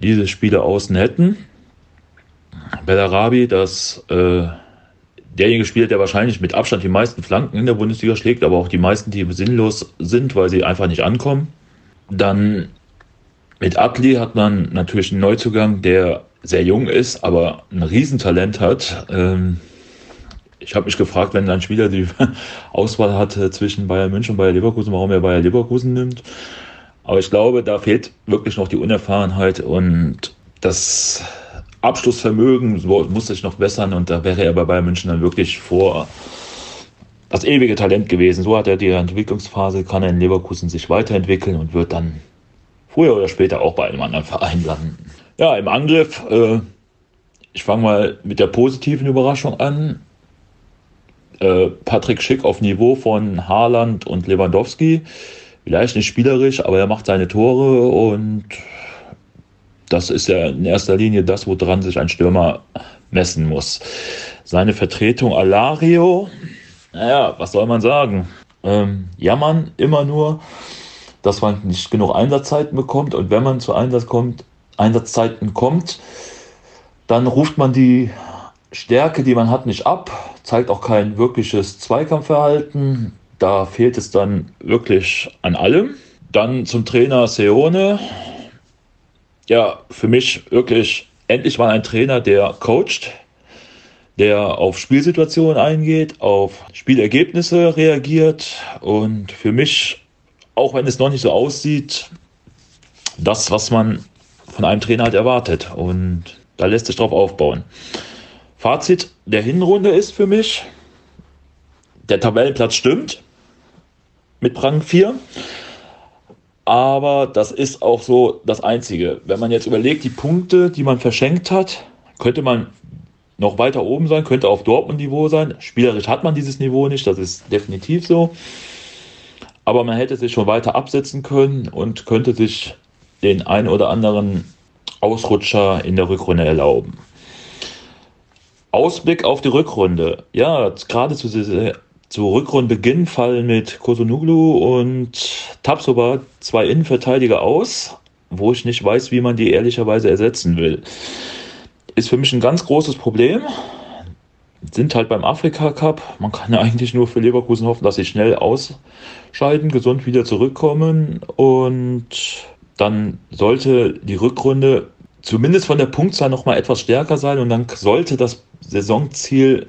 diese Spiele außen hätten. Bellarabi, das äh, derjenige Spieler, der wahrscheinlich mit Abstand die meisten Flanken in der Bundesliga schlägt, aber auch die meisten, die sinnlos sind, weil sie einfach nicht ankommen. Dann mit Atli hat man natürlich einen Neuzugang, der sehr jung ist, aber ein Riesentalent hat. Ähm, ich habe mich gefragt, wenn ein Spieler die Auswahl hat zwischen Bayern München und Bayern Leverkusen, warum er Bayern Leverkusen nimmt. Aber ich glaube, da fehlt wirklich noch die Unerfahrenheit und das Abschlussvermögen muss sich noch bessern und da wäre er bei Bayern München dann wirklich vor das ewige Talent gewesen. So hat er die Entwicklungsphase, kann er in Leverkusen sich weiterentwickeln und wird dann früher oder später auch bei einem anderen Verein landen. Ja, im Angriff, äh, ich fange mal mit der positiven Überraschung an. Äh, Patrick Schick auf Niveau von Haaland und Lewandowski. Vielleicht nicht spielerisch, aber er macht seine Tore und das ist ja in erster Linie das, woran sich ein Stürmer messen muss. Seine Vertretung Alario, naja, was soll man sagen? Ähm, jammern immer nur, dass man nicht genug Einsatzzeiten bekommt und wenn man zu Einsatz kommt, Einsatzzeiten kommt, dann ruft man die Stärke, die man hat, nicht ab, zeigt auch kein wirkliches Zweikampfverhalten. Da fehlt es dann wirklich an allem. Dann zum Trainer Seone. Ja, für mich wirklich endlich mal ein Trainer, der coacht, der auf Spielsituationen eingeht, auf Spielergebnisse reagiert und für mich, auch wenn es noch nicht so aussieht, das, was man von einem Trainer halt erwartet. Und da lässt sich drauf aufbauen. Fazit der Hinrunde ist für mich, der Tabellenplatz stimmt mit Rang 4. Aber das ist auch so das Einzige. Wenn man jetzt überlegt, die Punkte, die man verschenkt hat, könnte man noch weiter oben sein, könnte auf Dortmund-Niveau sein. Spielerisch hat man dieses Niveau nicht, das ist definitiv so. Aber man hätte sich schon weiter absetzen können und könnte sich den ein oder anderen Ausrutscher in der Rückrunde erlauben. Ausblick auf die Rückrunde. Ja, gerade zu, zu Rückrundenbeginn fallen mit Kosunuglu und Tapsoba zwei Innenverteidiger aus, wo ich nicht weiß, wie man die ehrlicherweise ersetzen will. Ist für mich ein ganz großes Problem. Sind halt beim Afrika Cup. Man kann ja eigentlich nur für Leverkusen hoffen, dass sie schnell ausscheiden, gesund wieder zurückkommen und dann sollte die Rückrunde zumindest von der Punktzahl noch mal etwas stärker sein und dann sollte das Saisonziel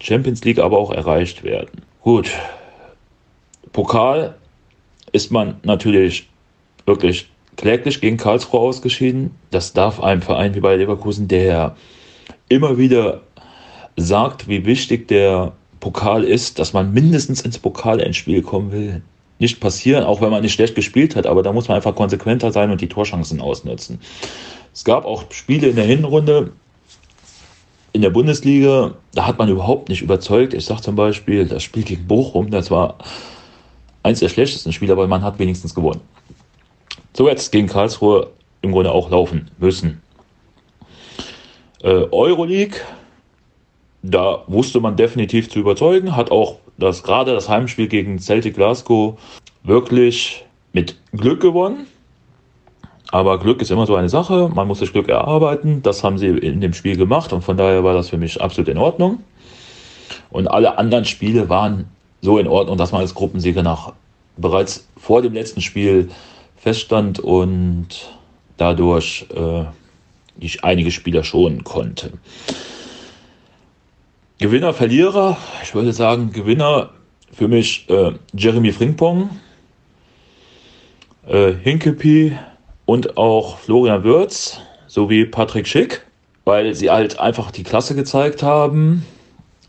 Champions League aber auch erreicht werden. Gut, Pokal ist man natürlich wirklich kläglich gegen Karlsruhe ausgeschieden. Das darf einem Verein wie bei Leverkusen, der immer wieder sagt, wie wichtig der Pokal ist, dass man mindestens ins Pokalendspiel kommen will, nicht passieren, auch wenn man nicht schlecht gespielt hat, aber da muss man einfach konsequenter sein und die Torchancen ausnutzen. Es gab auch Spiele in der Hinrunde in der Bundesliga, da hat man überhaupt nicht überzeugt. Ich sage zum Beispiel, das Spiel gegen Bochum, das war eins der schlechtesten Spiele, aber man hat wenigstens gewonnen. So jetzt gegen Karlsruhe im Grunde auch laufen müssen. Äh, Euroleague, da wusste man definitiv zu überzeugen, hat auch das gerade das Heimspiel gegen Celtic Glasgow wirklich mit Glück gewonnen. Aber Glück ist immer so eine Sache. Man muss sich Glück erarbeiten. Das haben sie in dem Spiel gemacht und von daher war das für mich absolut in Ordnung. Und alle anderen Spiele waren so in Ordnung, dass man als Gruppensieger nach bereits vor dem letzten Spiel feststand und dadurch äh, ich einige Spieler schonen konnte. Gewinner, Verlierer. Ich würde sagen, Gewinner für mich äh, Jeremy Frimpong, äh, Hinkepie und auch Florian Würz sowie Patrick Schick, weil sie halt einfach die Klasse gezeigt haben,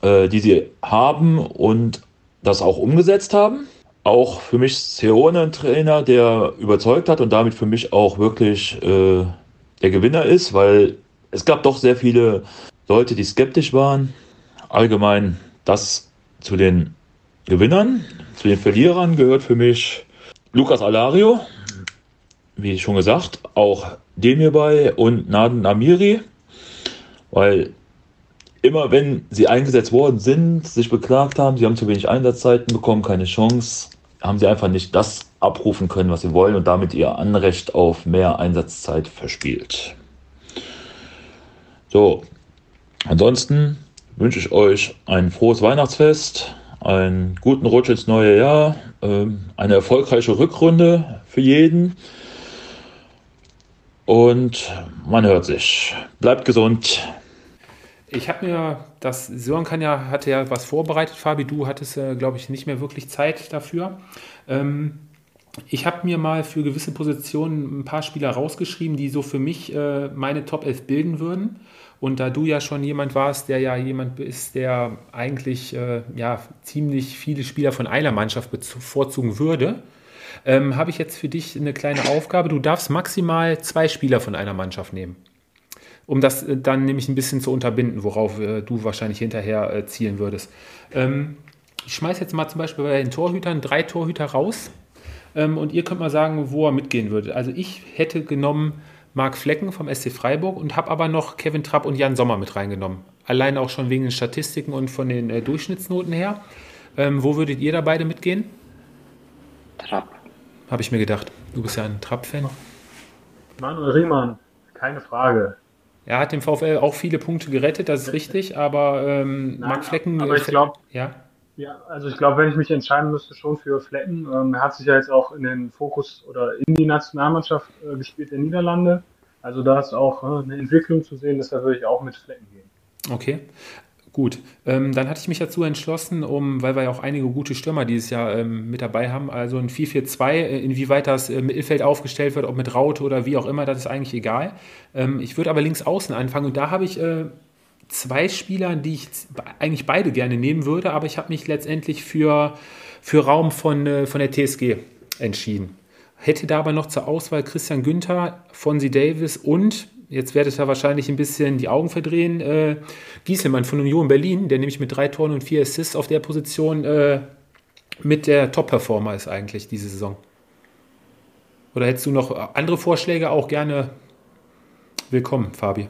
äh, die sie haben und das auch umgesetzt haben. Auch für mich Seone ein Trainer, der überzeugt hat und damit für mich auch wirklich äh, der Gewinner ist, weil es gab doch sehr viele Leute, die skeptisch waren allgemein das zu den Gewinnern. Zu den Verlierern gehört für mich Lukas Alario, wie schon gesagt, auch dem hierbei und Naden Amiri, weil immer wenn sie eingesetzt worden sind, sich beklagt haben, sie haben zu wenig Einsatzzeiten bekommen, keine Chance, haben sie einfach nicht das abrufen können, was sie wollen und damit ihr Anrecht auf mehr Einsatzzeit verspielt. So, ansonsten wünsche ich euch ein frohes Weihnachtsfest, einen guten Rutsch ins neue Jahr, ähm, eine erfolgreiche Rückrunde für jeden. Und man hört sich. Bleibt gesund. Ich habe mir das, Sören kann ja, hatte ja was vorbereitet, Fabi, du hattest, äh, glaube ich, nicht mehr wirklich Zeit dafür. Ähm, ich habe mir mal für gewisse Positionen ein paar Spieler rausgeschrieben, die so für mich äh, meine Top 11 bilden würden. Und da du ja schon jemand warst, der ja jemand ist, der eigentlich äh, ja, ziemlich viele Spieler von einer Mannschaft bevorzugen würde, ähm, habe ich jetzt für dich eine kleine Aufgabe. Du darfst maximal zwei Spieler von einer Mannschaft nehmen um das äh, dann nämlich ein bisschen zu unterbinden, worauf äh, du wahrscheinlich hinterher äh, zielen würdest. Ähm, ich schmeiße jetzt mal zum Beispiel bei den Torhütern drei Torhüter raus ähm, und ihr könnt mal sagen, wo er mitgehen würde. Also ich hätte genommen Marc Flecken vom SC Freiburg und habe aber noch Kevin Trapp und Jan Sommer mit reingenommen. Allein auch schon wegen den Statistiken und von den äh, Durchschnittsnoten her. Ähm, wo würdet ihr da beide mitgehen? Trapp. Habe ich mir gedacht. Du bist ja ein Trapp-Fan. Manuel Riemann, keine Frage. Er hat dem VfL auch viele Punkte gerettet, das ist richtig, aber ähm, Nein, Marc Flecken. Aber ich glaube, ja. Ja, also ich glaube, wenn ich mich entscheiden müsste, schon für Flecken. Ähm, er hat sich ja jetzt auch in den Fokus oder in die Nationalmannschaft äh, gespielt der Niederlande. Also da ist auch äh, eine Entwicklung zu sehen, deshalb würde ich auch mit Flecken gehen. Okay. Gut, ähm, dann hatte ich mich dazu entschlossen, um, weil wir ja auch einige gute Stürmer dieses Jahr ähm, mit dabei haben, also ein 4-4-2, äh, inwieweit das äh, Mittelfeld aufgestellt wird, ob mit Raute oder wie auch immer, das ist eigentlich egal. Ähm, ich würde aber links außen anfangen und da habe ich äh, zwei Spieler, die ich eigentlich beide gerne nehmen würde, aber ich habe mich letztendlich für, für Raum von, äh, von der TSG entschieden. Hätte da aber noch zur Auswahl Christian Günther, Fonsi Davis und jetzt werdet ihr wahrscheinlich ein bisschen die Augen verdrehen. Äh, Gieselmann von Union Berlin, der nämlich mit drei Toren und vier Assists auf der Position äh, mit der Top-Performer ist eigentlich diese Saison. Oder hättest du noch andere Vorschläge auch gerne willkommen, Fabi?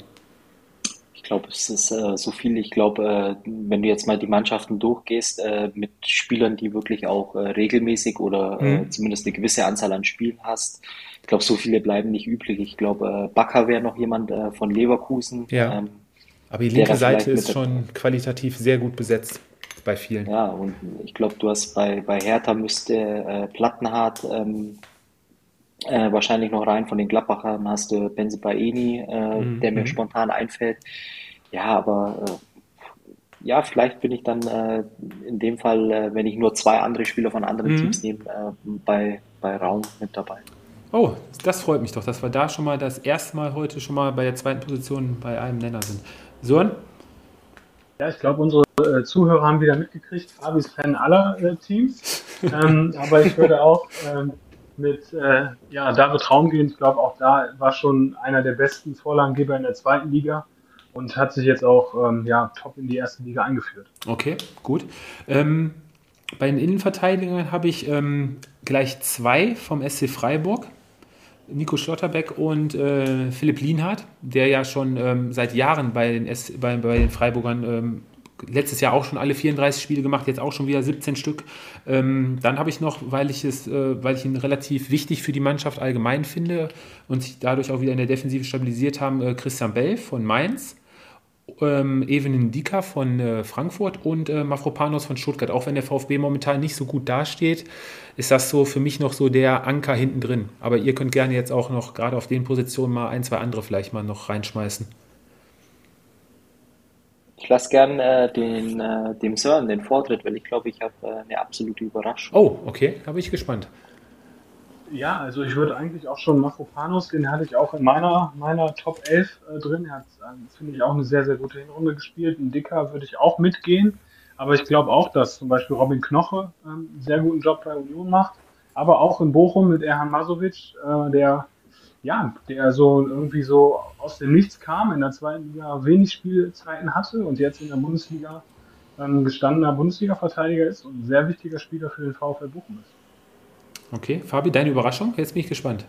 Ich glaube, es ist äh, so viel. Ich glaube, äh, wenn du jetzt mal die Mannschaften durchgehst, äh, mit Spielern, die wirklich auch äh, regelmäßig oder äh, mhm. zumindest eine gewisse Anzahl an Spielen hast, ich glaube, so viele bleiben nicht üblich. Ich glaube, äh, Bakker wäre noch jemand von Leverkusen. Ja. Ähm, aber die linke Seite ist schon qualitativ sehr gut besetzt bei vielen. Ja, und ich glaube, du hast bei, bei Hertha müsste Plattenhardt ähm, äh, wahrscheinlich noch rein. Von den Gladbachern hast du Benze Baini, äh, mhm. der mir mhm. spontan einfällt. Ja, aber äh, ja, vielleicht bin ich dann äh, in dem Fall, äh, wenn ich nur zwei andere Spieler von anderen mhm. Teams nehme, äh, bei, bei Raum mit dabei. Oh, das freut mich doch, dass wir da schon mal das erste Mal heute schon mal bei der zweiten Position bei einem Nenner sind. Sören? Ja, ich glaube, unsere äh, Zuhörer haben wieder mitgekriegt. Fabi ist Fan aller äh, Teams. ähm, aber ich würde auch ähm, mit äh, ja, David Raum gehen. Ich glaube, auch da war schon einer der besten Vorlagengeber in der zweiten Liga und hat sich jetzt auch ähm, ja, top in die erste Liga eingeführt. Okay, gut. Ähm, bei den Innenverteidigern habe ich ähm, gleich zwei vom SC Freiburg. Nico Schlotterbeck und äh, Philipp Lienhardt, der ja schon ähm, seit Jahren bei den, S bei, bei den Freiburgern ähm, letztes Jahr auch schon alle 34 Spiele gemacht, jetzt auch schon wieder 17 Stück. Ähm, dann habe ich noch, weil ich, es, äh, weil ich ihn relativ wichtig für die Mannschaft allgemein finde und sich dadurch auch wieder in der Defensive stabilisiert haben, äh, Christian Bell von Mainz ähm, Evelyn Dika von äh, Frankfurt und äh, Mafropanos von Stuttgart. Auch wenn der VfB momentan nicht so gut dasteht, ist das so für mich noch so der Anker hinten drin. Aber ihr könnt gerne jetzt auch noch gerade auf den Positionen mal ein, zwei andere vielleicht mal noch reinschmeißen. Ich lasse gern äh, den, äh, dem Sören den Vortritt, weil ich glaube, ich habe äh, eine absolute Überraschung. Oh, okay, da bin ich gespannt. Ja, also ich würde eigentlich auch schon Mafropanos, den hatte ich auch in meiner, meiner Top 11 äh, drin. Er hat, äh, finde ich, auch eine sehr, sehr gute Hinrunde gespielt. Ein Dicker würde ich auch mitgehen. Aber ich glaube auch, dass zum Beispiel Robin Knoche äh, einen sehr guten Job bei Union macht. Aber auch in Bochum mit Erhan Masovic, äh, der, ja, der so irgendwie so aus dem Nichts kam, in der zweiten Liga wenig Spielzeiten hatte und jetzt in der Bundesliga ein gestandener Bundesliga-Verteidiger ist und ein sehr wichtiger Spieler für den VfL Bochum ist. Okay, Fabi, deine Überraschung? Jetzt bin ich gespannt.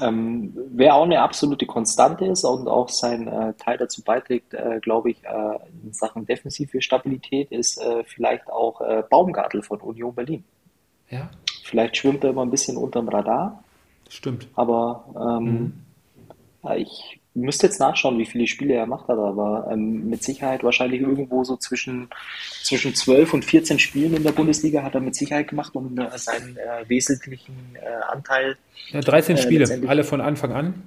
Ähm, wer auch eine absolute Konstante ist und auch seinen äh, Teil dazu beiträgt, äh, glaube ich, äh, in Sachen defensive Stabilität, ist äh, vielleicht auch äh, Baumgartel von Union Berlin. Ja. Vielleicht schwimmt er immer ein bisschen unterm Radar. Stimmt. Aber ähm, mhm. ich müsste jetzt nachschauen, wie viele Spiele er gemacht hat, aber ähm, mit Sicherheit wahrscheinlich irgendwo so zwischen, zwischen 12 und 14 Spielen in der Bundesliga hat er mit Sicherheit gemacht und äh, seinen äh, wesentlichen äh, Anteil. Ja, 13 äh, Spiele, alle von Anfang an.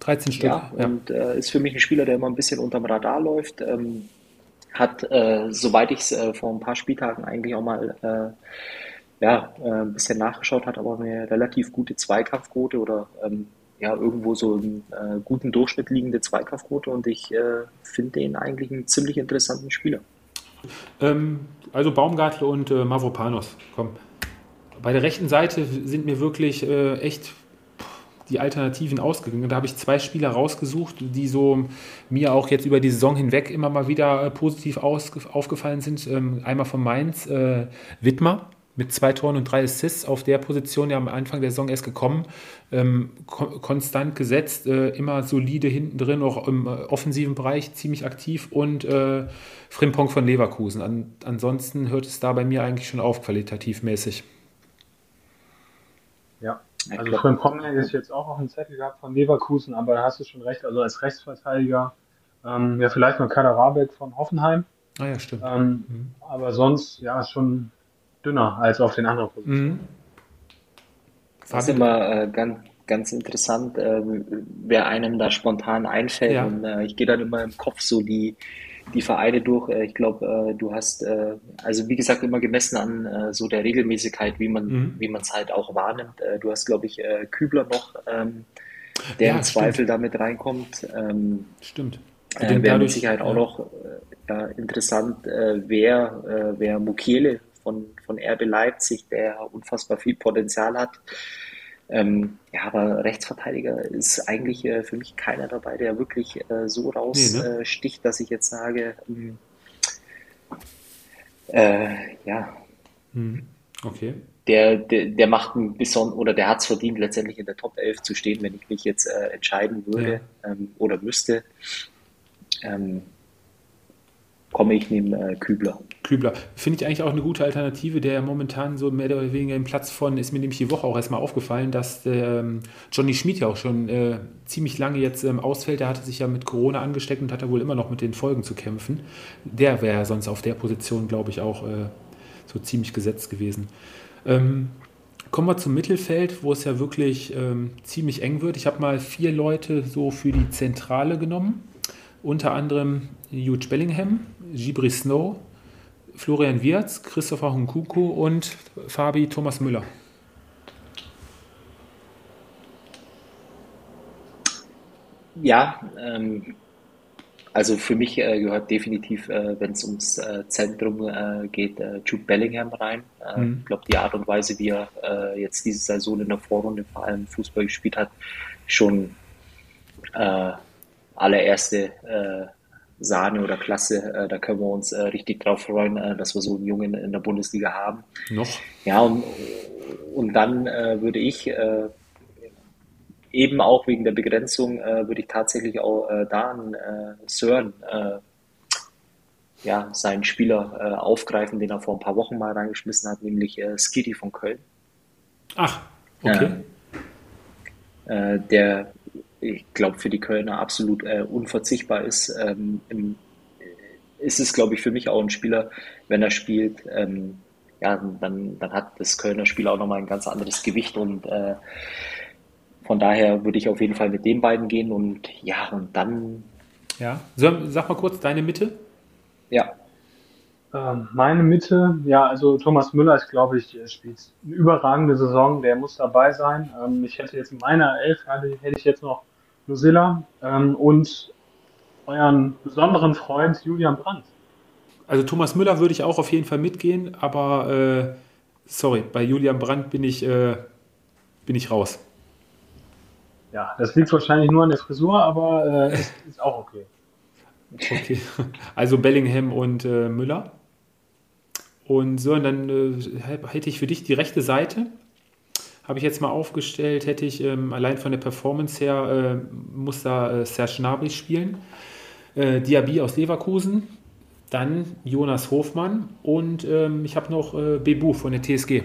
13 Stück. Ja, ja. und äh, ist für mich ein Spieler, der immer ein bisschen unterm Radar läuft. Ähm, hat, äh, soweit ich es vor ein paar Spieltagen eigentlich auch mal ja, ein bisschen nachgeschaut hat, aber eine relativ gute Zweikampfquote oder ähm, ja, irgendwo so einen äh, guten Durchschnitt liegende Zweikampfquote und ich äh, finde den eigentlich einen ziemlich interessanten Spieler. Ähm, also Baumgartel und äh, Mavropanos, komm. Bei der rechten Seite sind mir wirklich äh, echt die Alternativen ausgegangen. Da habe ich zwei Spieler rausgesucht, die so mir auch jetzt über die Saison hinweg immer mal wieder äh, positiv aufgefallen sind. Ähm, einmal von Mainz, äh, Wittmer, mit zwei Toren und drei Assists auf der Position ja am Anfang der Saison erst gekommen, ähm, kon konstant gesetzt, äh, immer solide hinten drin, auch im äh, offensiven Bereich ziemlich aktiv und äh, Frimpong von Leverkusen. An ansonsten hört es da bei mir eigentlich schon auf, qualitativmäßig. Ja, also Frimpong hätte ich jetzt auch auf dem Zettel gehabt von Leverkusen, aber da hast du schon recht, also als Rechtsverteidiger, ähm, ja vielleicht noch Kader Rabeck von Hoffenheim. Ah ja, stimmt. Ähm, mhm. Aber sonst, ja, schon dünner als auf den anderen Positionen. Mhm. Das ist immer äh, ganz, ganz interessant, äh, wer einem da spontan einfällt. Ja. Und äh, ich gehe dann immer im Kopf so die, die Vereine durch. Äh, ich glaube, äh, du hast, äh, also wie gesagt, immer gemessen an so der Regelmäßigkeit, wie man mhm. wie es halt auch wahrnimmt. du hast, glaube ich, Kübler noch, ähm, der ja, im Zweifel stimmt. damit reinkommt. Ähm, stimmt. Äh, wäre mit Sicherheit auch noch interessant, wer, wer Mukiele von, von RB Leipzig, der unfassbar viel Potenzial hat. Ähm, ja, aber Rechtsverteidiger ist eigentlich äh, für mich keiner dabei, der wirklich äh, so raussticht, nee, ne? äh, dass ich jetzt sage, ähm, äh, ja. Hm. Okay. Der, der, der macht ein bisschen oder der hat es verdient, letztendlich in der Top 11 zu stehen, wenn ich mich jetzt äh, entscheiden würde ja. ähm, oder müsste. Ähm, komme ich neben äh, Kübler. Kübler. Finde ich eigentlich auch eine gute Alternative, der ja momentan so mehr oder weniger im Platz von, ist mir nämlich die Woche auch erstmal aufgefallen, dass ähm, Johnny Schmid ja auch schon äh, ziemlich lange jetzt ähm, ausfällt. Der hatte sich ja mit Corona angesteckt und hat da wohl immer noch mit den Folgen zu kämpfen. Der wäre ja sonst auf der Position, glaube ich, auch äh, so ziemlich gesetzt gewesen. Ähm, kommen wir zum Mittelfeld, wo es ja wirklich ähm, ziemlich eng wird. Ich habe mal vier Leute so für die Zentrale genommen. Unter anderem Jude Bellingham, Gibri Snow, Florian Wirz, Christopher Hunkuku und Fabi Thomas Müller. Ja, ähm, also für mich äh, gehört definitiv, äh, wenn es ums äh, Zentrum äh, geht, äh, Jude Bellingham rein. Äh, mhm. Ich glaube, die Art und Weise, wie er jetzt diese Saison in der Vorrunde vor allem Fußball gespielt hat, schon allererste Sahne oder Klasse. Äh, da können wir uns äh, richtig drauf freuen, äh, dass wir so einen Jungen in der Bundesliga haben. Noch? Ja, und, und dann äh, würde ich äh, eben auch wegen der Begrenzung, äh, würde ich tatsächlich auch da einen Sören ja, seinen Spieler aufgreifen, den er vor ein paar Wochen mal reingeschmissen hat, nämlich äh, Skitty von Köln. Ach, okay. der ich glaube, für die Kölner absolut äh, unverzichtbar ist. Ähm, im, ist es, glaube ich, für mich auch ein Spieler, wenn er spielt, ähm, ja, dann, dann hat das Kölner Spiel auch nochmal ein ganz anderes Gewicht und äh, von daher würde ich auf jeden Fall mit den beiden gehen und ja, und dann. Ja, sag mal kurz deine Mitte. Ja. Ähm, meine Mitte, ja, also Thomas Müller ist, glaube ich, spielt eine überragende Saison, der muss dabei sein. Ähm, ich hätte jetzt in meiner Elf, hätte ich jetzt noch Lucilla ähm, und euren besonderen Freund Julian Brandt. Also Thomas Müller würde ich auch auf jeden Fall mitgehen, aber äh, sorry, bei Julian Brandt bin ich, äh, bin ich raus. Ja, das liegt wahrscheinlich nur an der Frisur, aber äh, ist, ist, auch okay. Okay, also Bellingham und äh, Müller. Und so, und dann äh, hätte ich für dich die rechte Seite habe ich jetzt mal aufgestellt, hätte ich ähm, allein von der Performance her, äh, muss da äh, Serge Gnabry spielen. Äh, Diaby aus Leverkusen, dann Jonas Hofmann und ähm, ich habe noch äh, Bebu von der TSG.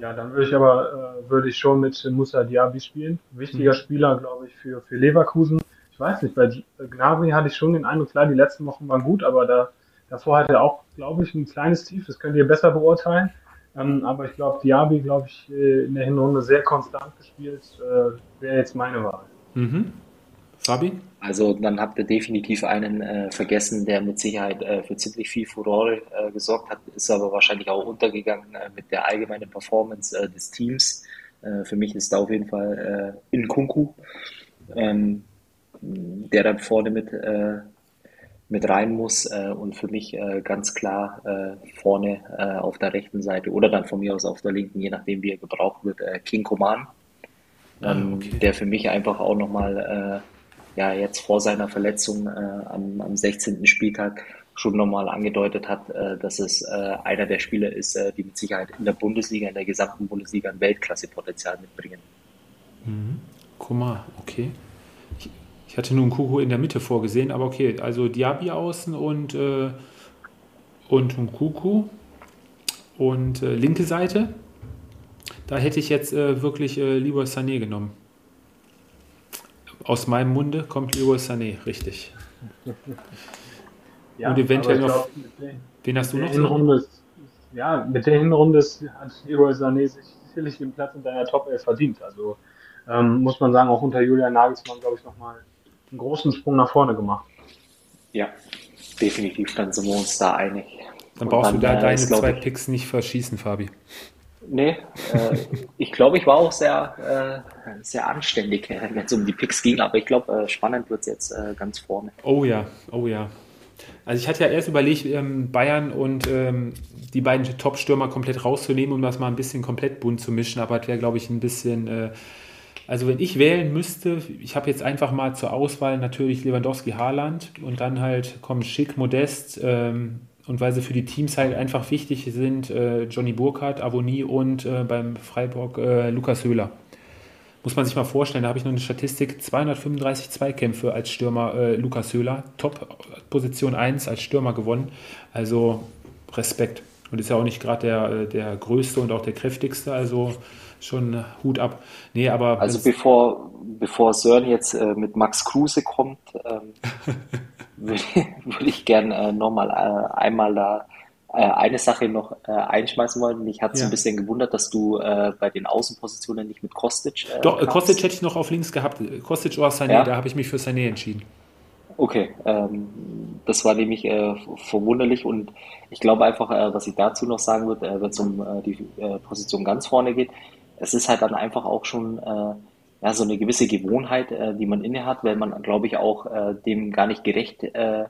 Ja, dann würde ich aber äh, würde ich schon mit Musa Diaby spielen. Wichtiger mhm. Spieler, glaube ich, für, für Leverkusen. Ich weiß nicht, bei Gnabry hatte ich schon den Eindruck, klar, die letzten Wochen waren gut, aber da, davor hatte er auch, glaube ich, ein kleines Tief. Das könnt ihr besser beurteilen. Ähm, aber ich glaube, Diaby, glaube ich, äh, in der Hinrunde sehr konstant gespielt. Äh, Wäre jetzt meine Wahl. Mhm. Fabi? Also dann habt ihr definitiv einen äh, vergessen, der mit Sicherheit äh, für ziemlich viel Furore äh, gesorgt hat, ist aber wahrscheinlich auch untergegangen äh, mit der allgemeinen Performance äh, des Teams. Äh, für mich ist da auf jeden Fall äh, Nkunku, ähm, der dann vorne mit, mit rein muss und für mich ganz klar vorne auf der rechten Seite oder dann von mir aus auf der linken, je nachdem wie er gebraucht wird, King Koman, ah, ähm, okay. der für mich einfach auch nochmal ja jetzt vor seiner Verletzung äh, am, am 16. Spieltag schon nochmal angedeutet hat, äh, dass es äh, einer der Spieler ist, äh, die mit Sicherheit in der Bundesliga, in der gesamten Bundesliga ein Weltklasse-Potenzial mitbringen. Mhm. Mal, okay. Ich, hatte nur einen Kuhu in der Mitte vorgesehen, aber okay, also Diaby außen und, äh, und ein Kuku und äh, linke Seite. Da hätte ich jetzt äh, wirklich äh, lieber Sané genommen. Aus meinem Munde kommt Leroy Sané, richtig. Ja, und eventuell noch. Wen hast du noch? Hinrunde ist, ja, mit der Hinrunde hat Leroy Sané sich sicherlich den Platz in deiner Top 11 verdient. Also ähm, muss man sagen, auch unter Julian Nagelsmann, glaube ich, nochmal einen großen Sprung nach vorne gemacht. Ja, definitiv, dann sind wir uns da einig. Dann brauchst dann, du da äh, deine zwei Picks nicht verschießen, Fabi. Nee, äh, ich glaube, ich war auch sehr, äh, sehr anständig, wenn es um die Picks ging, aber ich glaube, äh, spannend wird es jetzt äh, ganz vorne. Oh ja, oh ja. Also ich hatte ja erst überlegt, ähm, Bayern und ähm, die beiden Top-Stürmer komplett rauszunehmen, um das mal ein bisschen komplett bunt zu mischen, aber das wäre, glaube ich, ein bisschen... Also wenn ich wählen müsste, ich habe jetzt einfach mal zur Auswahl natürlich Lewandowski, Haaland und dann halt kommen Schick, Modest, ähm, und weil sie für die Teams halt einfach wichtig sind, äh, Johnny Burkhardt, Avonie und äh, beim Freiburg äh, Lukas Höhler. Muss man sich mal vorstellen, da habe ich noch eine Statistik, 235 Zweikämpfe als Stürmer äh, Lukas Höhler, Top Position 1 als Stürmer gewonnen. Also Respekt. Und ist ja auch nicht gerade der, äh, der größte und auch der kräftigste, also schon Hut ab. Nee, aber also bevor, bevor Sören jetzt äh, mit Max Kruse kommt, ähm, würde, würde ich gerne äh, nochmal äh, einmal da äh, eine Sache noch äh, einschmeißen wollen. Mich hat es ja. ein bisschen gewundert, dass du äh, bei den Außenpositionen nicht mit Kostic. Äh, Doch, kamst. Kostic hätte ich noch auf links gehabt. Kostic oder Sané, ja? da habe ich mich für Sané entschieden. Okay, ähm, das war nämlich äh, verwunderlich und ich glaube einfach, äh, was ich dazu noch sagen würde, äh, wenn es um äh, die äh, Position ganz vorne geht, es ist halt dann einfach auch schon äh, ja, so eine gewisse Gewohnheit, äh, die man inne hat, weil man, glaube ich, auch äh, dem gar nicht gerecht äh,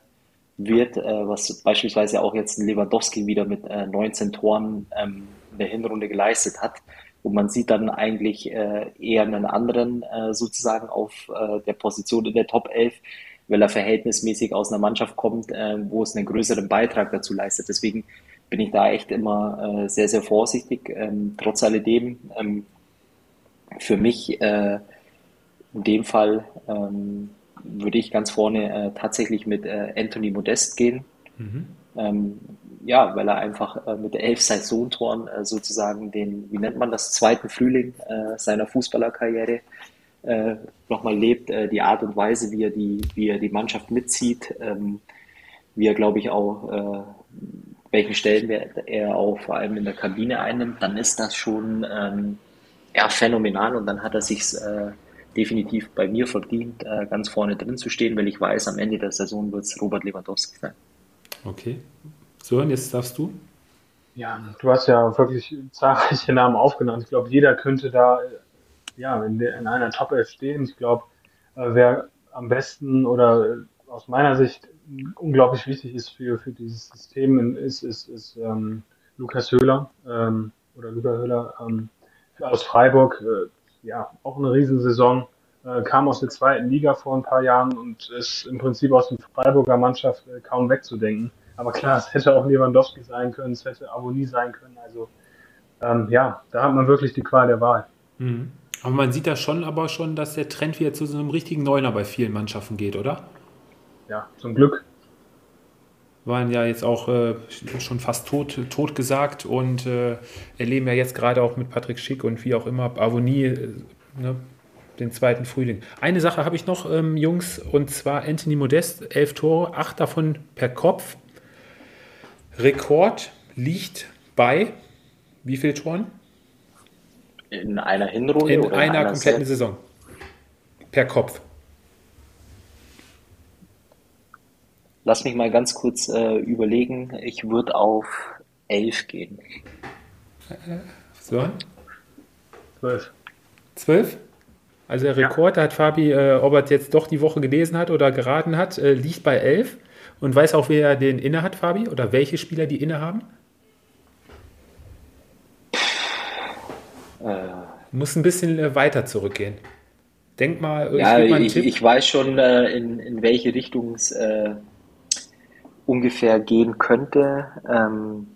wird, äh, was beispielsweise auch jetzt Lewandowski wieder mit äh, 19 Toren ähm, in der Hinrunde geleistet hat. Und man sieht dann eigentlich äh, eher einen anderen äh, sozusagen auf äh, der Position in der Top 11, weil er verhältnismäßig aus einer Mannschaft kommt, äh, wo es einen größeren Beitrag dazu leistet. Deswegen bin ich da echt immer äh, sehr, sehr vorsichtig. Ähm, trotz alledem ähm, für mich äh, in dem Fall ähm, würde ich ganz vorne äh, tatsächlich mit äh, Anthony Modest gehen. Mhm. Ähm, ja, weil er einfach äh, mit elf Saisontoren äh, sozusagen den, wie nennt man das, zweiten Frühling seiner Fußballerkarriere äh, nochmal lebt. Die Art und Weise, wie er die, wie er die Mannschaft mitzieht, ähm, wie er, glaube ich, auch welchen Stellenwert er auch vor allem in der Kabine einnimmt, dann ist das schon ähm, ja, phänomenal und dann hat er sich äh, definitiv bei mir verdient, äh, ganz vorne drin zu stehen, weil ich weiß, am Ende der Saison wird es Robert Lewandowski sein. Okay. So, und jetzt darfst du. Ja, du hast ja wirklich zahlreiche Namen aufgenannt. Ich glaube, jeder könnte da ja, in, der, in einer Top 11 stehen. Ich glaube, äh, wer am besten oder aus meiner Sicht unglaublich wichtig ist für, für dieses System, ist, ist, ist ähm, Lukas Höhler ähm, oder Lukas Höhler. Ähm, aus Freiburg, äh, ja, auch eine Riesensaison, äh, kam aus der zweiten Liga vor ein paar Jahren und ist im Prinzip aus der Freiburger Mannschaft äh, kaum wegzudenken. Aber klar, es hätte auch Lewandowski sein können, es hätte Aboni sein können. Also ähm, ja, da hat man wirklich die Qual der Wahl. Mhm. Aber man sieht da schon aber schon, dass der Trend wieder zu so einem richtigen Neuner bei vielen Mannschaften geht, oder? Ja, zum Glück. Waren ja jetzt auch äh, schon fast tot, tot gesagt und äh, erleben ja jetzt gerade auch mit Patrick Schick und wie auch immer Avonie äh, ne, den zweiten Frühling. Eine Sache habe ich noch, ähm, Jungs, und zwar Anthony Modest, elf Tore, acht davon per Kopf. Rekord liegt bei wie viel Toren? In einer Hinrunde? In einer, einer kompletten Saison. Per Kopf. Lass mich mal ganz kurz äh, überlegen. Ich würde auf 11 gehen. So? 12. 12? Also der Rekord, ja. da hat Fabi, äh, ob er jetzt doch die Woche gelesen hat oder geraten hat, äh, liegt bei 11. Und weiß auch, wer den inne hat, Fabi? Oder welche Spieler die inne haben? Äh, Muss ein bisschen äh, weiter zurückgehen. Denk mal, ja, ich, mal ich, ich, weiß schon, äh, in, in welche Richtung es äh, ungefähr gehen könnte. Ähm,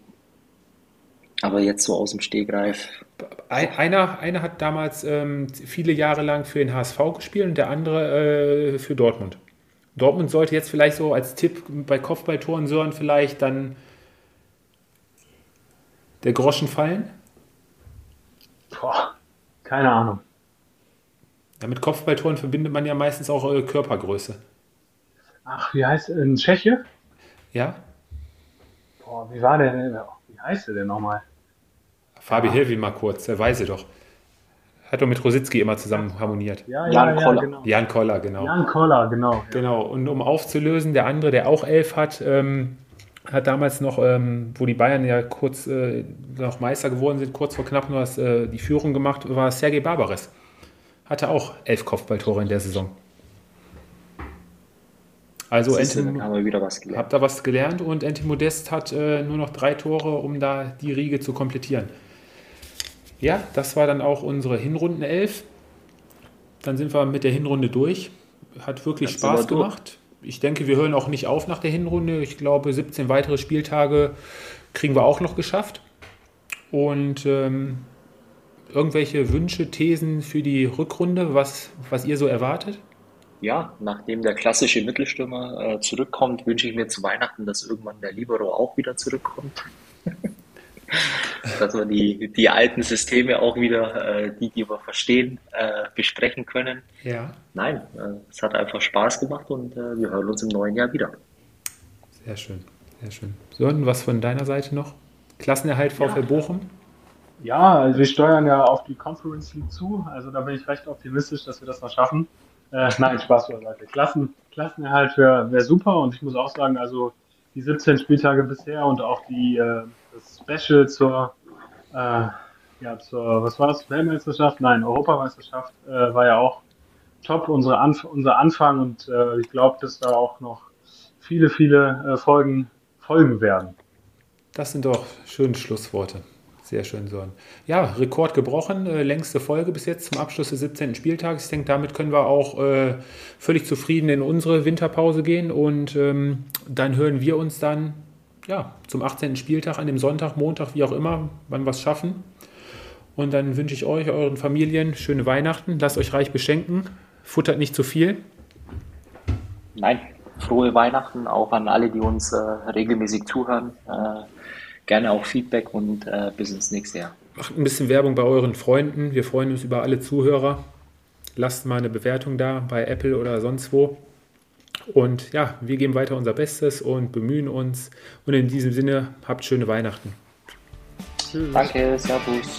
aber jetzt so aus dem Stegreif. Einer, einer hat damals ähm, viele Jahre lang für den HSV gespielt und der andere äh, für Dortmund. Dortmund sollte jetzt vielleicht so als Tipp bei Kopfballtoren Sören vielleicht dann der Groschen fallen. Boah, keine Ahnung. Ja, mit Kopfballtoren verbindet man ja meistens auch äh, Körpergröße. Ach, wie heißt in Tscheche? Ja. Boah, wie war der denn? Wie heißt der denn nochmal? Fabi, ja. hilf ihm mal kurz, er weiß doch. Hat doch mit Rositzky immer zusammen harmoniert. Ja, ja, Jan Koller. Genau. Jan Koller, genau. Jan Koller, genau. Genau. Und um aufzulösen, der andere, der auch elf hat, ähm, hat damals noch, ähm, wo die Bayern ja kurz äh, noch Meister geworden sind, kurz vor knapp nur das, äh, die Führung gemacht, war Sergei Barbares. Hatte auch elf Kopfballtore in der Saison. Also Enti, haben wir wieder was gelernt. Habt da was gelernt und Enti Modest hat äh, nur noch drei Tore, um da die Riege zu komplettieren. Ja, das war dann auch unsere Hinrundenelf. Dann sind wir mit der Hinrunde durch. Hat wirklich Ganz Spaß gemacht ich denke, wir hören auch nicht auf nach der Hinrunde. Ich glaube, 17 weitere Spieltage kriegen wir auch noch geschafft. Und ähm, irgendwelche Wünsche, Thesen für die Rückrunde, was, was ihr so erwartet? Ja, nachdem der klassische Mittelstürmer äh, zurückkommt, wünsche ich mir zu Weihnachten, dass irgendwann der Libero auch wieder zurückkommt. dass wir die, die alten Systeme auch wieder, äh, die, die wir verstehen, äh, besprechen können. Ja. Nein, äh, es hat einfach Spaß gemacht und äh, wir hören uns im neuen Jahr wieder. Sehr schön, sehr schön. Sören, was von deiner Seite noch? Klassenerhalt VfL ja. Bochum? Ja, also wir steuern ja auf die Conference League zu, also da bin ich recht optimistisch, dass wir das noch schaffen. Äh, nein, Spaß beiseite. Klassen, Klassenerhalt wäre wär super und ich muss auch sagen, also die 17 Spieltage bisher und auch die, äh, das Special zur, äh, ja, zur, was war das, Weltmeisterschaft? Nein, Europameisterschaft äh, war ja auch top, unsere Anf unser Anfang und äh, ich glaube, dass da auch noch viele, viele äh, Folgen folgen werden. Das sind doch schöne Schlussworte. Sehr schön, Sören. Ja, Rekord gebrochen, äh, längste Folge bis jetzt zum Abschluss des 17. Spieltags. Ich denke, damit können wir auch äh, völlig zufrieden in unsere Winterpause gehen und ähm, dann hören wir uns dann ja, zum 18. Spieltag an dem Sonntag, Montag, wie auch immer, wann wir es schaffen. Und dann wünsche ich euch, euren Familien schöne Weihnachten. Lasst euch reich beschenken. Futtert nicht zu viel. Nein, frohe Weihnachten auch an alle, die uns äh, regelmäßig zuhören. Äh, gerne auch Feedback und äh, bis ins nächste Jahr. Macht ein bisschen Werbung bei euren Freunden. Wir freuen uns über alle Zuhörer. Lasst mal eine Bewertung da bei Apple oder sonst wo. Und ja, wir geben weiter unser Bestes und bemühen uns. Und in diesem Sinne, habt schöne Weihnachten. Tschüss. Danke, Servus.